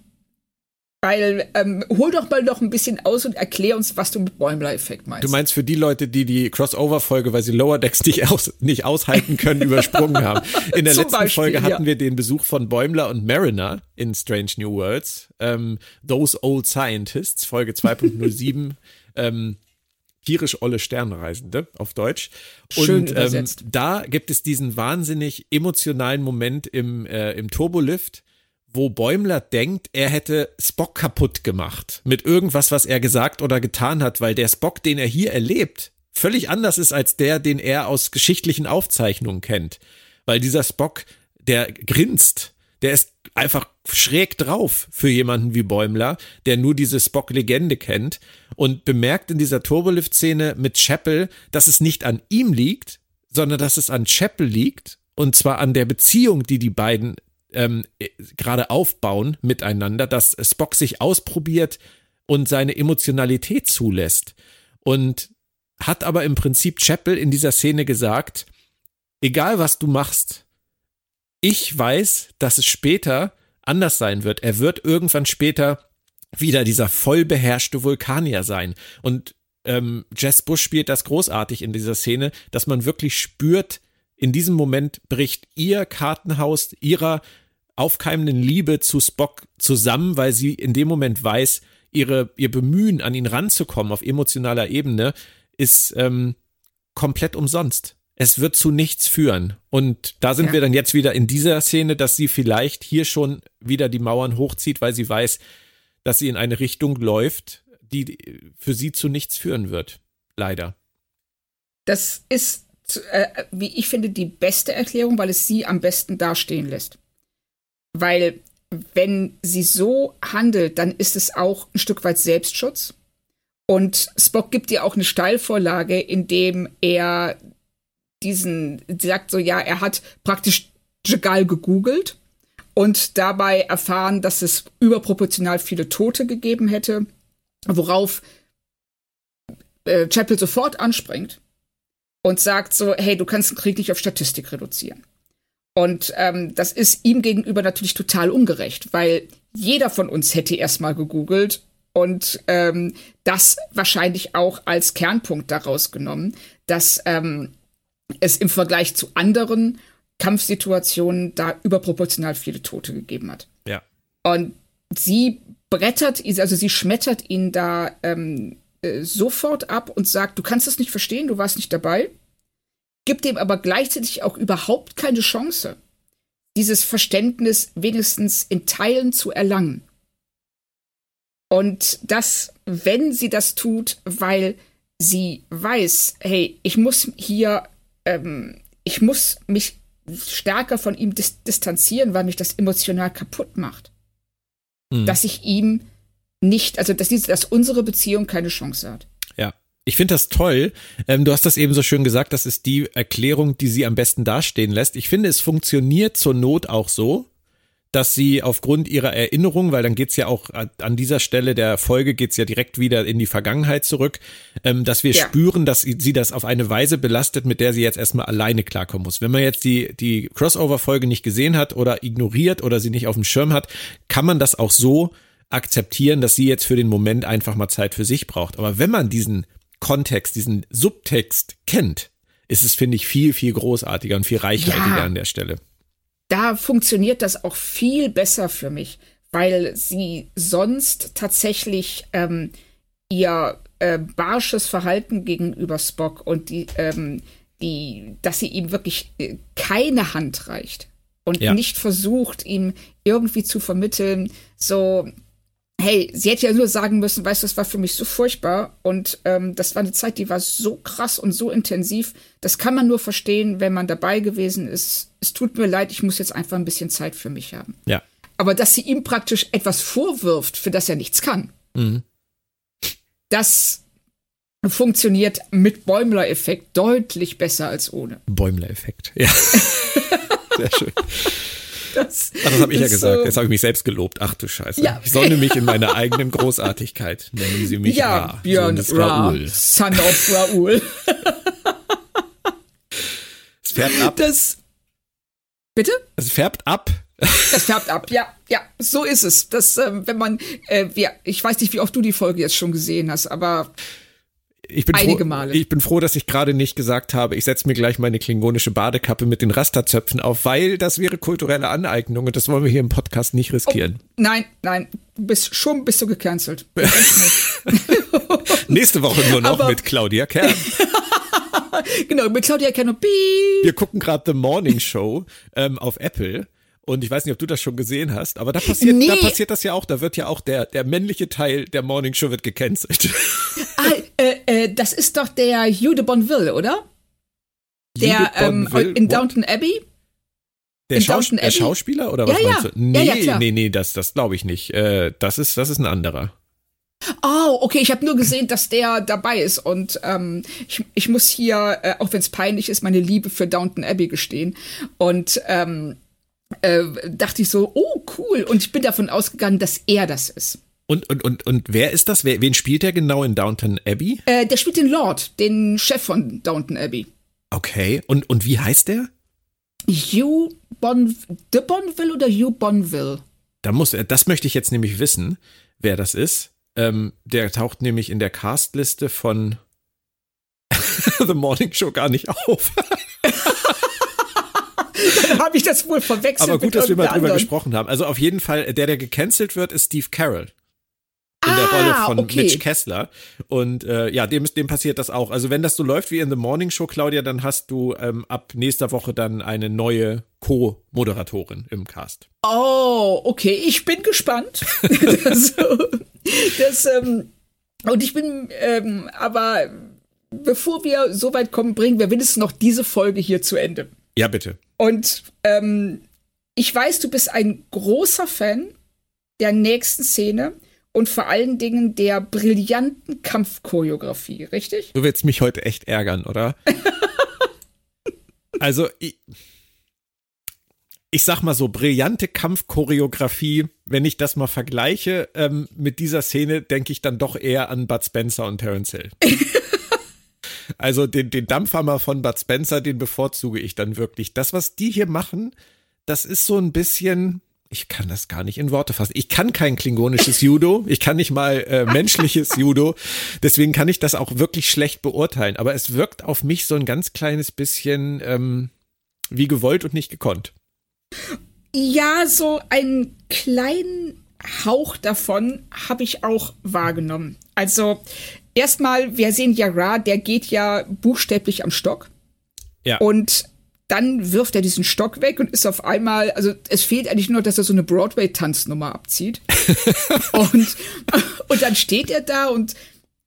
Weil, ähm, hol doch mal noch ein bisschen aus und erklär uns, was du mit Bäumler-Effekt meinst. Du meinst für die Leute, die die Crossover-Folge, weil sie Lower Decks nicht, aus, nicht aushalten können, übersprungen haben. In der letzten Beispiel, Folge hatten ja. wir den Besuch von Bäumler und Mariner in Strange New Worlds. Ähm, Those Old Scientists, Folge 2.07. ähm, tierisch olle Sternreisende auf Deutsch. Schön und ähm, da gibt es diesen wahnsinnig emotionalen Moment im, äh, im Turbolift, wo Bäumler denkt, er hätte Spock kaputt gemacht mit irgendwas, was er gesagt oder getan hat, weil der Spock, den er hier erlebt, völlig anders ist als der, den er aus geschichtlichen Aufzeichnungen kennt. Weil dieser Spock, der grinst, Der ist einfach schräg drauf für jemanden wie Bäumler, der nur diese Spock-Legende kennt und bemerkt in dieser Turbolift-Szene mit Chapel, dass es nicht an ihm liegt, sondern dass es an Chapel liegt und zwar an der Beziehung, die die beiden ähm, gerade aufbauen miteinander, dass Spock sich ausprobiert und seine Emotionalität zulässt. Und hat aber im Prinzip Chapel in dieser Szene gesagt, egal was du machst, ich weiß, dass es später anders sein wird. Er wird irgendwann später wieder dieser voll beherrschte Vulkanier sein. Und ähm, Jess Bush spielt das großartig in dieser Szene, dass man wirklich spürt, in diesem Moment bricht ihr Kartenhaus ihrer aufkeimenden Liebe zu Spock zusammen, weil sie in dem Moment weiß, ihre, ihr Bemühen, an ihn ranzukommen auf emotionaler Ebene, ist ähm, komplett umsonst. Es wird zu nichts führen. Und da sind ja. wir dann jetzt wieder in dieser Szene, dass sie vielleicht hier schon wieder die Mauern hochzieht, weil sie weiß, dass sie in eine Richtung läuft, die für sie zu nichts führen wird. Leider. Das ist, äh, wie ich finde, die beste Erklärung, weil es sie am besten dastehen lässt. Weil wenn sie so handelt, dann ist es auch ein Stück weit Selbstschutz. Und Spock gibt ihr auch eine Steilvorlage, indem er diesen, sagt so, ja, er hat praktisch Jagal gegoogelt und dabei erfahren, dass es überproportional viele Tote gegeben hätte, worauf äh, Chapel sofort anspringt und sagt so, hey, du kannst den Krieg nicht auf Statistik reduzieren. Und ähm, das ist ihm gegenüber natürlich total ungerecht, weil jeder von uns hätte erstmal gegoogelt und ähm, das wahrscheinlich auch als Kernpunkt daraus genommen, dass ähm, es im Vergleich zu anderen Kampfsituationen da überproportional viele Tote gegeben hat. Ja. Und sie brettert, also sie schmettert ihn da ähm, äh, sofort ab und sagt, du kannst das nicht verstehen, du warst nicht dabei gibt dem aber gleichzeitig auch überhaupt keine Chance, dieses Verständnis wenigstens in Teilen zu erlangen. Und das, wenn sie das tut, weil sie weiß, hey, ich muss hier, ähm, ich muss mich stärker von ihm dis distanzieren, weil mich das emotional kaputt macht. Mhm. Dass ich ihm nicht, also dass, diese, dass unsere Beziehung keine Chance hat. Ich finde das toll. Ähm, du hast das eben so schön gesagt, das ist die Erklärung, die sie am besten dastehen lässt. Ich finde, es funktioniert zur Not auch so, dass sie aufgrund ihrer Erinnerung, weil dann geht's ja auch an dieser Stelle der Folge geht's ja direkt wieder in die Vergangenheit zurück, ähm, dass wir ja. spüren, dass sie das auf eine Weise belastet, mit der sie jetzt erstmal alleine klarkommen muss. Wenn man jetzt die, die Crossover-Folge nicht gesehen hat oder ignoriert oder sie nicht auf dem Schirm hat, kann man das auch so akzeptieren, dass sie jetzt für den Moment einfach mal Zeit für sich braucht. Aber wenn man diesen Kontext, diesen Subtext kennt, ist es, finde ich, viel, viel großartiger und viel reichhaltiger ja, an der Stelle. Da funktioniert das auch viel besser für mich, weil sie sonst tatsächlich ähm, ihr äh, barsches Verhalten gegenüber Spock und die, ähm, die, dass sie ihm wirklich äh, keine Hand reicht und ja. nicht versucht, ihm irgendwie zu vermitteln, so, hey, sie hätte ja nur sagen müssen, weißt du, das war für mich so furchtbar und ähm, das war eine Zeit, die war so krass und so intensiv. Das kann man nur verstehen, wenn man dabei gewesen ist. Es tut mir leid, ich muss jetzt einfach ein bisschen Zeit für mich haben. Ja. Aber dass sie ihm praktisch etwas vorwirft, für das er nichts kann, mhm. das funktioniert mit Bäumler-Effekt deutlich besser als ohne. Bäumler-Effekt, ja. Sehr schön. Das, Ach, das habe ich ja gesagt. So Jetzt habe ich mich selbst gelobt. Ach du Scheiße. Ja. Ich sonne mich in meiner eigenen Großartigkeit. Nennen Sie mich ja, Ra. Björn Sohn Ra, Raoul. Son of Raoul. es färbt ab. Das. Bitte? Es färbt ab. Es färbt ab, ja, ja, so ist es. Das, ähm, wenn man, äh, ja, ich weiß nicht, wie oft du die Folge jetzt schon gesehen hast, aber ich bin Einige froh, Male. Ich bin froh, dass ich gerade nicht gesagt habe, ich setze mir gleich meine klingonische Badekappe mit den Rasterzöpfen auf, weil das wäre kulturelle Aneignung und das wollen wir hier im Podcast nicht riskieren. Oh, nein, nein, bist, schon bist du gecancelt. Nächste Woche nur noch Aber mit Claudia Kern. genau, mit Claudia Kern und Piep. Wir gucken gerade The Morning Show ähm, auf Apple und ich weiß nicht, ob du das schon gesehen hast, aber da passiert, nee. da passiert das ja auch. Da wird ja auch der, der männliche Teil der Morning Show wird gecancelt. Ah, äh, äh, das ist doch der Hugh de Bonville, oder? Der ähm, in Downton Abbey? Der, Schaus Downton der? Schauspieler oder Ja, was ja. meinst du? Ja, Nee, ja, klar. nee, nee, das, das glaube ich nicht. Äh, das, ist, das ist ein anderer. Oh, okay, ich habe nur gesehen, dass der dabei ist und ähm, ich, ich muss hier, äh, auch wenn es peinlich ist, meine Liebe für Downton Abbey gestehen und ähm, äh, dachte ich so, oh cool und ich bin davon ausgegangen, dass er das ist. Und, und, und, und wer ist das? Wen spielt er genau in Downton Abbey? Äh, der spielt den Lord, den Chef von Downton Abbey. Okay. Und, und wie heißt der? Hugh Bon de Bonville oder Hugh Bonville? Da muss er, das möchte ich jetzt nämlich wissen, wer das ist. Ähm, der taucht nämlich in der Castliste von The Morning Show gar nicht auf. Dann habe ich das wohl verwechselt. Aber gut, dass wir mal drüber anderen. gesprochen haben. Also auf jeden Fall, der, der gecancelt wird, ist Steve Carroll. In Ah, der Rolle von okay. Mitch Kessler. Und äh, ja, dem, dem passiert das auch. Also wenn das so läuft wie in The Morning Show, Claudia, dann hast du ähm, ab nächster Woche dann eine neue Co-Moderatorin im Cast. Oh, okay, ich bin gespannt. das, das, ähm, und ich bin, ähm, aber bevor wir so weit kommen, bringen wir wenigstens noch diese Folge hier zu Ende. Ja, bitte. Und ähm, ich weiß, du bist ein großer Fan der nächsten Szene und vor allen Dingen der brillanten Kampfchoreografie, richtig? Du willst mich heute echt ärgern, oder? also, ich, ich sag mal so, brillante Kampfchoreografie, wenn ich das mal vergleiche ähm, mit dieser Szene, denke ich dann doch eher an Bud Spencer und Terence Hill. also den, den Dampfhammer von Bud Spencer, den bevorzuge ich dann wirklich. Das, was die hier machen, das ist so ein bisschen, ich kann das gar nicht in Worte fassen. Ich kann kein klingonisches Judo, ich kann nicht mal äh, menschliches Judo, deswegen kann ich das auch wirklich schlecht beurteilen. Aber es wirkt auf mich so ein ganz kleines bisschen ähm, wie gewollt und nicht gekonnt. Ja, so einen kleinen Hauch davon habe ich auch wahrgenommen. Also erstmal, wir sehen ja Ra, der geht ja buchstäblich am Stock Ja. und dann wirft er diesen Stock weg und ist auf einmal, also es fehlt eigentlich nur, dass er so eine Broadway-Tanznummer abzieht. und, und dann steht er da und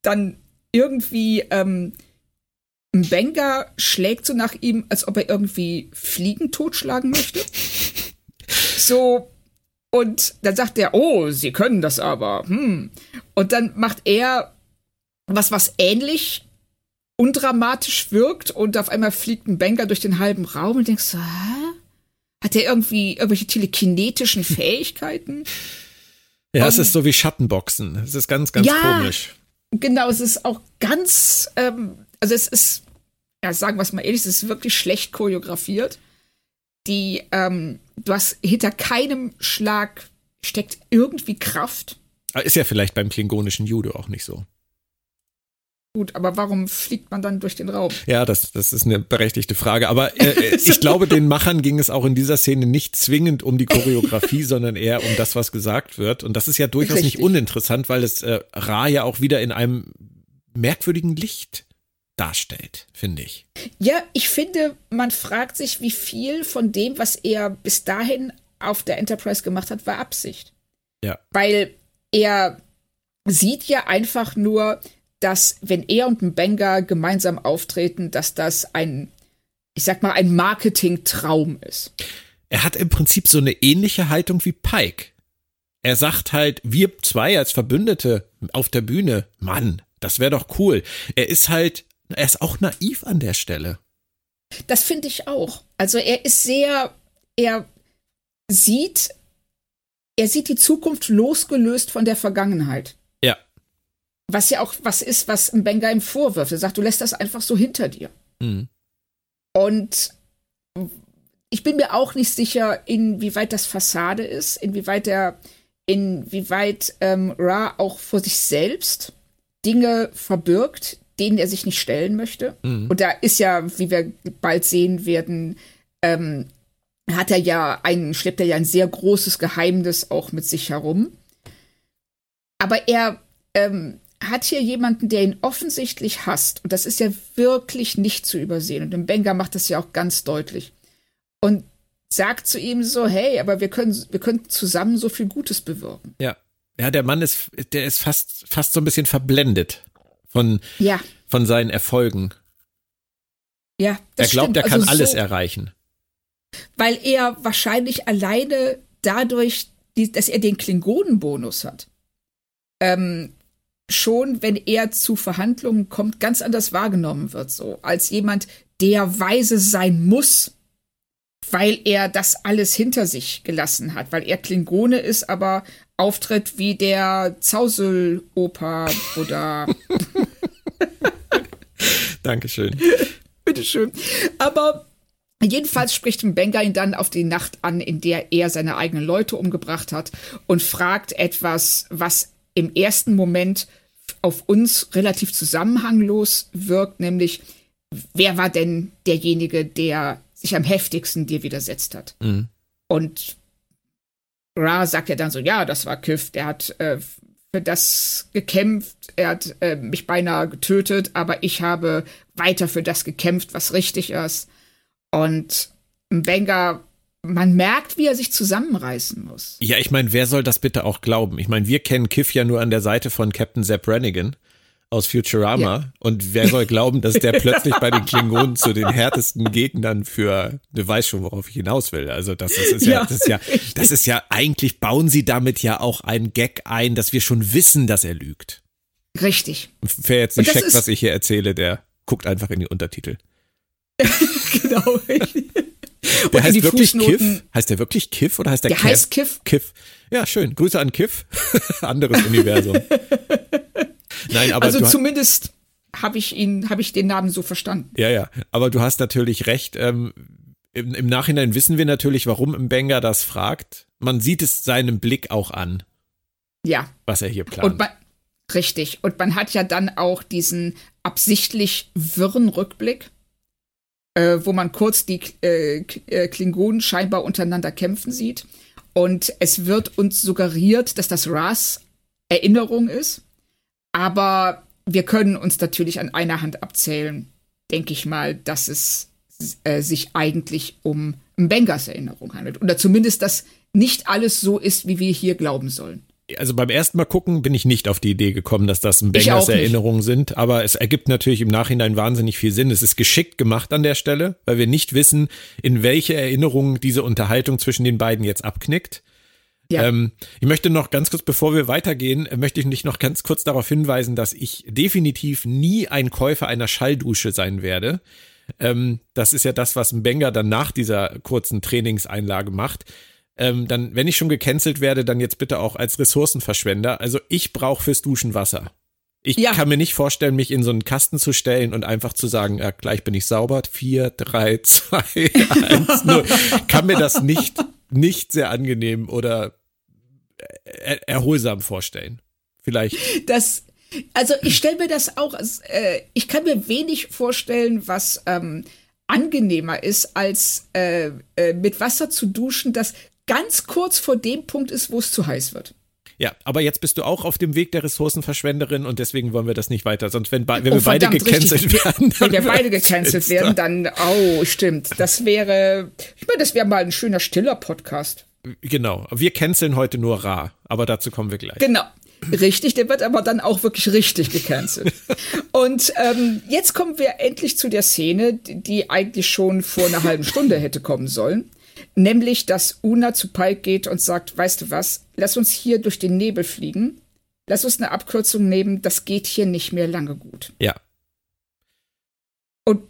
dann irgendwie ähm, ein Benga schlägt so nach ihm, als ob er irgendwie Fliegen totschlagen möchte. So, und dann sagt er, oh, sie können das aber. Hm. Und dann macht er was, was ähnlich undramatisch wirkt und auf einmal fliegt ein Banker durch den halben Raum und denkst so, hä? Hat er irgendwie irgendwelche telekinetischen Fähigkeiten? Ja, es Um, ist so wie Schattenboxen. Es ist ganz, ganz Ja. komisch. Genau, es ist auch ganz, ähm, also es ist, ja, sagen wir es mal ehrlich, es ist wirklich schlecht choreografiert. Die, ähm, du hast hinter keinem Schlag steckt irgendwie Kraft. Aber Ist ja vielleicht beim klingonischen Judo auch nicht so. Gut, aber warum fliegt man dann durch den Raum? Ja, das, das ist eine berechtigte Frage. Aber äh, ich glaube, den Machern ging es auch in dieser Szene nicht zwingend um die Choreografie, sondern eher um das, was gesagt wird. Und das ist ja durchaus nicht Richtig. uninteressant, weil es äh, Ra ja auch wieder in einem merkwürdigen Licht darstellt, finde ich. Ja, ich finde, man fragt sich, wie viel von dem, was er bis dahin auf der Enterprise gemacht hat, war Absicht. Ja. Weil er sieht ja einfach nur, dass wenn er und ein Benga gemeinsam auftreten, dass das ein, ich sag mal, ein Marketing-Traum ist. Er hat im Prinzip so eine ähnliche Haltung wie Pike. Er sagt halt, wir zwei als Verbündete auf der Bühne, Mann, das wäre doch cool. Er ist halt, er ist auch naiv an der Stelle. Das finde ich auch. Also er ist sehr, er sieht, er sieht die Zukunft losgelöst von der Vergangenheit. Was ja auch was ist, was ein Benga ihm vorwirft. Er sagt, du lässt das einfach so hinter dir. Mhm. Und ich bin mir auch nicht sicher, inwieweit das Fassade ist, inwieweit er, inwieweit ähm, Ra auch vor sich selbst Dinge verbirgt, denen er sich nicht stellen möchte. Und da ist ja, wie wir bald sehen werden, ähm, hat er ja ein, schleppt er ja ein sehr großes Geheimnis auch mit sich herum. Aber er ähm, hat hier jemanden, der ihn offensichtlich hasst. Und das ist ja wirklich nicht zu übersehen. Und Benga macht das ja auch ganz deutlich. Und sagt zu ihm so, hey, aber wir können, wir können zusammen so viel Gutes bewirken. Ja. Ja, der Mann ist, der ist fast, fast so ein bisschen verblendet von, Ja, von seinen Erfolgen. ja. Das er glaubt, stimmt. er kann Also alles so, erreichen. Weil er wahrscheinlich alleine dadurch, dass er den Klingonenbonus hat, ähm, schon, wenn er zu Verhandlungen kommt, ganz anders wahrgenommen wird, so als jemand, der weise sein muss, weil er das alles hinter sich gelassen hat, weil er Klingone ist, aber auftritt wie der Zausel-Opa oder. Dankeschön. Bitteschön. Aber Jedenfalls spricht Mbenga ihn dann auf die Nacht an, in der er seine eigenen Leute umgebracht hat und fragt etwas, was im ersten Moment auf uns relativ zusammenhanglos wirkt, nämlich wer war denn derjenige, der sich am heftigsten dir widersetzt hat? Mhm. Und Ra sagt ja dann so, ja, das war Kiff, der hat äh, für das gekämpft, er hat äh, mich beinahe getötet, aber ich habe weiter für das gekämpft, was richtig ist. Und Mbenga man merkt, wie er sich zusammenreißen muss. Ja, ich meine, wer soll das bitte auch glauben? Ich meine, wir kennen Kiff ja nur an der Seite von Captain Zeb Brannigan aus Futurama. Ja. Und wer soll glauben, dass der plötzlich bei den Klingonen zu den härtesten Gegnern für, du weißt schon, worauf ich hinaus will. Also das ist, ist ja, ja, das ist ja, das ist ja, eigentlich bauen sie damit ja auch einen Gag ein, dass wir schon wissen, dass er lügt. Richtig. Wer jetzt nicht checkt, was ich hier erzähle, der guckt einfach in die Untertitel. genau. Der heißt wirklich Fußnoten. Kiff? Heißt der wirklich Kiff oder heißt der, der Kev? heißt Kiff. Kiff. Ja, schön. Grüße an Kiff. Anderes Universum. Nein, aber also zumindest habe ich ihn, habe ich den Namen so verstanden. Ja, ja. Aber du hast natürlich recht. Ähm, im, Im Nachhinein wissen wir natürlich, warum Mbenga das fragt. Man sieht es seinem Blick auch an. Ja. Was er hier plant. Und man, richtig. Und man hat ja dann auch diesen absichtlich wirren Rückblick äh, wo man kurz die äh, äh, Klingonen scheinbar untereinander kämpfen sieht. Und es wird uns suggeriert, dass das Ras Erinnerung ist. Aber wir können uns natürlich an einer Hand abzählen, denke ich mal, dass es äh, sich eigentlich um Mbengas Erinnerung handelt. Oder zumindest, dass nicht alles so ist, wie wir hier glauben sollen also beim ersten Mal gucken bin ich nicht auf die Idee gekommen, dass das ein Bangers Erinnerungen sind, aber es ergibt natürlich im Nachhinein wahnsinnig viel Sinn. Es ist geschickt gemacht an der Stelle, weil wir nicht wissen, in welche Erinnerungen diese Unterhaltung zwischen den beiden jetzt abknickt. Ja. Ähm, ich möchte noch ganz kurz, bevor wir weitergehen, möchte ich dich noch ganz kurz darauf hinweisen, dass ich definitiv nie ein Käufer einer Schalldusche sein werde. Ähm, das ist ja das, was ein Banger dann nach dieser kurzen Trainingseinlage macht ähm, dann, wenn ich schon gecancelt werde, dann jetzt bitte auch als Ressourcenverschwender. Also ich brauche fürs Duschen Wasser. Ich ja. kann mir nicht vorstellen, mich in so einen Kasten zu stellen und einfach zu sagen, ja, gleich bin ich sauber. Vier, drei, zwei, eins, null. kann mir das nicht, nicht sehr angenehm oder er erholsam vorstellen. Vielleicht. Das, also ich stelle mir das auch, äh, ich kann mir wenig vorstellen, was ähm, angenehmer ist, als äh, äh, mit Wasser zu duschen, das ganz kurz vor dem Punkt ist, wo es zu heiß wird. Ja, aber jetzt bist du auch auf dem Weg der Ressourcenverschwenderin und deswegen wollen wir das nicht weiter. Sonst, wenn, wenn oh, wir beide gecancelt richtig. werden. Wenn wir beide gecancelt werden, dann, oh, stimmt. Das wäre, ich meine, das wäre mal ein schöner, stiller Podcast. Genau. Wir canceln heute nur Ra, aber dazu kommen wir gleich. Genau. Richtig, der wird aber dann auch wirklich richtig gecancelt. Und ähm, jetzt kommen wir endlich zu der Szene, die eigentlich schon vor einer halben Stunde hätte kommen sollen. Nämlich, dass Una zu Pike geht und sagt, weißt du was, lass uns hier durch den Nebel fliegen. Lass uns eine Abkürzung nehmen, das geht hier nicht mehr lange gut. Ja. Und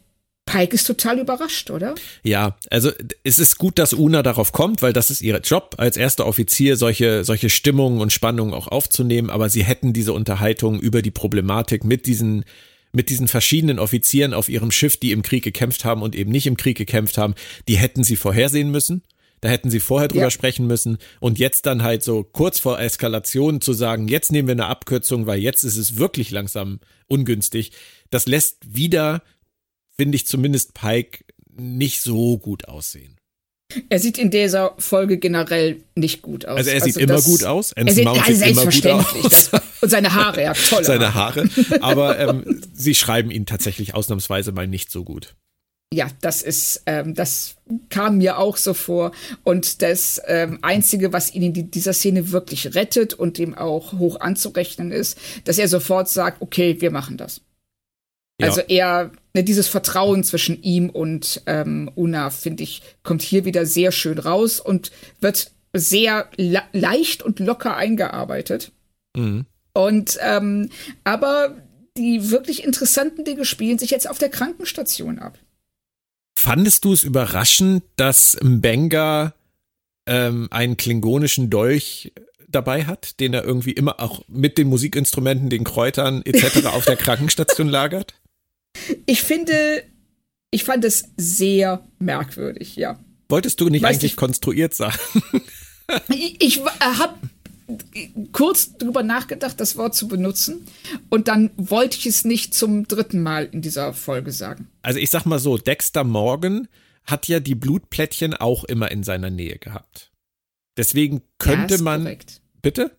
Pike ist total überrascht, oder? Ja, also es ist gut, dass Una darauf kommt, weil das ist ihr Job als erster Offizier, solche, solche Stimmungen und Spannungen auch aufzunehmen, aber sie hätten diese Unterhaltung über die Problematik mit diesen mit diesen verschiedenen Offizieren auf ihrem Schiff, die im Krieg gekämpft haben und eben nicht im Krieg gekämpft haben, die hätten sie vorhersehen müssen. Da hätten sie vorher drüber ja. sprechen müssen und jetzt dann halt so kurz vor Eskalation zu sagen, jetzt nehmen wir eine Abkürzung, weil jetzt ist es wirklich langsam ungünstig. Das lässt wieder, finde ich zumindest Pike, nicht so gut aussehen. Er sieht in dieser Folge generell nicht gut aus. Also er sieht also immer gut aus. er sieht, Mount sieht immer gut aus. Das, und seine Haare, ja, toll. Seine Haare. Aber ähm, sie schreiben ihn tatsächlich ausnahmsweise mal nicht so gut. Ja, das ist, ähm, das kam mir auch so vor. Und das ähm, Einzige, was ihn in dieser Szene wirklich rettet und ihm auch hoch anzurechnen ist, dass er sofort sagt, okay, wir machen das. Also er, ne, dieses Vertrauen zwischen ihm und ähm, Una, finde ich, kommt hier wieder sehr schön raus und wird sehr leicht und locker eingearbeitet. Mhm. Und ähm, aber die wirklich interessanten Dinge spielen sich jetzt auf der Krankenstation ab. Fandest du es überraschend, dass Mbenga ähm, einen klingonischen Dolch dabei hat, den er irgendwie immer auch mit den Musikinstrumenten, den Kräutern etc. auf der Krankenstation lagert? Ich finde, ich fand es sehr merkwürdig, ja. Wolltest du nicht weißt eigentlich ich, konstruiert sagen? ich, ich äh, habe kurz drüber nachgedacht, das Wort zu benutzen. Und dann wollte ich es nicht zum dritten Mal in dieser Folge sagen. Also ich sag mal so, Dexter Morgan hat ja die Blutplättchen auch immer in seiner Nähe gehabt. Deswegen könnte man. Korrekt. Bitte?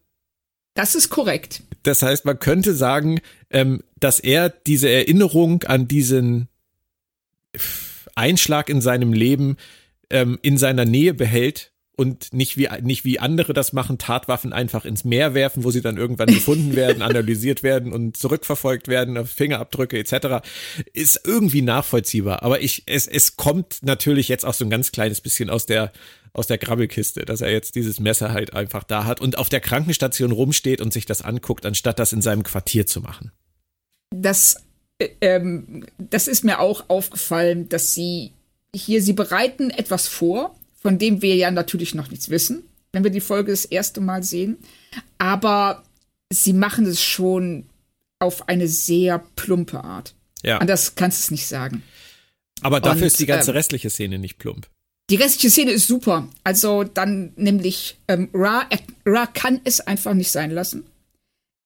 Das ist korrekt. Das heißt, man könnte sagen, ähm, dass er diese Erinnerung an diesen Einschlag in seinem Leben ähm, in seiner Nähe behält und nicht wie, nicht wie andere das machen, Tatwaffen einfach ins Meer werfen, wo sie dann irgendwann gefunden werden, analysiert werden und zurückverfolgt werden, Fingerabdrücke etc. Ist irgendwie nachvollziehbar. Aber ich, es, es kommt natürlich jetzt auch so ein ganz kleines bisschen aus der, aus der Grabbelkiste, dass er jetzt dieses Messer halt einfach da hat und auf der Krankenstation rumsteht und sich das anguckt, anstatt das in seinem Quartier zu machen. Das, äh, ähm, das ist mir auch aufgefallen, dass sie hier, sie bereiten etwas vor, von dem wir ja natürlich noch nichts wissen, wenn wir die Folge das erste Mal sehen. Aber sie machen es schon auf eine sehr plumpe Art. Ja. Anders kannst du es nicht sagen. Aber dafür Und, ist die ganze ähm, restliche Szene nicht plump. Die restliche Szene ist super. Also dann nämlich ähm, Ra, er, Ra kann es einfach nicht sein lassen.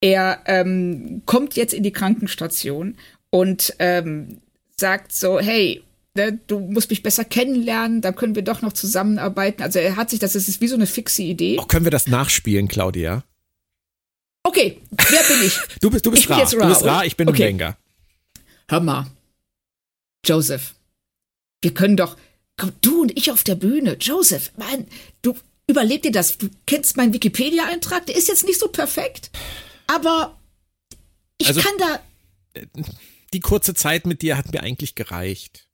Er ähm, kommt jetzt in die Krankenstation und ähm, sagt so, hey, ne, du musst mich besser kennenlernen, dann können wir doch noch zusammenarbeiten. Also er hat sich, das ist wie so eine fixe Idee. Auch können wir das nachspielen, Claudia? Okay, wer bin ich? du bist, du bist ich Ra. Ra. Du bist Ra, ich bin okay. Benga. Hör mal, Joseph, wir können doch, du und ich auf der Bühne. Joseph, Mann, du überleg dir das. Du kennst meinen Wikipedia-Eintrag, der ist jetzt nicht so perfekt, aber ich also, kann da. Die kurze Zeit mit dir hat mir eigentlich gereicht.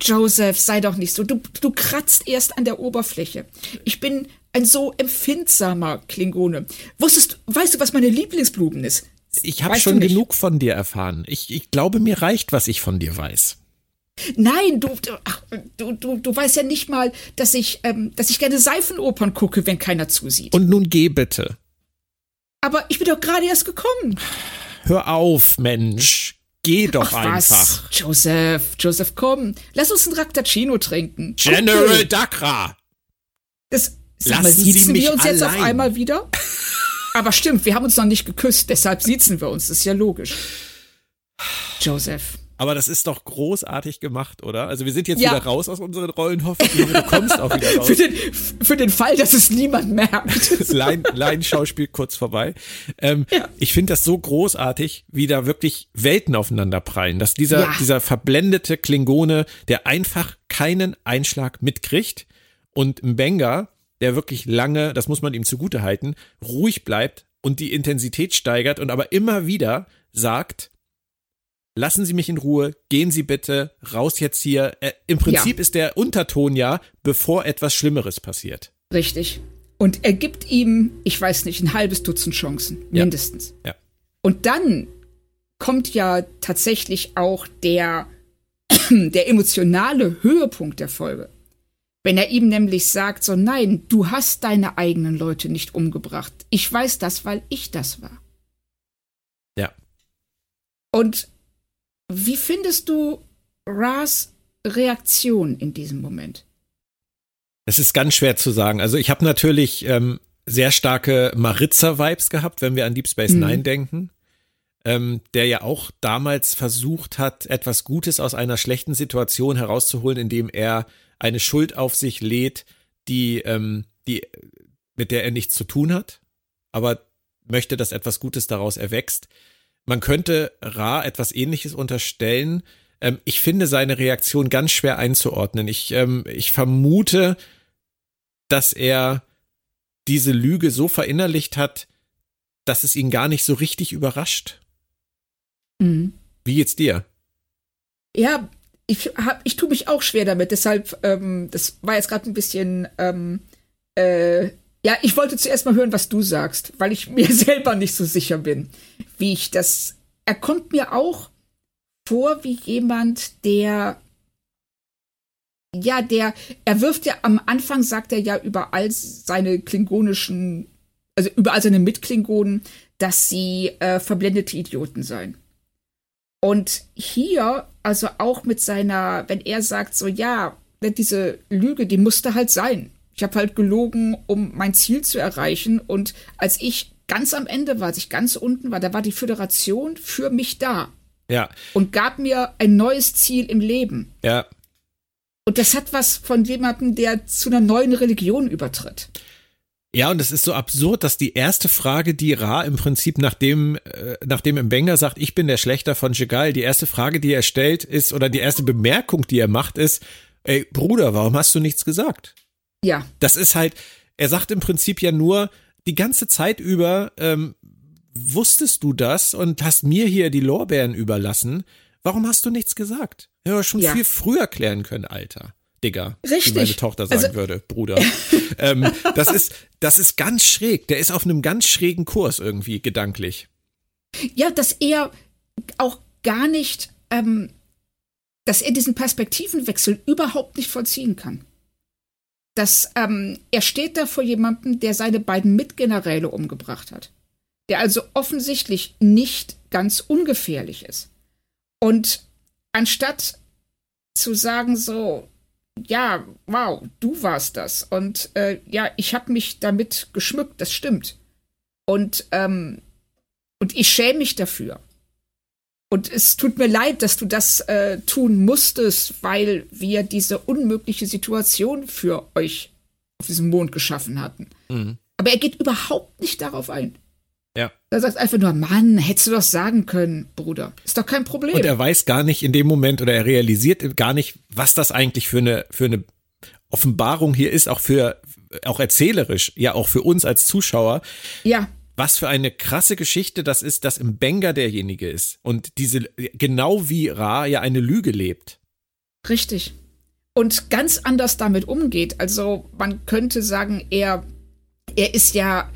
Joseph, sei doch nicht so. Du, du kratzt erst an der Oberfläche. Ich bin ein so empfindsamer Klingone. Wusstest, weißt du, was meine Lieblingsblumen ist? Ich habe schon genug von dir erfahren. Ich, ich glaube, mir reicht, was ich von dir weiß. Nein, du, ach, du, du, du weißt ja nicht mal, dass ich, ähm, dass ich gerne Seifenopern gucke, wenn keiner zusieht. Und nun geh bitte. Aber ich bin doch gerade erst gekommen. Hör auf, Mensch. Geh doch Ach, einfach. Was? Joseph, Joseph, komm. Lass uns ein Raktacino trinken. General okay. Dakra. Das, sag mal, siezen wir uns allein. jetzt auf einmal wieder? Aber stimmt, wir haben uns noch nicht geküsst, deshalb siezen wir uns. Das ist ja logisch. Joseph. Aber das ist doch großartig gemacht, oder? Also wir sind jetzt ja. wieder raus aus unseren Rollen, hoffentlich. Du kommst auch wieder raus. für, den, für den Fall, dass es niemand merkt. Das Laienschauspiel kurz vorbei. Ähm, ja. Ich finde das so großartig, wie da wirklich Welten aufeinander prallen. Dass dieser, ja. dieser verblendete Klingone, der einfach keinen Einschlag mitkriegt und Mbenga, der wirklich lange, das muss man ihm zugute halten, ruhig bleibt und die Intensität steigert und aber immer wieder sagt, lassen Sie mich in Ruhe, gehen Sie bitte raus jetzt hier. Äh, Im Prinzip ja. ist der Unterton ja, bevor etwas Schlimmeres passiert. Richtig. Und er gibt ihm, ich weiß nicht, ein halbes Dutzend Chancen, mindestens. Ja. ja. Und dann kommt ja tatsächlich auch der, der emotionale Höhepunkt der Folge. Wenn er ihm nämlich sagt, so nein, du hast deine eigenen Leute nicht umgebracht. Ich weiß das, weil ich das war. Ja. Und wie findest du Ras Reaktion in diesem Moment? Das ist ganz schwer zu sagen. Also ich habe natürlich ähm, sehr starke Maritza-Vibes gehabt, wenn wir an Deep Space mhm. Nine denken. Ähm, der ja auch damals versucht hat, etwas Gutes aus einer schlechten Situation herauszuholen, indem er eine Schuld auf sich lädt, die, ähm, die, mit der er nichts zu tun hat, aber möchte, dass etwas Gutes daraus erwächst. Man könnte Ra etwas ähnliches unterstellen. Ähm, ich finde seine Reaktion ganz schwer einzuordnen. Ich, ähm, ich vermute, dass er diese Lüge so verinnerlicht hat, dass es ihn gar nicht so richtig überrascht. Mhm. Wie geht's dir? Ja, ich hab, ich tue mich auch schwer damit. Deshalb, ähm, das war jetzt gerade ein bisschen, ähm, äh, ja, ich wollte zuerst mal hören, was du sagst, weil ich mir selber nicht so sicher bin, wie ich das. Er kommt mir auch vor wie jemand, der ja, der, er wirft ja am Anfang, sagt er ja überall seine klingonischen, also überall seine Mitklingonen, dass sie äh, verblendete Idioten seien. Und hier, also auch mit seiner, wenn er sagt, so ja, diese Lüge, die musste halt sein. Ich habe halt gelogen, um mein Ziel zu erreichen. Und als ich ganz am Ende war, als ich ganz unten war, da war die Föderation für mich da. Ja. Und gab mir ein neues Ziel im Leben. Ja. Und das hat was von jemandem, der zu einer neuen Religion übertritt. Ja, und es ist so absurd, dass die erste Frage, die Ra im Prinzip nachdem, äh, nachdem Mbenga sagt, ich bin der Schlechter von Jegal, die erste Frage, die er stellt, ist, oder die erste Bemerkung, die er macht, ist, ey, Bruder, warum hast du nichts gesagt? Ja. Das ist halt, er sagt im Prinzip ja nur, die ganze Zeit über, ähm, wusstest du das und hast mir hier die Lorbeeren überlassen? Warum hast du nichts gesagt? Ja, schon ja. viel früher klären können, Alter. Digga, Richtig. wie meine Tochter sagen also, würde, Bruder. ähm, das ist, das ist ganz schräg. Der ist auf einem ganz schrägen Kurs irgendwie gedanklich. Ja, dass er auch gar nicht, ähm, dass er diesen Perspektivenwechsel überhaupt nicht vollziehen kann. Dass ähm, er steht da vor jemandem, der seine beiden Mitgeneräle umgebracht hat, der also offensichtlich nicht ganz ungefährlich ist. Und anstatt zu sagen so, ja, wow, du warst das. Und äh, ja, ich habe mich damit geschmückt, das stimmt. Und, ähm, und ich schäme mich dafür. Und es tut mir leid, dass du das äh, tun musstest, weil wir diese unmögliche Situation für euch auf diesem Mond geschaffen hatten. Mhm. Aber er geht überhaupt nicht darauf ein. Ja. Er sagt einfach nur, Mann, hättest du das sagen können, Bruder. Ist doch kein Problem. Und er weiß gar nicht in dem Moment oder er realisiert gar nicht, was das eigentlich für eine, für eine Offenbarung hier ist, auch für, auch erzählerisch, ja, auch für uns als Zuschauer. Ja. Was für eine krasse Geschichte das ist, dass im Benga derjenige ist und diese, genau wie Ra ja eine Lüge lebt. Richtig. Und ganz anders damit umgeht. Also man könnte sagen, er, er ist ja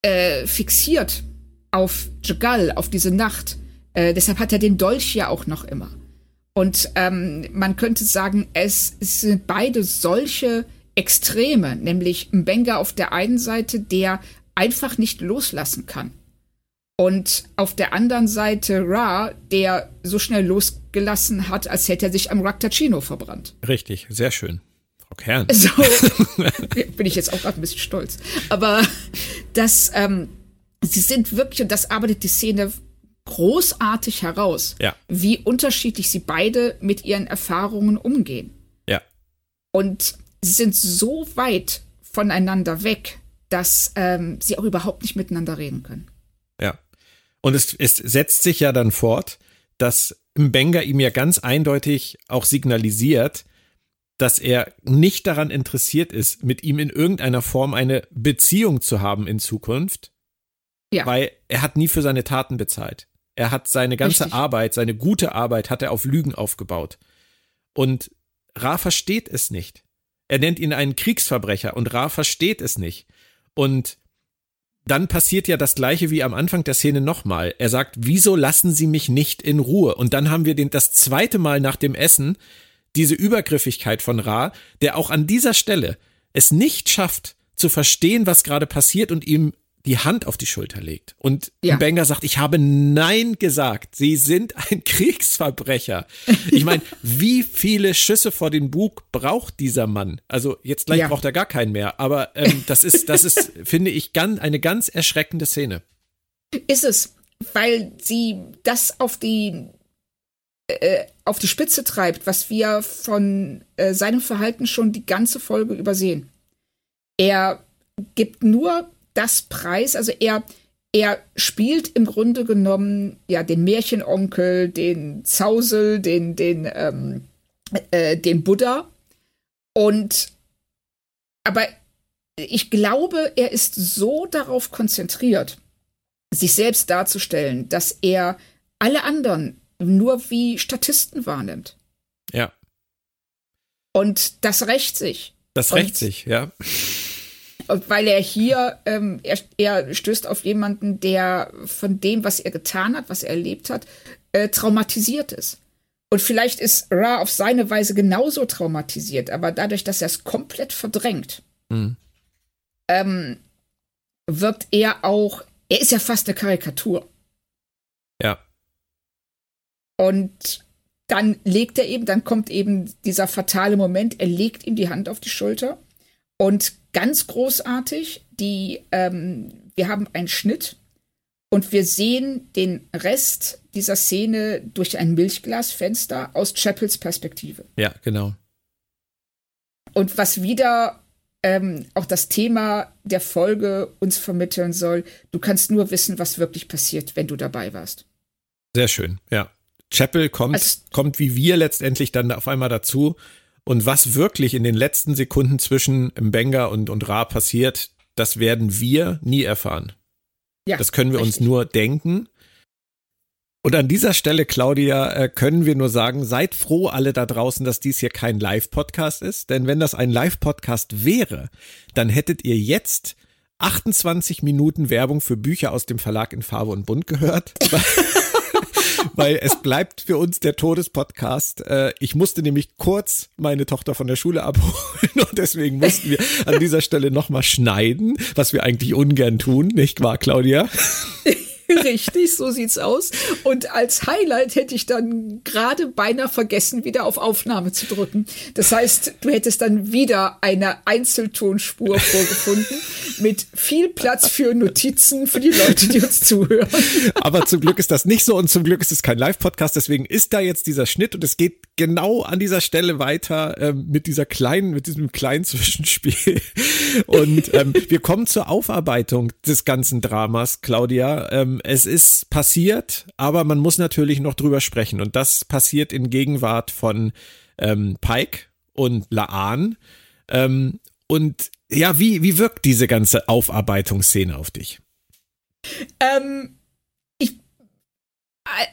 äh, fixiert auf Jagal, auf diese Nacht. Äh, deshalb hat er den Dolch ja auch noch immer. Und ähm, man könnte sagen, es, es sind beide solche Extreme, nämlich Mbenga auf der einen Seite, der einfach nicht loslassen kann. Und auf der anderen Seite Ra, der so schnell losgelassen hat, als hätte er sich am Raktachino verbrannt. Richtig, sehr schön. Frau Kern. So bin ich jetzt auch gerade ein bisschen stolz. Aber das, ähm, sie sind wirklich, und das arbeitet die Szene großartig heraus, ja. wie unterschiedlich sie beide mit ihren Erfahrungen umgehen. Ja. Und sie sind so weit voneinander weg, dass ähm, sie auch überhaupt nicht miteinander reden können. Ja. Und es, es setzt sich ja dann fort, dass Mbenga ihm ja ganz eindeutig auch signalisiert, dass er nicht daran interessiert ist, mit ihm in irgendeiner Form eine Beziehung zu haben in Zukunft. Ja. Weil er hat nie für seine Taten bezahlt. Er hat seine ganze Richtig. Arbeit, seine gute Arbeit hat er auf Lügen aufgebaut. Und Ra versteht es nicht. Er nennt ihn einen Kriegsverbrecher und Ra versteht es nicht. Und dann passiert ja das gleiche wie am Anfang der Szene nochmal. Er sagt, wieso lassen Sie mich nicht in Ruhe? Und dann haben wir den das zweite Mal nach dem Essen diese Übergriffigkeit von Ra, der auch an dieser Stelle es nicht schafft zu verstehen, was gerade passiert und ihm die Hand auf die Schulter legt. Und Ja. Banger sagt, ich habe Nein gesagt. Sie sind ein Kriegsverbrecher. Ich meine, wie viele Schüsse vor den Bug braucht dieser Mann? Also jetzt gleich Ja. braucht er gar keinen mehr. Aber ähm, das ist, das ist, finde ich, ganz, eine ganz erschreckende Szene. Ist es, weil sie das auf die äh, auf die Spitze treibt, was wir von äh, seinem Verhalten schon die ganze Folge übersehen. Er gibt nur das Preis, also er er spielt im Grunde genommen ja den Märchenonkel, den Zausel, den den ähm, äh, den Buddha und aber ich glaube, er ist so darauf konzentriert, sich selbst darzustellen, dass er alle anderen nur wie Statisten wahrnimmt. Ja. Und das rächt sich. Das rächt sich, ja. Weil er hier, ähm, er, er stößt auf jemanden, der von dem, was er getan hat, was er erlebt hat, äh, traumatisiert ist. Und vielleicht ist Ra auf seine Weise genauso traumatisiert, aber dadurch, dass er es komplett verdrängt, mhm. ähm, wirkt er auch, er ist ja fast eine Karikatur. Ja. Und dann legt er eben, dann kommt eben dieser fatale Moment, er legt ihm die Hand auf die Schulter und ganz großartig, die, ähm, wir haben einen Schnitt und wir sehen den Rest dieser Szene durch ein Milchglasfenster aus Chapels Perspektive. Ja, genau. Und was wieder ähm, auch das Thema der Folge uns vermitteln soll, du kannst nur wissen, was wirklich passiert, wenn du dabei warst. Sehr schön, ja. Chapel kommt, also, kommt wie wir letztendlich dann auf einmal dazu. Und was wirklich in den letzten Sekunden zwischen Mbenga und, und Ra passiert, das werden wir nie erfahren. Ja, das können wir richtig. uns nur denken. Und an dieser Stelle, Claudia, äh, können wir nur sagen, seid froh alle da draußen, dass dies hier kein Live-Podcast ist. Denn wenn das ein Live-Podcast wäre, dann hättet ihr jetzt 28 Minuten Werbung für Bücher aus dem Verlag in Farbe und Bunt gehört. weil es bleibt für uns der Todespodcast. Äh, ich musste nämlich kurz meine Tochter von der Schule abholen und deswegen mussten wir an dieser Stelle nochmal schneiden, was wir eigentlich ungern tun, nicht wahr, Claudia? Richtig, so sieht's aus. Und als Highlight hätte ich dann gerade beinahe vergessen, wieder auf Aufnahme zu drücken. Das heißt, du hättest dann wieder eine Einzeltonspur vorgefunden mit viel Platz für Notizen für die Leute, die uns zuhören. Aber zum Glück ist das nicht so und zum Glück ist es kein Live-Podcast. Deswegen ist da jetzt dieser Schnitt und es geht genau an dieser Stelle weiter ähm, mit dieser kleinen, mit diesem kleinen Zwischenspiel. Und ähm, wir kommen zur Aufarbeitung des ganzen Dramas, Claudia. Ähm, es ist passiert, aber man muss natürlich noch drüber sprechen. Und das passiert in Gegenwart von ähm, Pike und Laan. Ähm, und ja, wie, wie wirkt diese ganze Aufarbeitungsszene auf dich? Ähm, ich,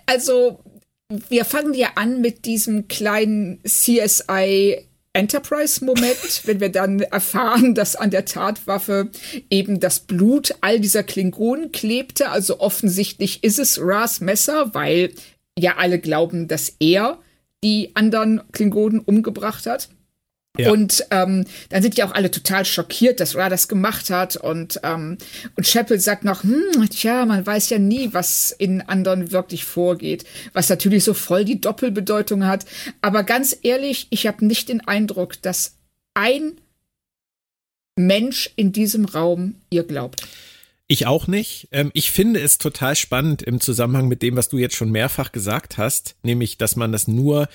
also, wir fangen ja an mit diesem kleinen CSI Enterprise-Moment, wenn wir dann erfahren, dass an der Tatwaffe eben das Blut all dieser Klingonen klebte. Also offensichtlich ist es Ras Messer, weil ja alle glauben, dass er die anderen Klingonen umgebracht hat. Ja. Und ähm, dann sind ja auch alle total schockiert, dass Ra das gemacht hat. Und, ähm, und Chapel sagt noch, hm, tja, man weiß ja nie, was in anderen wirklich vorgeht. Was natürlich so voll die Doppelbedeutung hat. Aber ganz ehrlich, ich habe nicht den Eindruck, dass ein Mensch in diesem Raum ihr glaubt. Ich auch nicht. Ähm, ich finde es total spannend im Zusammenhang mit dem, was du jetzt schon mehrfach gesagt hast, nämlich, dass man das nur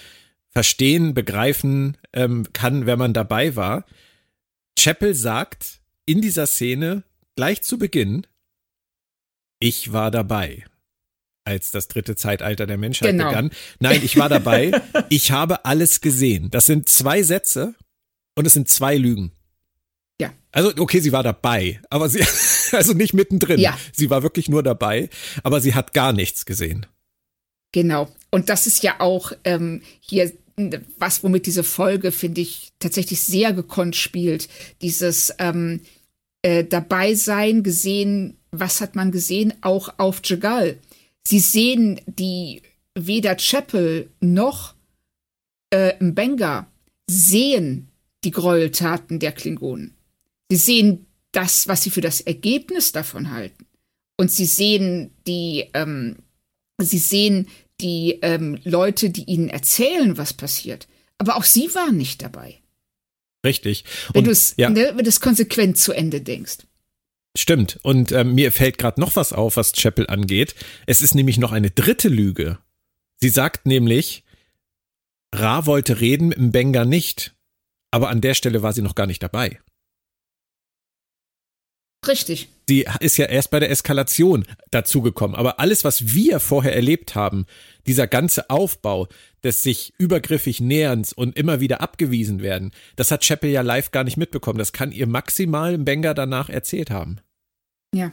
verstehen, begreifen ähm, kann, wenn man dabei war. Chapel sagt in dieser Szene gleich zu Beginn, ich war dabei, als das dritte Zeitalter der Menschheit genau. begann. Nein, ich war dabei. ich habe alles gesehen. Das sind zwei Sätze und es sind zwei Lügen. Ja. Also, okay, sie war dabei, aber sie, also nicht mittendrin. Ja. Sie war wirklich nur dabei, aber sie hat gar nichts gesehen. Genau. Und das ist ja auch ähm, hier was, womit diese Folge, finde ich, tatsächlich sehr gekonnt spielt. Dieses ähm, äh, dabei gesehen, was hat man gesehen, auch auf Jagal. Sie sehen die weder Chapel noch äh, Mbenga sehen die Gräueltaten der Klingonen. Sie sehen das, was sie für das Ergebnis davon halten. Und sie sehen die, ähm, sie sehen die ähm, Leute, die ihnen erzählen, was passiert. Aber auch sie waren nicht dabei. Richtig. wenn du es ja. ne, konsequent zu Ende denkst. Stimmt. Und ähm, mir fällt gerade noch was auf, was Chapel angeht. Es ist nämlich noch eine dritte Lüge. Sie sagt nämlich, Ra wollte reden, im Benga nicht. Aber an der Stelle war sie noch gar nicht dabei. Richtig. Sie ist ja erst bei der Eskalation dazugekommen. Aber alles, was wir vorher erlebt haben, dieser ganze Aufbau des sich übergriffig Näherns und immer wieder abgewiesen werden, das hat Chapel ja live gar nicht mitbekommen. Das kann ihr maximal im Banger danach erzählt haben. Ja.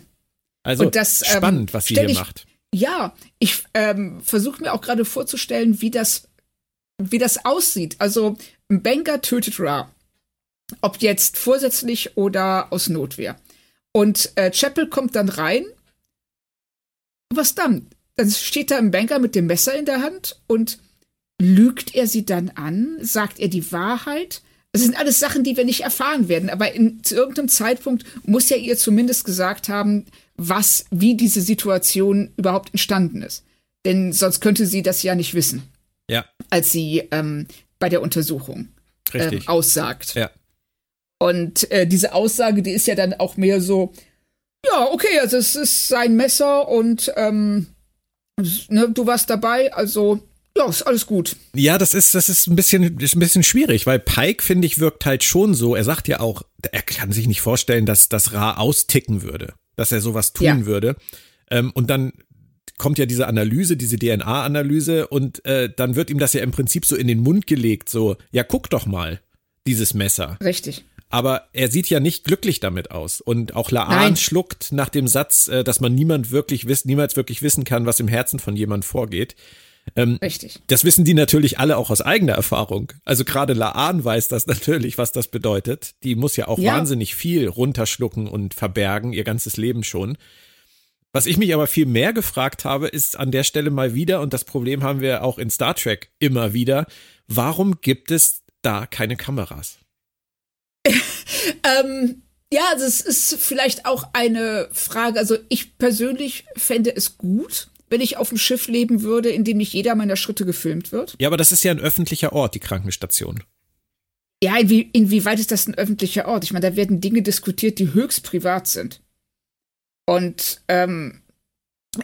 Also das, ähm, spannend, was sie hier ich, macht. Ja, ich ähm, versuche mir auch gerade vorzustellen, wie das, wie das aussieht. Also Benga tötet Ra. Ob jetzt vorsätzlich oder aus Notwehr. Und äh, Chapel kommt dann rein. Was dann? Dann steht da ein Banker mit dem Messer in der Hand und lügt er sie dann an? Sagt er die Wahrheit? Das sind alles Sachen, die wir nicht erfahren werden. Aber in, zu irgendeinem Zeitpunkt muss er ihr zumindest gesagt haben, was, wie diese Situation überhaupt entstanden ist. Denn sonst könnte sie das ja nicht wissen. Ja. Als sie ähm, bei der Untersuchung ähm, aussagt. Ja. Und äh, diese Aussage, die ist ja dann auch mehr so, ja, okay, also es ist sein Messer und ähm, ne, du warst dabei, also ja, ist alles gut. Ja, das ist, das ist ein bisschen, ist ein bisschen schwierig, weil Pike, finde ich, wirkt halt schon so. Er sagt ja auch, er kann sich nicht vorstellen, dass das Ra austicken würde, dass er sowas tun ja. würde. Ähm, und dann kommt ja diese Analyse, diese DNA-Analyse und äh, dann wird ihm das ja im Prinzip so in den Mund gelegt, so, ja, guck doch mal, dieses Messer. Richtig. Aber er sieht ja nicht glücklich damit aus. Und auch Laan Nein. schluckt nach dem Satz, äh, dass man niemand wirklich wiss, niemals wirklich wissen kann, was im Herzen von jemand vorgeht. Ähm, Richtig. Das wissen die natürlich alle auch aus eigener Erfahrung. Also gerade Laan weiß das natürlich, was das bedeutet. Die muss ja auch ja. wahnsinnig viel runterschlucken und verbergen, ihr ganzes Leben schon. Was ich mich aber viel mehr gefragt habe, ist an der Stelle mal wieder, und das Problem haben wir auch in Star Trek immer wieder, warum gibt es da keine Kameras? ähm, ja, das ist vielleicht auch eine Frage. Also ich persönlich fände es gut, wenn ich auf dem Schiff leben würde, in dem nicht jeder meiner Schritte gefilmt wird. Ja, aber das ist ja ein öffentlicher Ort, die Krankenstation. Ja, inwie, inwieweit ist das ein öffentlicher Ort? Ich meine, da werden Dinge diskutiert, die höchst privat sind. Und ähm,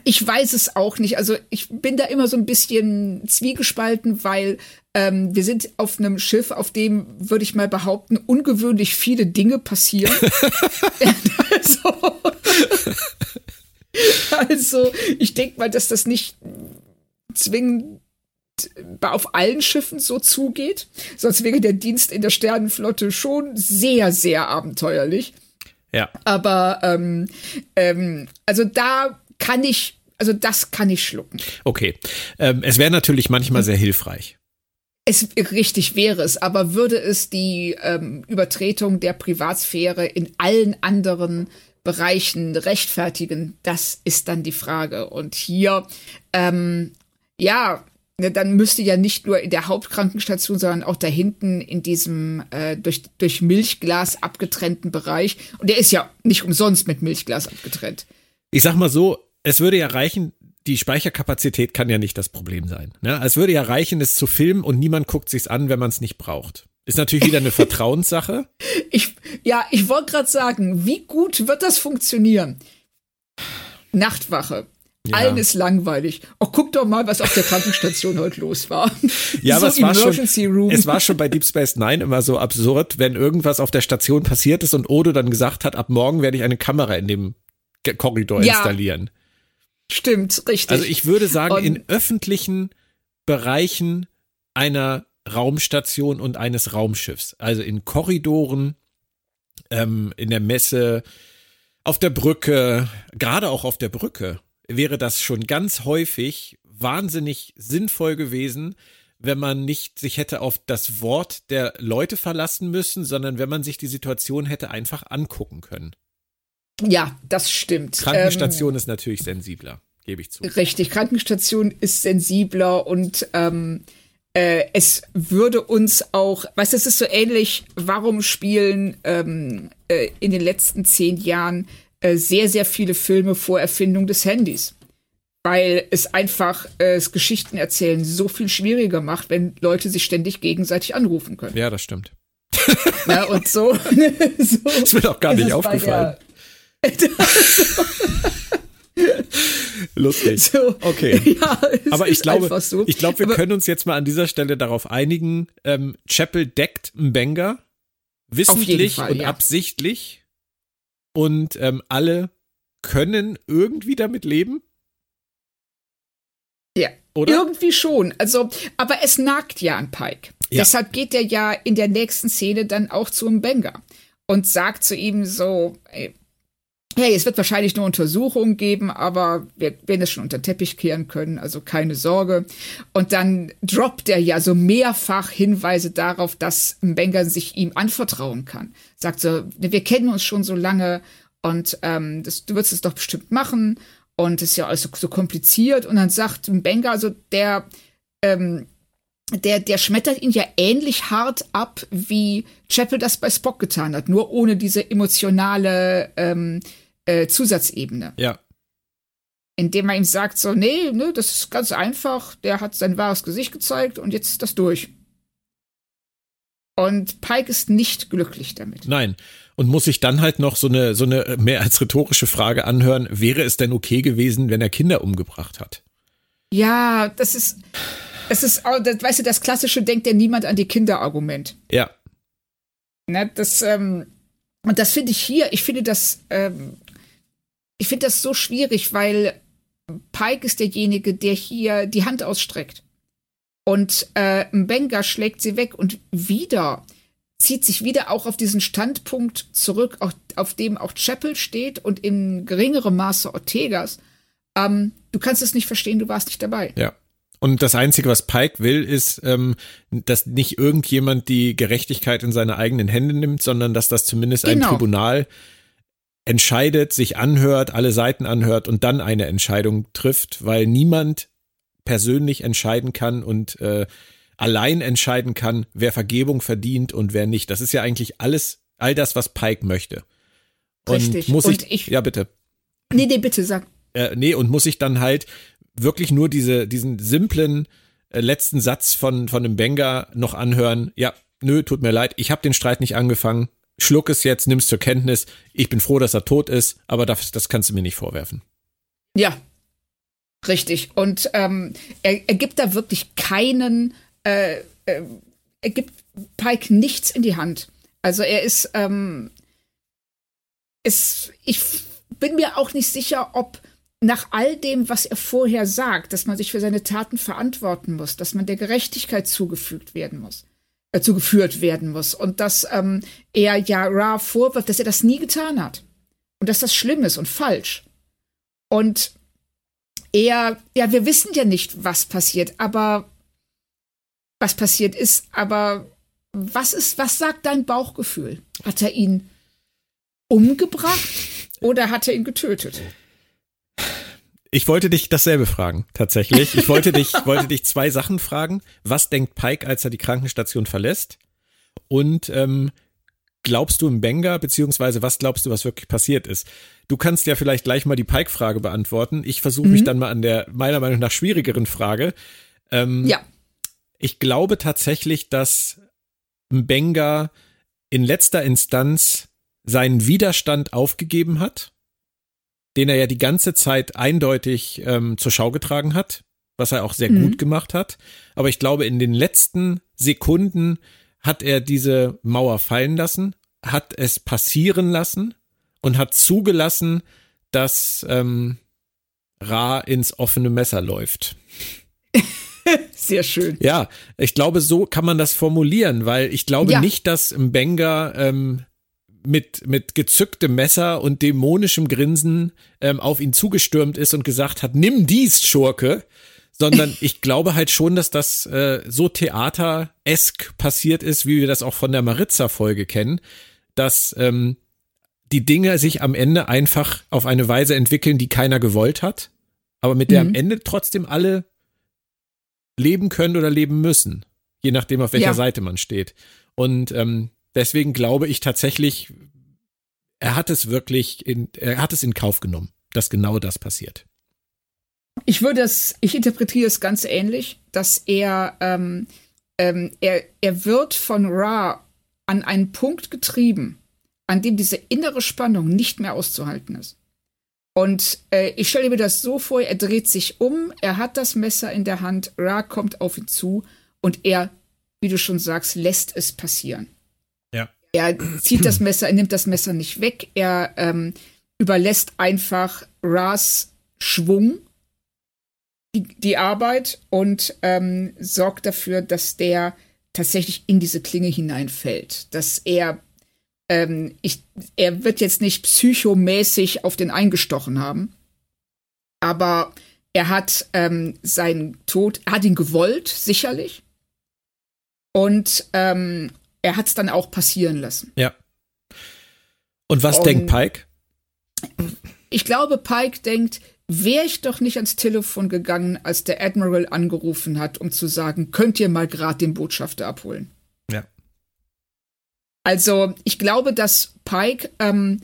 ich weiß es auch nicht. Also ich bin da immer so ein bisschen zwiegespalten, weil ähm, wir sind auf einem Schiff, auf dem, würde ich mal behaupten, ungewöhnlich viele Dinge passieren. also, also ich denke mal, dass das nicht zwingend auf allen Schiffen so zugeht. Sonst wäre der Dienst in der Sternenflotte schon sehr, sehr abenteuerlich. Ja. Aber ähm, ähm, also da kann ich, also das kann ich schlucken. Okay. Ähm, es wäre natürlich manchmal sehr hilfreich. Es richtig wäre es, aber würde es die ähm, Übertretung der Privatsphäre in allen anderen Bereichen rechtfertigen? Das ist dann die Frage. Und hier, ähm, ja, ne, dann müsste ja nicht nur in der Hauptkrankenstation, sondern auch da hinten in diesem äh, durch, durch Milchglas abgetrennten Bereich. Und der ist ja nicht umsonst mit Milchglas abgetrennt. Ich sag mal so, es würde ja reichen, die Speicherkapazität kann ja nicht das Problem sein. Ne? Es würde ja reichen, es zu filmen und niemand guckt sich's an, wenn man es nicht braucht. Ist natürlich wieder eine Vertrauenssache. Ich, ja, ich wollte gerade sagen, wie gut wird das funktionieren? Nachtwache. Ja. Allen ist langweilig. Oh, guck doch mal, was auf der Krankenstation heute los war. Ja, so aber es war, schon, Room. es war schon bei Deep Space Nine immer so absurd, wenn irgendwas auf der Station passiert ist und Odo dann gesagt hat, ab morgen werde ich eine Kamera in dem Korridor ja. installieren. Stimmt, richtig. Also ich würde sagen, und in öffentlichen Bereichen einer Raumstation und eines Raumschiffs, also in Korridoren, ähm, in der Messe, auf der Brücke, gerade auch auf der Brücke, wäre das schon ganz häufig wahnsinnig sinnvoll gewesen, wenn man nicht sich hätte auf das Wort der Leute verlassen müssen, sondern wenn man sich die Situation hätte einfach angucken können. Ja, das stimmt. Krankenstation ähm, ist natürlich sensibler, gebe ich zu. Richtig, Krankenstation ist sensibler und ähm, äh, es würde uns auch, weißt du, es ist so ähnlich, warum spielen ähm, äh, in den letzten zehn Jahren äh, sehr, sehr viele Filme vor Erfindung des Handys? Weil es einfach äh, das Geschichten erzählen so viel schwieriger macht, wenn Leute sich ständig gegenseitig anrufen können. Ja, das stimmt. Ja, und so. so das wird auch gar nicht aufgefallen. Lustig. So, okay. Ja, Aber ich glaube, so. ich glaube, wir Aber können uns jetzt mal an dieser Stelle darauf einigen. Ähm, Chapel deckt Mbenga wissentlich Fall, und ja. absichtlich und ähm, alle können irgendwie damit leben. Ja, Oder? irgendwie schon. Also, aber es nagt ja an Pike. Ja. Deshalb geht er ja in der nächsten Szene dann auch zu Mbenga und sagt zu ihm so, ey, hey, es wird wahrscheinlich nur Untersuchungen geben, aber wir werden es schon unter den Teppich kehren können, also keine Sorge. Und dann droppt er ja so mehrfach Hinweise darauf, dass Mbenga sich ihm anvertrauen kann. Sagt so, wir kennen uns schon so lange und ähm, das, du wirst es doch bestimmt machen und es ist ja alles so, so kompliziert. Und dann sagt Mbenga, also der, ähm, der, der schmettert ihn ja ähnlich hart ab, wie Chapel das bei Spock getan hat, nur ohne diese emotionale ähm, äh, Zusatzebene. Ja. Indem er ihm sagt, so, nee, ne, das ist ganz einfach, der hat sein wahres Gesicht gezeigt und jetzt ist das durch. Und Pike ist nicht glücklich damit. Nein. Und muss sich dann halt noch so eine, so eine mehr als rhetorische Frage anhören, wäre es denn okay gewesen, wenn er Kinder umgebracht hat? Ja, das ist, das ist, das, weißt du, das klassische denkt ja niemand an die Kinder-Argument. Ja. Ne, das, ähm, und das finde ich hier, ich finde das, ähm, ich finde das so schwierig, weil Pike ist derjenige, der hier die Hand ausstreckt. Und äh, Mbenga schlägt sie weg und wieder zieht sich wieder auch auf diesen Standpunkt zurück, auf, auf dem auch Chapel steht und in geringerem Maße Ortegas. Ähm, du kannst es nicht verstehen, du warst nicht dabei. Ja. Und das Einzige, was Pike will, ist, ähm, dass nicht irgendjemand die Gerechtigkeit in seine eigenen Hände nimmt, sondern dass das zumindest genau. ein Tribunal entscheidet, sich anhört, alle Seiten anhört und dann eine Entscheidung trifft, weil niemand persönlich entscheiden kann und äh, allein entscheiden kann, wer Vergebung verdient und wer nicht. Das ist ja eigentlich alles, all das, was Pike möchte. Und Richtig. muss ich, ich, ja bitte. Nee, nee, bitte sag. Äh, nee, und muss ich dann halt wirklich nur diese, diesen simplen äh, letzten Satz von, von dem Benga noch anhören. Ja, nö, tut mir leid, ich habe den Streit nicht angefangen schluck es jetzt, nimm es zur Kenntnis. Ich bin froh, dass er tot ist, aber das, das kannst du mir nicht vorwerfen. Ja, richtig. Und ähm, er, er gibt da wirklich keinen, äh, äh, er gibt Pike nichts in die Hand. Also er ist, ähm, ist, ich bin mir auch nicht sicher, ob nach all dem, was er vorher sagt, dass man sich für seine Taten verantworten muss, dass man der Gerechtigkeit zugefügt werden muss, äh, zugeführt werden muss. Und dass ähm, er ja Ra vorwirft, dass er das nie getan hat. Und dass das schlimm ist und falsch. Und er, ja, wir wissen ja nicht, was passiert, aber was passiert ist, aber was ist, was sagt dein Bauchgefühl? Hat er ihn umgebracht oder hat er ihn getötet? Ich wollte dich dasselbe fragen, tatsächlich. Ich wollte dich, wollte dich zwei Sachen fragen. Was denkt Pike, als er die Krankenstation verlässt? Und ähm, glaubst du im Benga, beziehungsweise was glaubst du, was wirklich passiert ist? Du kannst ja vielleicht gleich mal die Pike-Frage beantworten. Ich versuche mhm. mich dann mal an der meiner Meinung nach schwierigeren Frage. Ähm, ja. Ich glaube tatsächlich, dass Benga in letzter Instanz seinen Widerstand aufgegeben hat den er ja die ganze Zeit eindeutig ähm, zur Schau getragen hat, was er auch sehr mhm. gut gemacht hat. Aber ich glaube, in den letzten Sekunden hat er diese Mauer fallen lassen, hat es passieren lassen und hat zugelassen, dass ähm, Ra ins offene Messer läuft. Sehr schön. Ja, ich glaube, so kann man das formulieren, weil ich glaube ja. nicht, dass Mbenga ähm, mit, mit gezücktem Messer und dämonischem Grinsen ähm, auf ihn zugestürmt ist und gesagt hat, nimm dies, Schurke. Sondern ich glaube halt schon, dass das äh, so theateresk passiert ist, wie wir das auch von der Maritza-Folge kennen, dass ähm, die Dinge sich am Ende einfach auf eine Weise entwickeln, die keiner gewollt hat, aber mit der mhm. am Ende trotzdem alle leben können oder leben müssen, je nachdem, auf welcher ja. Seite man steht. Und ähm, Deswegen glaube ich tatsächlich, er hat es wirklich in, er hat es in Kauf genommen, dass genau das passiert. Ich würde es, ich interpretiere es ganz ähnlich, dass er, ähm, ähm, er, er wird von Ra an einen Punkt getrieben, an dem diese innere Spannung nicht mehr auszuhalten ist. Und äh, ich stelle mir das so vor, er dreht sich um, er hat das Messer in der Hand, Ra kommt auf ihn zu und er, wie du schon sagst, lässt es passieren. Er zieht das Messer, er nimmt das Messer nicht weg, er ähm, überlässt einfach Ras Schwung die, die Arbeit und ähm, sorgt dafür, dass der tatsächlich in diese Klinge hineinfällt, dass er ähm, ich, er wird jetzt nicht psychomäßig auf den eingestochen haben, aber er hat ähm, seinen Tod, er hat ihn gewollt, sicherlich. Und ähm, er hat es dann auch passieren lassen. Ja. Und was Und denkt Pike? Ich glaube, Pike denkt, wäre ich doch nicht ans Telefon gegangen, als der Admiral angerufen hat, um zu sagen, könnt ihr mal gerade den Botschafter abholen. Ja. Also, ich glaube, dass Pike ähm,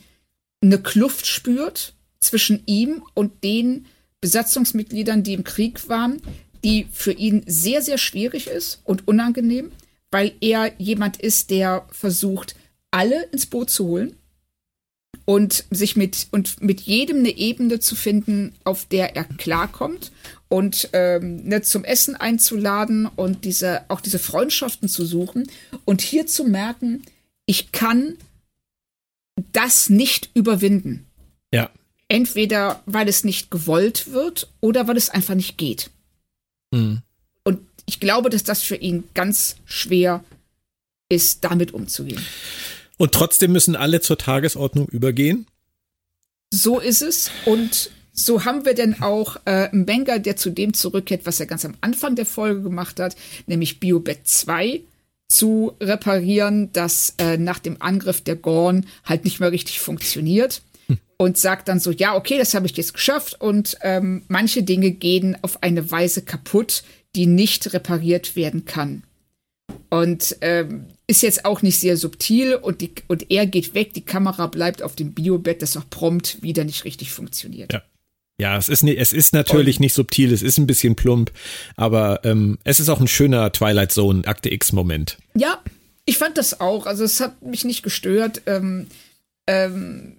eine Kluft spürt zwischen ihm und den Besatzungsmitgliedern, die im Krieg waren, die für ihn sehr, sehr schwierig ist und unangenehm, weil er jemand ist, der versucht, alle ins Boot zu holen und sich mit und mit jedem eine Ebene zu finden, auf der er klarkommt und ähm, ne, zum Essen einzuladen und diese auch diese Freundschaften zu suchen und hier zu merken, ich kann das nicht überwinden. Ja. Entweder weil es nicht gewollt wird oder weil es einfach nicht geht. Mhm. Ich glaube, dass das für ihn ganz schwer ist, damit umzugehen. Und trotzdem müssen alle zur Tagesordnung übergehen? So ist es. Und so haben wir denn auch äh, einen Banger, der zu dem zurückkehrt, was er ganz am Anfang der Folge gemacht hat, nämlich Biobet 2 zu reparieren, das äh, nach dem Angriff der Gorn halt nicht mehr richtig funktioniert. Hm. Und sagt dann so, ja, okay, das habe ich jetzt geschafft und ähm, manche Dinge gehen auf eine Weise kaputt, die nicht repariert werden kann. Und ähm, ist jetzt auch nicht sehr subtil und, die, und er geht weg, die Kamera bleibt auf dem Biobett, das auch prompt wieder nicht richtig funktioniert. Ja. Ja, es ist, es ist natürlich nicht subtil, es ist ein bisschen plump, aber ähm, es ist auch ein schöner Twilight Zone Akte X-Moment. Ja, ich fand das auch. Also es hat mich nicht gestört. Ähm, ähm,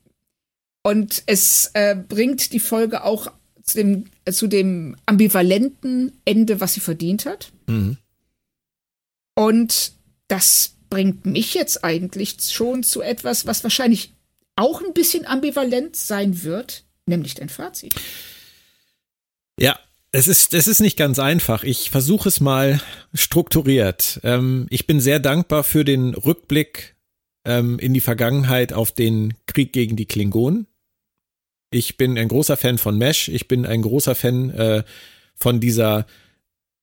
und es äh, bringt die Folge auch zu dem, zu dem ambivalenten Ende, was sie verdient hat. Mhm. Und das bringt mich jetzt eigentlich schon zu etwas, was wahrscheinlich auch ein bisschen ambivalent sein wird, nämlich dein Fazit. Ja, es ist, es ist nicht ganz einfach. Ich versuche es mal strukturiert. Ähm, ich bin sehr dankbar für den Rückblick ähm, in die Vergangenheit auf den Krieg gegen die Klingonen. Ich bin ein großer Fan von Mesh. Ich bin ein großer Fan äh, von dieser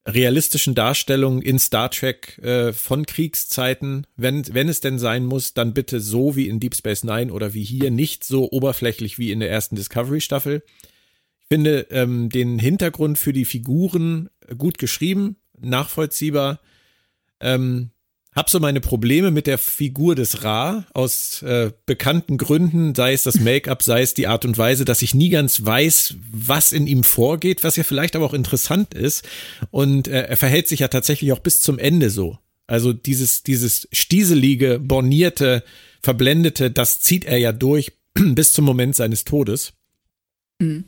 realistischen Darstellungen in Star Trek äh, von Kriegszeiten, wenn, wenn es denn sein muss, dann bitte so wie in Deep Space Nine oder wie hier, nicht so oberflächlich wie in der ersten Discovery-Staffel. Ich finde ähm, den Hintergrund für die Figuren gut geschrieben, nachvollziehbar. Ähm, hab so meine Probleme mit der Figur des Ra aus äh, bekannten Gründen, sei es das Make-up, sei es die Art und Weise, dass ich nie ganz weiß, was in ihm vorgeht, was ja vielleicht aber auch interessant ist. Und äh, er verhält sich ja tatsächlich auch bis zum Ende so. Also dieses, dieses stieselige, bornierte, verblendete, das zieht er ja durch bis zum Moment seines Todes. Mhm.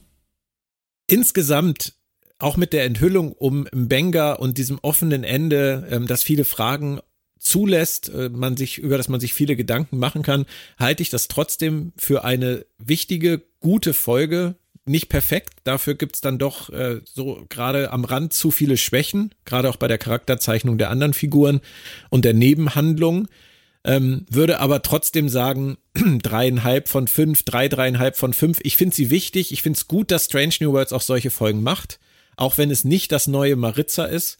Insgesamt auch mit der Enthüllung um Benga und diesem offenen Ende, ähm, dass viele Fragen zulässt, äh, man sich, über das man sich viele Gedanken machen kann, halte ich das trotzdem für eine wichtige, gute Folge. Nicht perfekt, dafür gibt's dann doch äh, so gerade am Rand zu viele Schwächen, gerade auch bei der Charakterzeichnung der anderen Figuren und der Nebenhandlung. Ähm, würde aber trotzdem sagen, dreieinhalb von fünf, drei, dreieinhalb von fünf. Ich finde sie wichtig. Ich finde es gut, dass Strange New Worlds auch solche Folgen macht. Auch wenn es nicht das neue Maritza ist.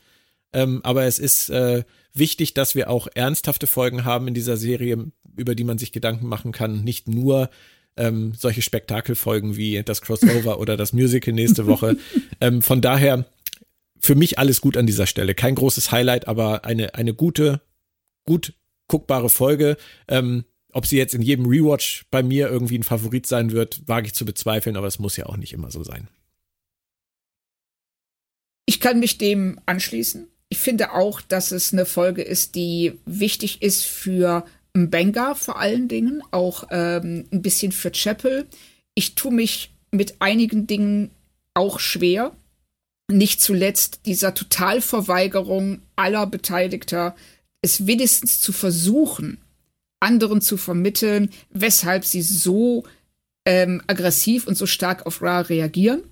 Ähm, aber es ist äh, wichtig, dass wir auch ernsthafte Folgen haben in dieser Serie, über die man sich Gedanken machen kann. Nicht nur ähm, solche Spektakelfolgen wie das Crossover oder das Musical nächste Woche. ähm, von daher für mich alles gut an dieser Stelle. Kein großes Highlight, aber eine, eine gute, gut guckbare Folge. Ähm, ob sie jetzt in jedem Rewatch bei mir irgendwie ein Favorit sein wird, wage ich zu bezweifeln, aber es muss ja auch nicht immer so sein. Ich kann mich dem anschließen. Ich finde auch, dass es eine Folge ist, die wichtig ist für Mbenga vor allen Dingen, auch ähm, ein bisschen für Chapel. Ich tue mich mit einigen Dingen auch schwer. Nicht zuletzt dieser Totalverweigerung aller Beteiligter, es wenigstens zu versuchen, anderen zu vermitteln, weshalb sie so ähm, aggressiv und so stark auf Ra reagieren.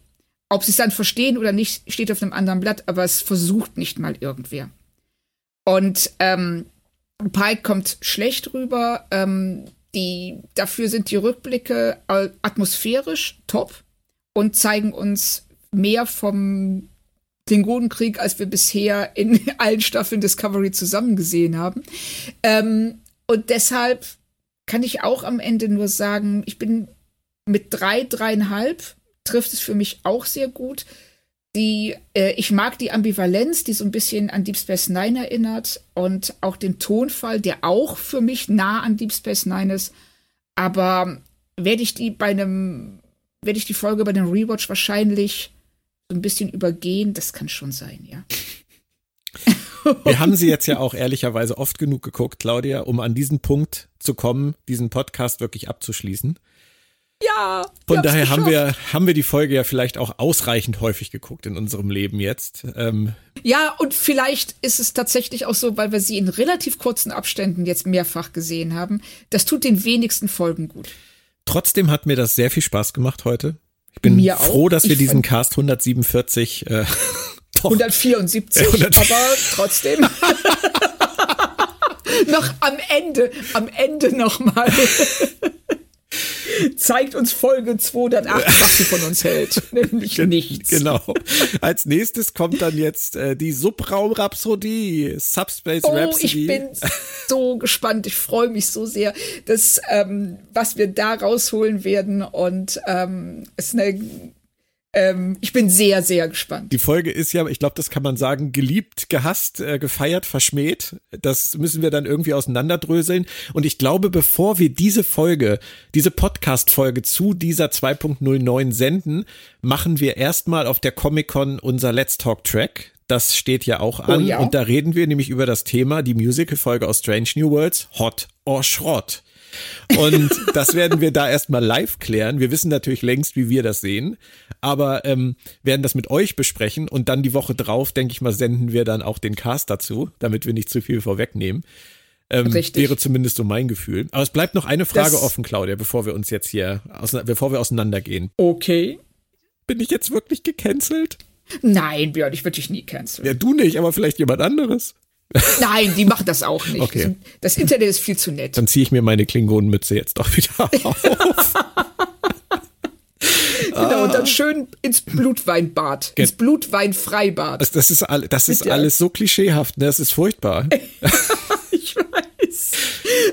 Ob sie es dann verstehen oder nicht, steht auf einem anderen Blatt, aber es versucht nicht mal irgendwer. Und ähm, Pike kommt schlecht rüber. Ähm, die, dafür sind die Rückblicke äh, atmosphärisch top und zeigen uns mehr vom Klingonenkrieg, als wir bisher in allen Staffeln Discovery zusammen gesehen haben. Ähm, und deshalb kann ich auch am Ende nur sagen, ich bin mit drei, dreieinhalb trifft es für mich auch sehr gut. Die, äh, ich mag die Ambivalenz, die so ein bisschen an Deep Space Nine erinnert und auch den Tonfall, der auch für mich nah an Deep Space Nine ist. Aber werde ich die bei einem, werde ich die Folge bei dem Rewatch wahrscheinlich so ein bisschen übergehen? Das kann schon sein, ja. Wir haben sie jetzt ja auch ehrlicherweise oft genug geguckt, Claudia, um an diesen Punkt zu kommen, diesen Podcast wirklich abzuschließen. Ja. Von daher haben wir, haben wir die Folge ja vielleicht auch ausreichend häufig geguckt in unserem Leben jetzt. Ähm ja, und vielleicht ist es tatsächlich auch so, weil wir sie in relativ kurzen Abständen jetzt mehrfach gesehen haben. Das tut den wenigsten Folgen gut. Trotzdem hat mir das sehr viel Spaß gemacht heute. Ich bin mir froh, auch. dass wir ich diesen Cast 147 äh, 174, 100. aber trotzdem. noch am Ende, am Ende nochmal. Zeigt uns Folge 208, was sie von uns hält. Nämlich nichts. Genau. Als nächstes kommt dann jetzt äh, die Subraum-Rhapsodie, Subspace oh, Rhapsody. Ich bin so gespannt. Ich freue mich so sehr, dass ähm, was wir da rausholen werden. Und ähm, es ist eine ähm, ich bin sehr, sehr gespannt. Die Folge ist ja, ich glaube, das kann man sagen, geliebt, gehasst, äh, gefeiert, verschmäht. Das müssen wir dann irgendwie auseinanderdröseln. Und ich glaube, bevor wir diese Folge, diese Podcast-Folge zu dieser 2.09 senden, machen wir erstmal auf der Comic-Con unser Let's Talk Track. Das steht ja auch an. Oh ja? Und da reden wir nämlich über das Thema, die Musical-Folge aus Strange New Worlds, Hot or Schrott. Und das werden wir da erstmal live klären. Wir wissen natürlich längst, wie wir das sehen, aber ähm, werden das mit euch besprechen und dann die Woche drauf, denke ich mal, senden wir dann auch den Cast dazu, damit wir nicht zu viel vorwegnehmen. Ähm, Richtig. Wäre zumindest so mein Gefühl. Aber es bleibt noch eine Frage das offen, Claudia, bevor wir uns jetzt hier, bevor wir auseinandergehen. Okay. Bin ich jetzt wirklich gecancelt? Nein, Björn, ich würde dich nie canceln. Ja, du nicht, aber vielleicht jemand anderes. Nein, die machen das auch nicht. Okay. Das Internet ist viel zu nett. Dann ziehe ich mir meine Klingonenmütze jetzt doch wieder auf. genau, und dann schön ins Blutweinbad, ins Blutweinfreibad. Das, das ist, all, das ist alles so klischeehaft, ne? das ist furchtbar. ich weiß.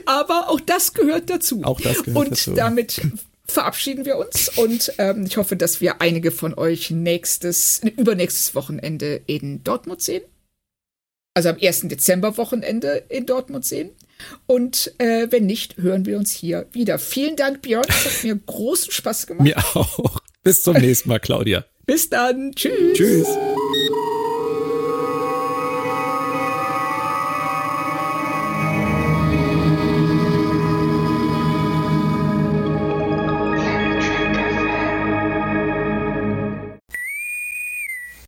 Aber auch das gehört dazu. Auch das gehört und dazu. Und damit verabschieden wir uns und ähm, ich hoffe, dass wir einige von euch nächstes, übernächstes Wochenende in Dortmund sehen also am 1. Dezember-Wochenende in Dortmund sehen. Und äh, wenn nicht, hören wir uns hier wieder. Vielen Dank, Björn. Es hat mir großen Spaß gemacht. Mir auch. Bis zum nächsten Mal, Claudia. Bis dann. Tschüss. Tschüss.